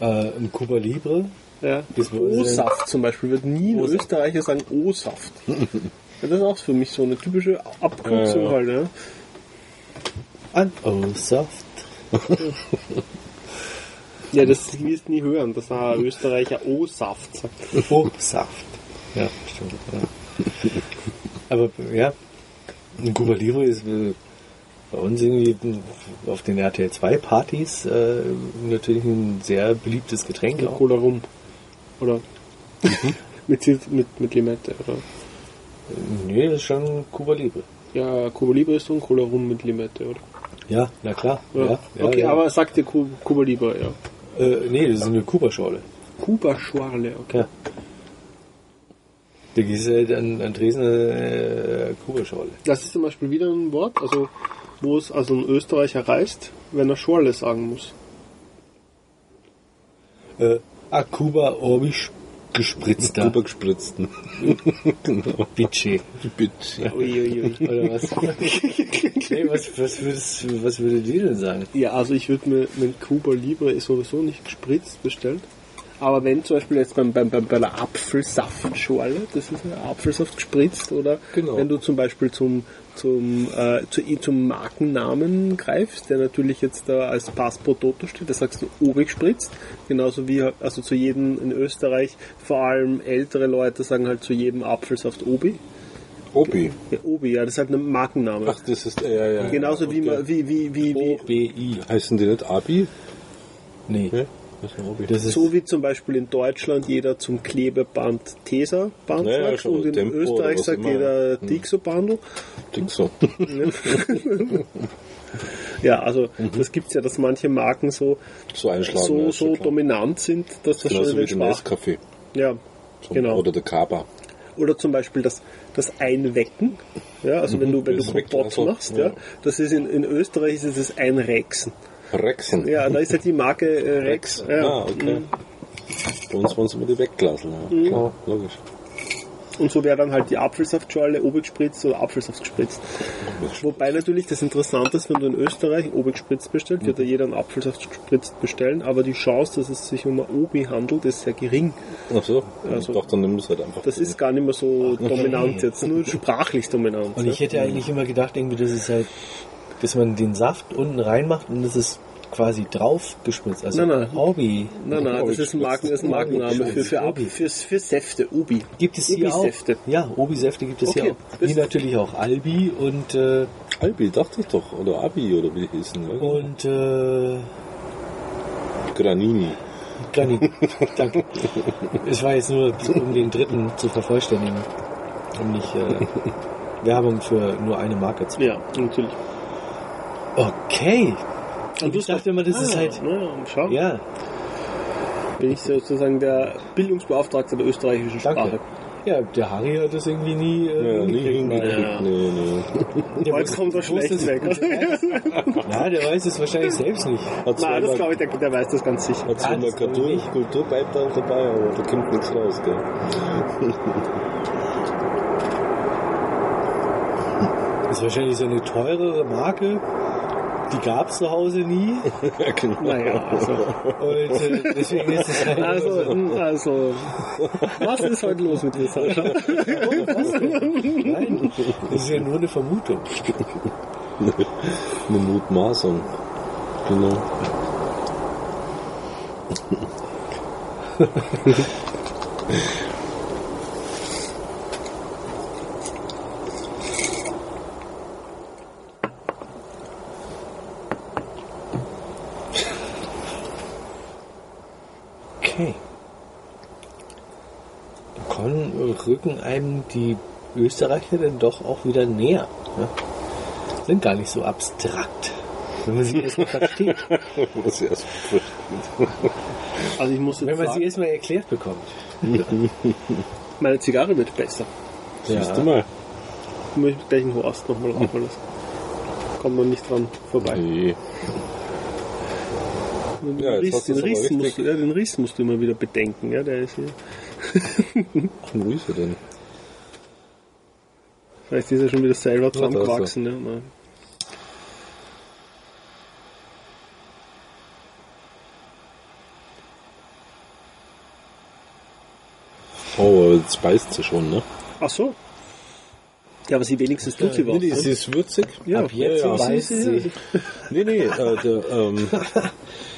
äh, ein Cuba Libre. Ja. O-Saft zum Beispiel wird nie ein O-Saft. Österreicher sagen O-Saft. ja, das ist auch für mich so eine typische Abkürzung Ja, ja. halt. Ja. An Oh, Saft. ja, das wirst du nie hören, dass ein Österreicher O-Saft sagt. Oh, Saft. Ja, stimmt. Ja. Aber ja, ein Cuba Libre ist äh, bei uns irgendwie auf den RTL 2 Partys äh, natürlich ein sehr beliebtes Getränk. Cola rum. Oder mit, Zit- mit, mit Limette. Oder? Nee, das ist schon Cuba Libre. Ja, Cuba Libre ist so ein Cola rum mit Limette, oder? Ja, na klar. Ja. Ja, okay, ja. aber sagt dir Cu- Cuba Libre, ja. Äh, nee, das ist eine Kuba-Schorle. Kuba Schwarle, okay. Ja. Da gehst du halt an, an Dresden äh, Kuba-Schorle. Das ist zum Beispiel wieder ein Wort, also wo es also ein Österreicher reist, wenn er Schorle sagen muss. Äh, ah, Kuba Orbisch gespritzter. Drüber gespritzten. genau. Bitche. Bitte. Uiuiui. Oder was? nee, was, was, würdest, was würde die denn sagen? Ja, also ich würde mir einen Cuba Libre sowieso nicht gespritzt bestellen. Aber wenn zum Beispiel jetzt beim, beim, beim, bei der Apfelsaftschorle, das ist ja Apfelsaft gespritzt, oder Genau. wenn du zum Beispiel zum, zum, äh, zu, zum Markennamen greifst, der natürlich jetzt da als Passport Toto steht, da sagst du Obi gespritzt, genauso wie also zu jedem in Österreich, vor allem ältere Leute sagen halt zu jedem Apfelsaft Obi. Obi. Ja, Obi, ja, das ist halt ein Markenname. Ach, das ist, ja, ja, ja. genauso wie, okay. man, wie, wie, wie, wie, O-B-I. Heißen die nicht Abi? Nee. Ja? Das ist So wie zum Beispiel in Deutschland jeder zum Klebeband Tesa-Band Ja, ja, sagt und in Tempo Österreich sagt immer. jeder Dixo-Bandel. Dick so. Ja, also das gibt's ja, dass manche Marken so, So einschlagen. so, so dominant sind, dass das Genauso schon in den der Sprach... Nescafé. Ja, Zum- genau. Oder der Kaba. Oder zum Beispiel das, das Einwecken. Ja, also wenn du, wenn du Kompott machst, ja. ja. das ist in, in Österreich ist es das Einrexen. Rexen. Ja, da ist ja die Marke äh, Rex. Ja. Ah, okay. Mhm. Bei uns waren es immer die Wegglasen. Ja. Klar, logisch. Und so wäre dann halt die Apfelsaftschorle Obi gespritzt oder Apfelsaft gespritzt. Wobei natürlich das Interessante ist, wenn du in Österreich Obi gespritzt bestellst, wird ja jeder einen Apfelsaft gespritzt bestellen, aber die Chance, dass es sich um ein Obi handelt, ist sehr gering. Ach so. Also- Doch, dann nimm es halt einfach. Das ist gar nicht mehr so dominant jetzt, nur sprachlich dominant. und ich hätte eigentlich immer gedacht, irgendwie, das ist halt, dass man den Saft unten reinmacht und das ist quasi drauf gespritzt. Also Nein, nein. Obi. Nein, nein, das ist ein, Marken, ist ein Markenname für, für, Ab- für, für Säfte, Ubi. Gibt es hier auch? Ja, Obi-Säfte gibt es Okay, hier auch. Wie natürlich auch Albi und, äh, Albi, dachte ich doch. Oder Abi, oder wie. Ja? Oh. und äh, Granini. Granit. Danke. Es war jetzt nur, um den dritten zu vervollständigen. Um nicht äh, Werbung für nur eine Marke zu Ja, natürlich. Okay. Und ich dachte immer, das ist Ah, halt. Na, schau. Ja, Bin ich sozusagen der Bildungsbeauftragte der österreichischen danke. Sprache. Ja, der Harry hat das irgendwie nie. Äh, Ja, nie hingekriegt, hingekriegt. Nee, nee. Der wusste- kommt er schlecht weg. Ja, der weiß es wahrscheinlich selbst nicht. Hat Nein, das glaube ich, der, der weiß das ganz sicher. hat zwar ich Kultur. Kulturbeitrag dabei, aber da kommt nichts raus, gell? Das ist wahrscheinlich so eine teurere Marke. Die gab es zu Hause nie. genau. Naja, also. Und äh, deswegen ist es halt. Also, also, was ist heute los mit dir, Sascha? Nein, das ist ja nur eine Vermutung. Eine Mutmaßung. Genau. Okay. Dann rücken einem die Österreicher dann doch auch wieder näher. Ne? Sind gar nicht so abstrakt, wenn man sie erstmal versteht. Das ist erst Also ich muss jetzt Wenn man sie sagen, erstmal erklärt bekommt. meine Zigarre wird besser. Siehst du mal. Ich möchte gleich einen Horst nochmal rauchen lassen. Kommt man nicht dran vorbei. Nee. Den, Ja, Riss, den, Riss musst, ja, den Riss musst du immer wieder bedenken. Ja, der ist hier. Ach, wo ist er denn? Vielleicht ist er schon wieder selber er. zusammengewachsen. Ja, nein. Oh, aber jetzt beißt sie schon, ne? Ach so. Ja, aber sie wenigstens tut sie was. Nee, nee, sie ne? ist würzig. Ja, Ab jetzt ja, ja. weiß sie. Nee, nee, äh, der, ähm,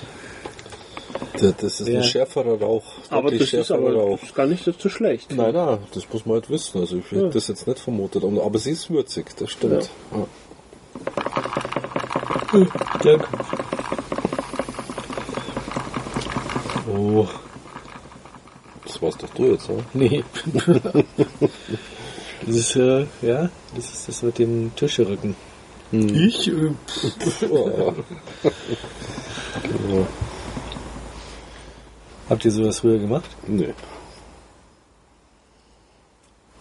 das ist Ja. ein schärferer Rauch. aber das ist aber Rauch. das ist gar nicht so schlecht. Nein, nein, das muss man halt wissen. Also ich hätte das jetzt nicht vermutet. Aber sie ist würzig, das stimmt. Ja. Danke. Oh, Das warst doch du jetzt, oder? nee. das ist, äh, ja, das ist das mit dem Tischerücken. Ich? Äh, Oh. ja. Habt ihr sowas früher gemacht? Nee.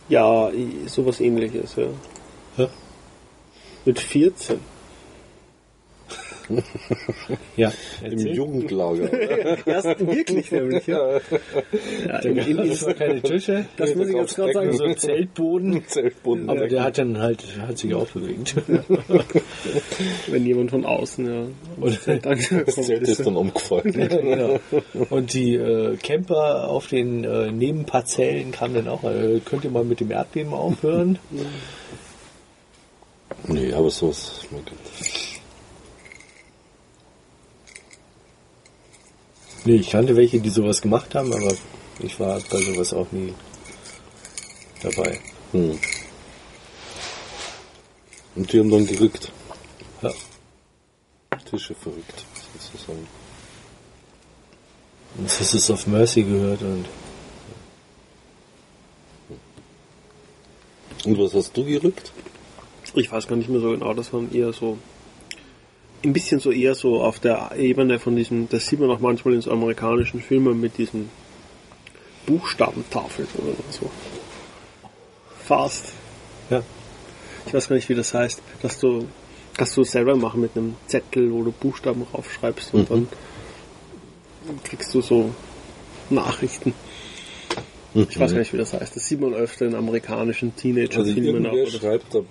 Ja, sowas ähnliches, ja. Ja. Mit 14. Ja. Im Jugendlager. Erst wirklich nämlich, ja. ja in, in, in, Das war keine Tische. das muss ich jetzt gerade sagen. so ein Zeltboden. Zeltboden. Aber der hat dann halt, hat sich auch bewegt. Wenn jemand von außen, ja. Und, das Zelt ist dann umgefallen. genau. Und die äh, Camper auf den äh, Nebenparzellen kamen dann auch, äh, könnt ihr mal mit dem Erdbeben aufhören? nee, aber sowas. mein Gott. Nee, ich kannte welche, die sowas gemacht haben, aber ich war bei sowas auch nie dabei. Hm. Und die haben dann gerückt. Ja. Tische verrückt, sozusagen. Und das ist auf Mercy gehört und Und was hast du gerückt? Ich weiß gar nicht mehr so genau, das waren eher so ein bisschen so eher so auf der Ebene von diesem, das sieht man auch manchmal in so amerikanischen Filmen mit diesen Buchstabentafeln oder so. Fast. ja. Ich weiß gar nicht, wie das heißt, dass du, dass du selber machen mit einem Zettel, wo du Buchstaben raufschreibst und dann kriegst du so Nachrichten. Ich weiß gar nicht, wie das heißt. Das sieht man öfter in amerikanischen Also Teenager-Filmen auch. irgendwer schreibt da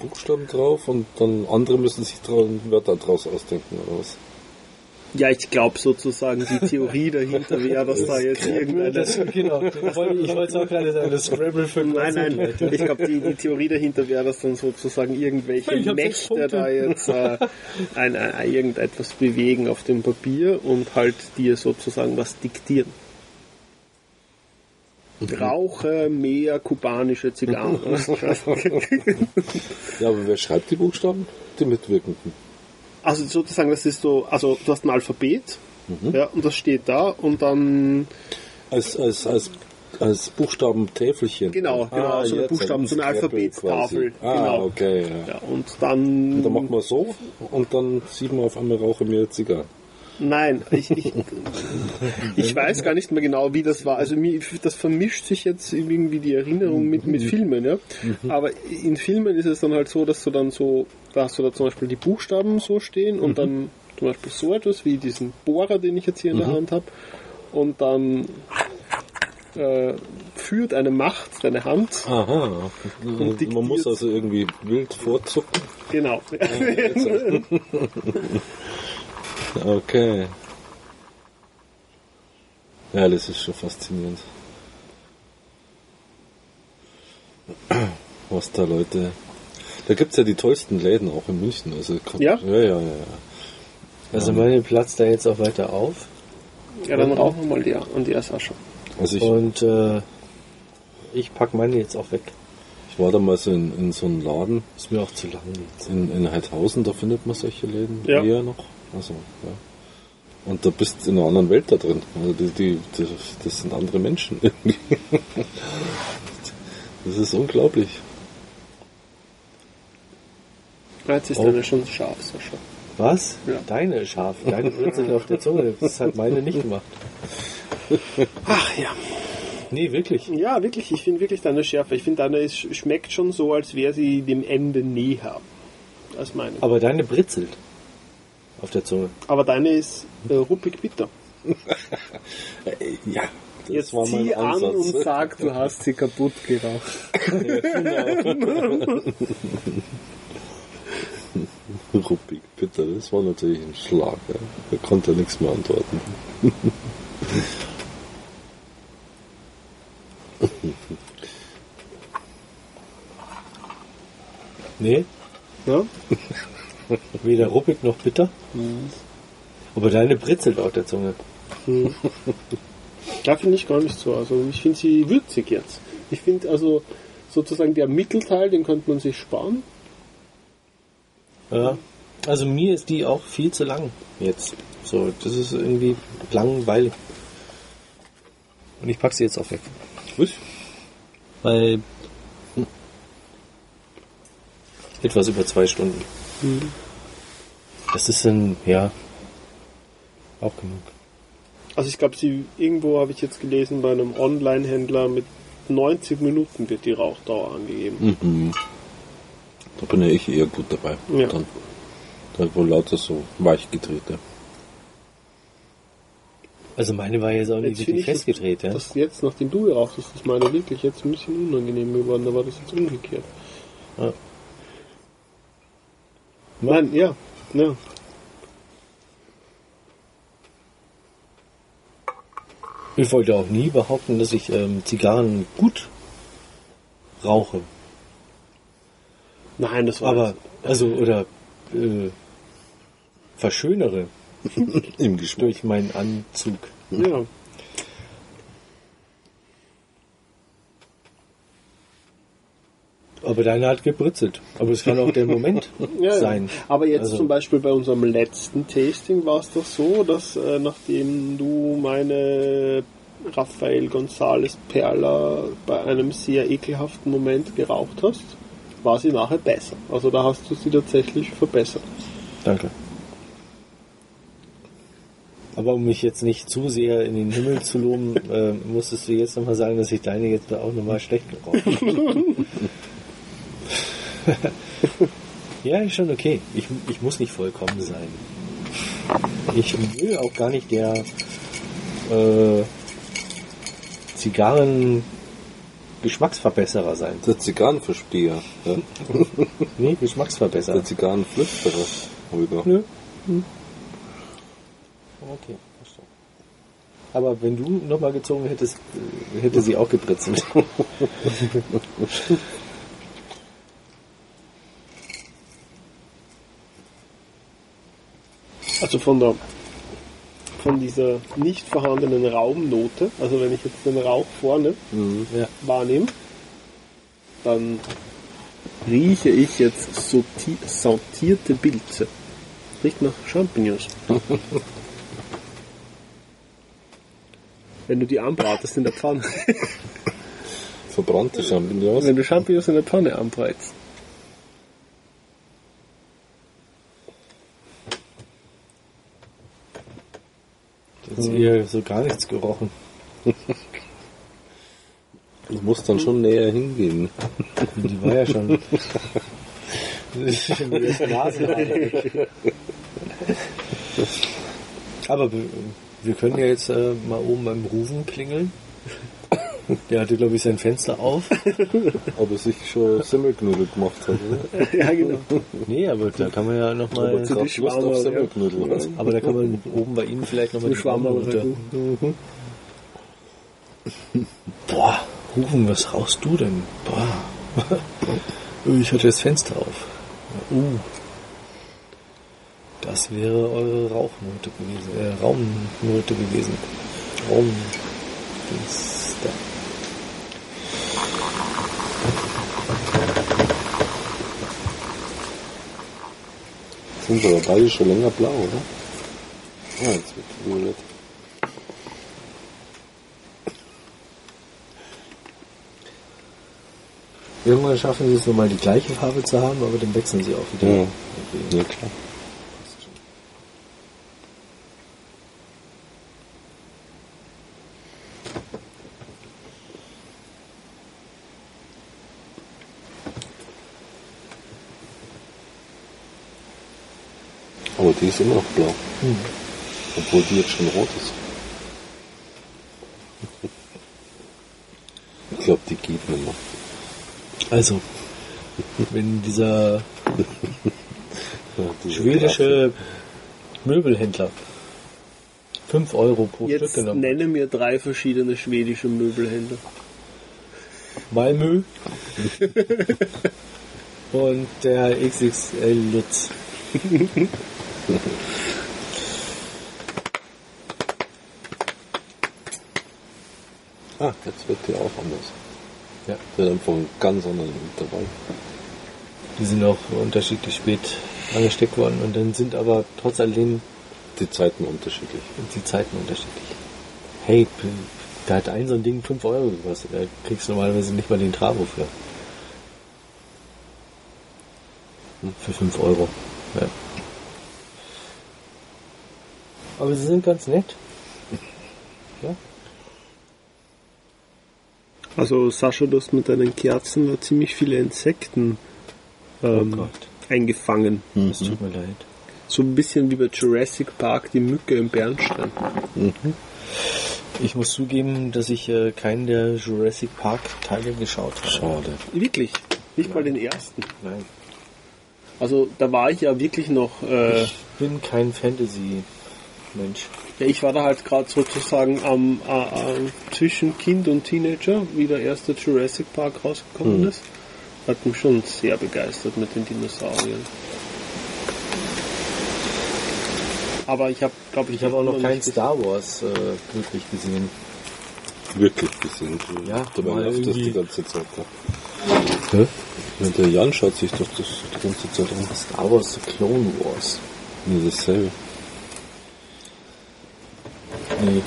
Buchstaben drauf und dann andere müssen sich Wörter draus ausdenken oder was? Ja, ich glaube sozusagen, die Theorie dahinter wäre, dass da jetzt irgendeine... Das, genau, ich wollte es auch gerade sagen, das Scrabble für Nein, nein, ich glaube, die, die Theorie dahinter wäre, dass dann sozusagen irgendwelche Mächte da jetzt äh, ein, ein, irgendetwas bewegen auf dem Papier und halt dir sozusagen was diktieren. Rauche mehr kubanische Zigarren. Ja, aber wer schreibt die Buchstaben? Die Mitwirkenden. also sozusagen, das ist so, also du hast ein Alphabet Ja, und das steht da und dann Als, als, als, als Buchstabentäfelchen. Genau, genau, so eine Buchstaben, so eine quasi. Ah, Genau. okay. Ja. ja, und dann Und dann macht man so und dann sieht man auf einmal rauche mir Zigarre. Nein, ich, ich, ich weiß gar nicht mehr genau, wie das war. Also mir, das vermischt sich jetzt irgendwie die Erinnerung mit, mit Filmen, ja. Aber in Filmen ist es dann halt so, dass du dann so, da hast du da zum Beispiel die Buchstaben so stehen und dann zum Beispiel so etwas wie diesen Bohrer, den ich jetzt hier in der Hand habe. Und dann äh, führt eine Macht deine Hand. Aha. Man muss also irgendwie wild vorzucken. Genau. Okay. Ja, das ist schon faszinierend. Was da Leute. Da gibt's ja die tollsten Läden auch in München. Also, Ja? Ja, ja, ja. ja. Also meine platzt da jetzt auch weiter auf. ja, dann rauchen wir mal die an die Sascha. Also ich, Und äh, ich pack meine jetzt auch weg. ich war damals in, in so einem Laden Ist mir auch zu lang in, in Heidhausen, da findet man solche Läden Ja. eher noch. Also, ja. Und da bist du in einer anderen Welt da drin. Also die, die, die, das sind andere Menschen irgendwie. Das ist unglaublich. Jetzt ist Oh. deine schon scharf, Sascha. Was? Ja. Deine scharf. Deine Würze auf der Zunge. Das hat meine nicht gemacht. Ach ja. Nee, wirklich. Ja, wirklich, ich finde wirklich deine schärfer. Ich finde deine ist, schmeckt schon so, als wäre sie dem Ende näher als meine. Aber deine britzelt auf der Zunge. deine ist äh, ruppig bitter. Ja, das Jetzt war mein zieh an Ansatz. und sag, du hast sie kaputt geraucht. Ruppig, bitte, das war natürlich ein Schlag. Ja. Da konnte er nichts mehr antworten. Nee, Ja? weder ruppig noch bitter. Aber deine britzelt auf der Zunge. Da finde ich gar nicht so. Also ich finde sie würzig jetzt. Ich finde also sozusagen der Mittelteil, den könnte man sich sparen. Ja. Also mir ist die auch viel zu lang jetzt. So, das ist irgendwie langweilig. Und ich pack sie jetzt auch weg. Was? Weil hm, etwas über zwei Stunden. Das ist dann, ja, auch genug. Also ich glaube, sie irgendwo habe ich jetzt gelesen bei einem Online-Händler mit 90 Minuten wird die Rauchdauer angegeben. Mhm. Da bin ja ich eher gut dabei. Ja. Dann. Da wohl lauter so weichgedrehte. Also meine war jetzt auch nicht Jetzt wirklich ich festgedreht, ja. Das jetzt, nachdem du geraucht hast, ist meine wirklich jetzt ein bisschen unangenehm geworden. Da war das jetzt umgekehrt. Ja. Nein, ja. Ja. Ich wollte auch nie behaupten, dass ich ähm, Zigarren gut rauche. Nein, das war Aber, also, oder äh, verschönere Im Geschmack. durch meinen Anzug. Ja. Aber deine hat gebritzelt. Aber es kann auch der Moment Ja, sein. Aber jetzt Also- zum Beispiel bei unserem letzten Tasting war es doch so, dass äh, nachdem du meine Rafael González Perla bei einem sehr ekelhaften Moment geraucht hast, war sie nachher besser. Also da hast du sie tatsächlich verbessert. Danke. Aber um mich jetzt nicht zu sehr in den Himmel zu loben, äh, musstest du jetzt nochmal sagen, dass ich deine jetzt auch nochmal schlecht geraucht habe. ja, ist schon okay. Ich, ich muss nicht vollkommen sein. Ich will auch gar nicht der äh, Zigarren Geschmacksverbesserer sein. Der Zigarrenversteher. Ja. Nee, Geschmacksverbesserer. Der Zigarrenflüsterer. Gedacht. Nö. Okay, verstanden. Aber wenn du nochmal gezogen hättest, äh, hätte sie auch gebritzelt. Also von der von dieser nicht vorhandenen Raumnote, also wenn ich jetzt den Rauch vorne ja. wahrnehme, dann rieche ich jetzt sorti- sortierte Pilze. Riecht nach Champignons. Wenn du die anbratest in der Pfanne. Verbrannte Champignons. Wenn du Champignons in der Pfanne anbrätst. Jetzt eher so gar nichts gerochen. Ich muss dann schon näher hingehen. Die war ja schon. schon die erste Nase rein. Aber wir, wir können ja jetzt äh, mal oben beim Rufen klingeln. Der hatte, glaube ich, sein Fenster auf. Ob er sich schon Semmelknödel gemacht hat, oder? ja, genau. Nee, aber da kann man ja nochmal. Aber auf ja. Semmelknödel. Aber da kann man oben bei Ihnen vielleicht nochmal Du Schwamm, aber du. Boah, Rufen, was rauchst du denn? Boah. Ich hatte das Fenster auf. Uh. Das wäre eure Rauchnote gewesen, äh, Raumnote gewesen. Raum. Dings da. Sind aber beide schon länger blau, oder? Ah, jetzt wird violett. Irgendwann schaffen sie es nochmal die gleiche Farbe zu haben, aber dann wechseln sie auch wieder. Ja. Ja, klar. Aber die ist immer noch blau. Obwohl die jetzt schon rot ist. Ich glaube, die geht nicht mehr. Also, wenn dieser schwedische Möbelhändler 5 Euro pro Stück Jetzt genommen. nenne mir drei verschiedene schwedische Möbelhändler. Malmö und der XXL Lutz. Ah, jetzt wird die auch anders. Ja. Hat einfach einen ganz anderen Intervall. Die sind auch unterschiedlich spät angesteckt worden und dann sind aber trotz alledem Die Zeiten unterschiedlich. die Zeiten unterschiedlich. Hey, da hat ein so ein Ding 5 Euro gekostet. Da kriegst du normalerweise nicht mal den Travo für. Hm, Für 5 Euro. Ja. Aber sie sind ganz nett. Ja. Also Sascha, du hast mit deinen Kerzen da ziemlich viele Insekten ähm, Oh eingefangen. Das tut mir leid. So ein bisschen wie bei Jurassic Park, die Mücke im Bernstein. Ich muss zugeben, dass ich äh, keinen der Jurassic Park Teile geschaut habe. Schade. Wirklich, nicht mal den ersten. Nein. Also da war ich ja wirklich noch, äh, Ich bin kein Fantasy Mensch. ja, ich war da halt gerade sozusagen am äh, äh, zwischen Kind und Teenager, wie der erste Jurassic Park rausgekommen ist. Hat mich schon sehr begeistert mit den Dinosauriern. Aber ich habe, glaube ich, Ich habe auch noch nicht Star Wars äh, wirklich gesehen. Wirklich gesehen. Ja, dabei mal läuft das die ganze Zeit. Ja. Hä? Ja, der Jan schaut sich doch das die ganze Zeit an. Star Wars The Clone Wars. Nee, dasselbe. Nee.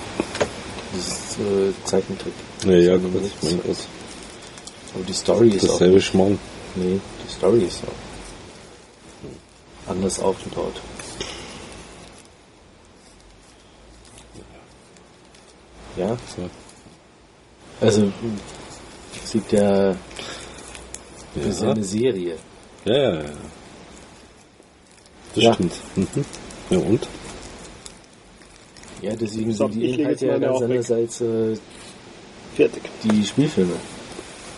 Das ist äh, Zeichentrick. Ja, ja, Das ist gut, nichts. mein Gott. Aber die Story ist auch Dasselbe Schmarrn. Nee, die Story ist auch anders aufgebaut. Ja, Ja. also es gibt ja, das ist ja Ja. eine Serie. Ja, ja, ja. Das Ja. stimmt. Mhm. Ja, und? Ja, deswegen sind die Inhalte ja ganz weg. anders als äh, Fertig. die Spielfilme.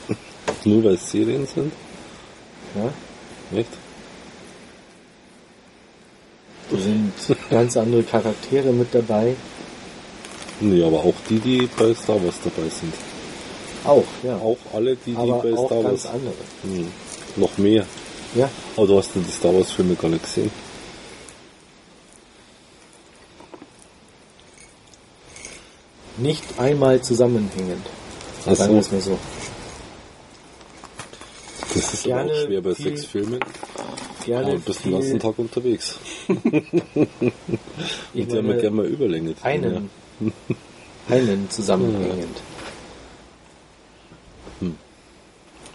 Nur weil es Serien sind? Ja? Echt? Da sind ganz andere Charaktere mit dabei. Nee, aber auch die, die bei Star Wars dabei sind. Auch, ja. Auch alle, die, die aber bei auch Star ganz Wars. andere. Hm. Noch mehr. Ja, Aber du hast ja die Star Wars Filme gar nicht gesehen. Nicht einmal zusammenhängend. Ach Sagen wir es mal so. Das ist aber Gerne auch schwer bei viel- sechs Filmen. Gerne Aber bist den ganzen Tag unterwegs. ich Und die haben ja meine, gerne mal Überlänge. drin, einen einen zusammenhängend.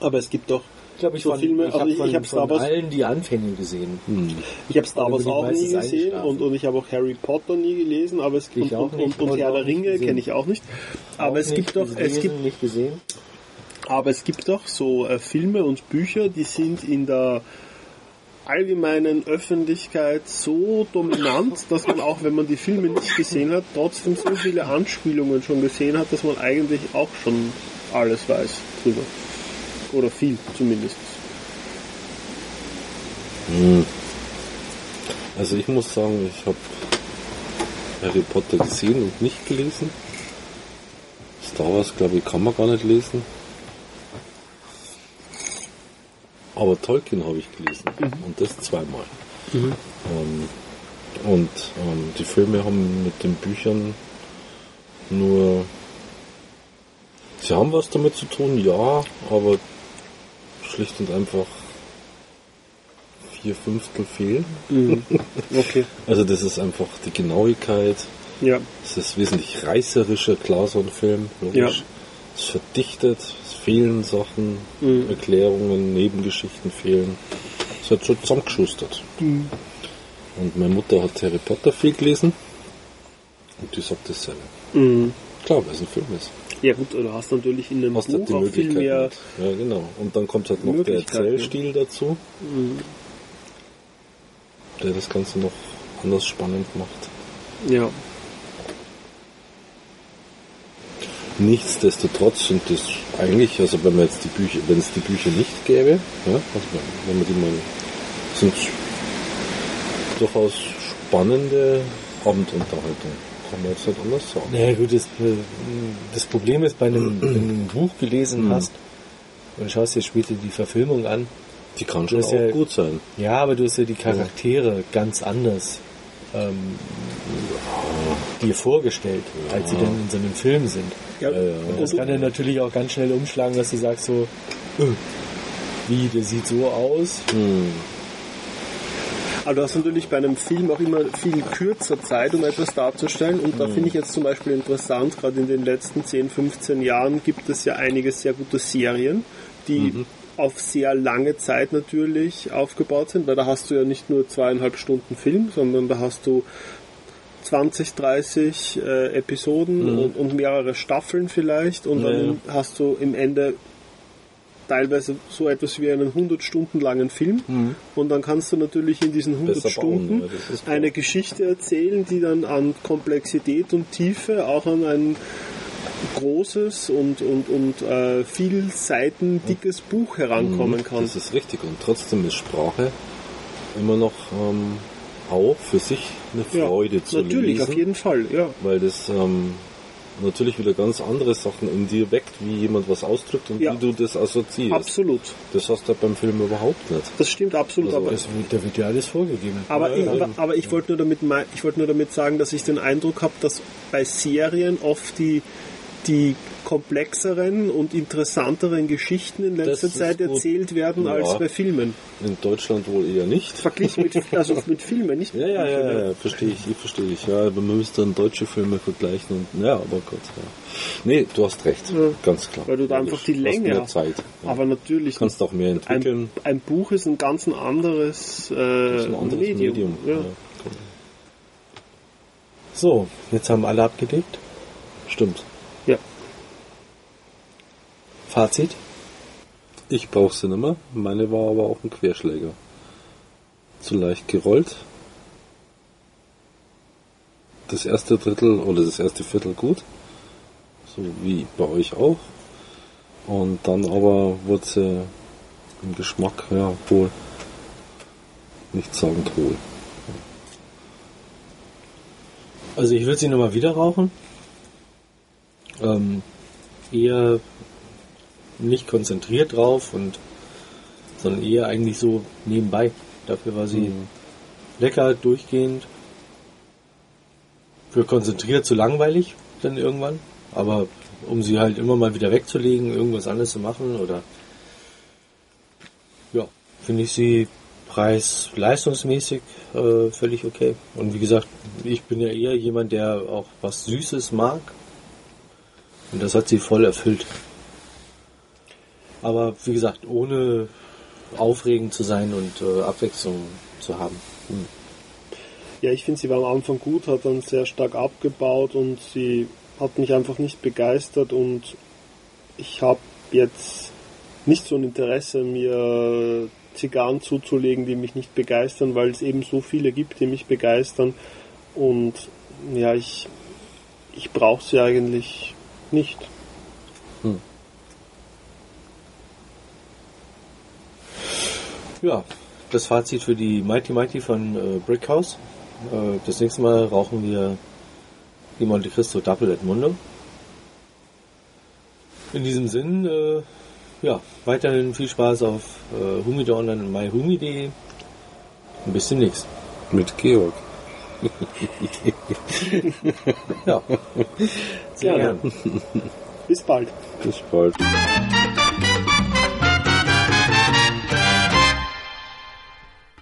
Aber es gibt doch glaube, ich, So von, Filme- ich also habe ich- von, hab Star von Wars- allen die Anfänge gesehen. Ich habe Star Wars auch nie gesehen und, und ich habe auch Harry Potter nie gelesen, aber es Ich und, auch und, und, Herr der Ringe kenne ich auch nicht. Aber Auch es gibt doch, es gibt, nicht gesehen. aber es gibt doch so äh, Filme und Bücher, die sind in der allgemeinen Öffentlichkeit so dominant, dass man auch, wenn man die Filme nicht gesehen hat, trotzdem so viele Anspielungen schon gesehen hat, dass man eigentlich auch schon alles weiß drüber. Oder viel zumindest. Also ich muss sagen, ich habe Harry Potter gesehen und nicht gelesen. Star Wars, glaube ich, kann man gar nicht lesen. Aber Tolkien habe ich gelesen. Und das zweimal. Ähm, und ähm, die Filme haben mit den Büchern nur... Sie haben was damit zu tun, ja, aber schlicht und einfach vier Fünftel fehlen. Okay. Also das ist einfach die Genauigkeit. Ja. Es ist wesentlich reißerischer, klar, so ein Film. Logisch. Ja. Es ist verdichtet, es fehlen Sachen, Mhm. Erklärungen, Nebengeschichten fehlen. Es wird schon zusammengeschustert. Mhm. Und meine Mutter hat Harry Potter viel gelesen. Und die sagt dasselbe. Mhm. Klar, weil es ein Film ist. Ja gut, du hast natürlich in einem Hast du Buch die auch viel mehr... Ja, genau. Und dann kommt halt noch der. Erzählstil dazu, Mhm. der das Ganze noch anders spannend macht. Ja. Nichtsdestotrotz sind das eigentlich, also wenn man jetzt die Bücher, wenn es die Bücher nicht gäbe, ja, also wenn man die mal, sind durchaus spannende Abendunterhaltung. Kann man jetzt nicht anders sagen. Naja gut, das, äh, das Problem ist, bei einem, wenn du ein Buch gelesen Mhm. hast und schaust dir später die Verfilmung an, Die kann schon Das auch ist ja- gut sein. ja, aber du hast ja die Charaktere ganz anders ähm, dir vorgestellt, als sie dann in so einem Film sind. Ja, Ja, ja. Und das kann dann natürlich auch ganz schnell umschlagen, dass du sagst so, äh, wie, der sieht so aus. Hm. Aber du hast natürlich bei einem Film auch immer viel kürzer Zeit, um etwas darzustellen. Und da finde ich jetzt zum Beispiel interessant, gerade in den letzten 10, 15 Jahren gibt es ja einige sehr gute Serien, die auf sehr lange Zeit natürlich aufgebaut sind, weil da hast du ja nicht nur zweieinhalb Stunden Film, sondern da hast du 20, 30 äh, Episoden und, und mehrere Staffeln vielleicht. Und Ja, dann hast du im Ende teilweise so etwas wie einen 100 Stunden langen Film und dann kannst du natürlich in diesen 100 Besser Stunden ja, eine Geschichte erzählen, die dann an Komplexität und Tiefe auch an ein großes und, und, und äh, viel Seiten dickes Buch herankommen kann. Das ist richtig. Und trotzdem ist Sprache immer noch ähm, auch für sich eine Ja, Freude zu Natürlich, lesen. auf jeden Fall, ja. weil das ähm, natürlich wieder ganz andere Sachen in dir weckt, wie jemand was ausdrückt und Ja. wie du das assoziierst. Absolut. Das hast du beim Film überhaupt nicht. Das stimmt absolut. Also aber wird, da wird ja alles vorgegeben. Aber, ich, Ja, aber, eben. aber ich wollte nur damit ich wollte nur damit sagen, dass ich den Eindruck habe, dass bei Serien oft die die komplexeren und interessanteren Geschichten in letzter Das Zeit erzählt werden Ja. als bei Filmen. In Deutschland wohl eher nicht. Verglichen mit also mit Filmen, nicht mit Ja, ja, ja, ja, ja, verstehe ich, ich verstehe ich. Ja, aber man müsste dann deutsche Filme vergleichen und ja, aber Gott, ja. Nee, du hast recht, Ja. ganz klar. Weil du da einfach die Du hast Länge mehr. Zeit. Ja. Aber natürlich kannst auch mehr entwickeln. ein, ein Buch ist ein ganz anderes, äh, ein anderes Medium. Medium. Ja. So, jetzt haben alle abgedeckt. Stimmt. Fazit. Ich brauche sie nicht mehr. Meine war aber auch ein Querschläger. Zu leicht gerollt. Das erste Drittel oder das erste Viertel gut. So wie bei euch auch. Und dann aber wurde sie im Geschmack, ja, wohl nicht sagen wohl. Also ich würde sie nochmal wieder rauchen. Ähm, eher nicht konzentriert drauf und sondern eher eigentlich so nebenbei. Dafür war sie lecker, durchgehend. Für konzentriert zu langweilig dann irgendwann. Aber um sie halt immer mal wieder wegzulegen, irgendwas anderes zu machen oder ja, finde ich sie preis-leistungsmäßig äh, völlig okay. Und wie gesagt, ich bin ja eher jemand, der auch was Süßes mag. Und das hat sie voll erfüllt. Aber wie gesagt, ohne aufregend zu sein und äh, Abwechslung zu haben. Ja, ich finde, sie war am Anfang gut, hat dann sehr stark abgebaut und sie hat mich einfach nicht begeistert und ich habe jetzt nicht so ein Interesse, mir Zigarren zuzulegen, die mich nicht begeistern, weil es eben so viele gibt, die mich begeistern und ja, ich, ich brauche sie eigentlich nicht. Ja, das Fazit für die Mighty Mighty von äh, Brickhouse. Äh, das nächste Mal rauchen wir die Monte Cristo Double Edmundo. In diesem Sinn, äh, ja, weiterhin viel Spaß auf äh, Humidor Online und myhumi.de. Und bis demnächst. Mit Georg. Ja, sehr Gerne. gern. Bis bald. Bis bald.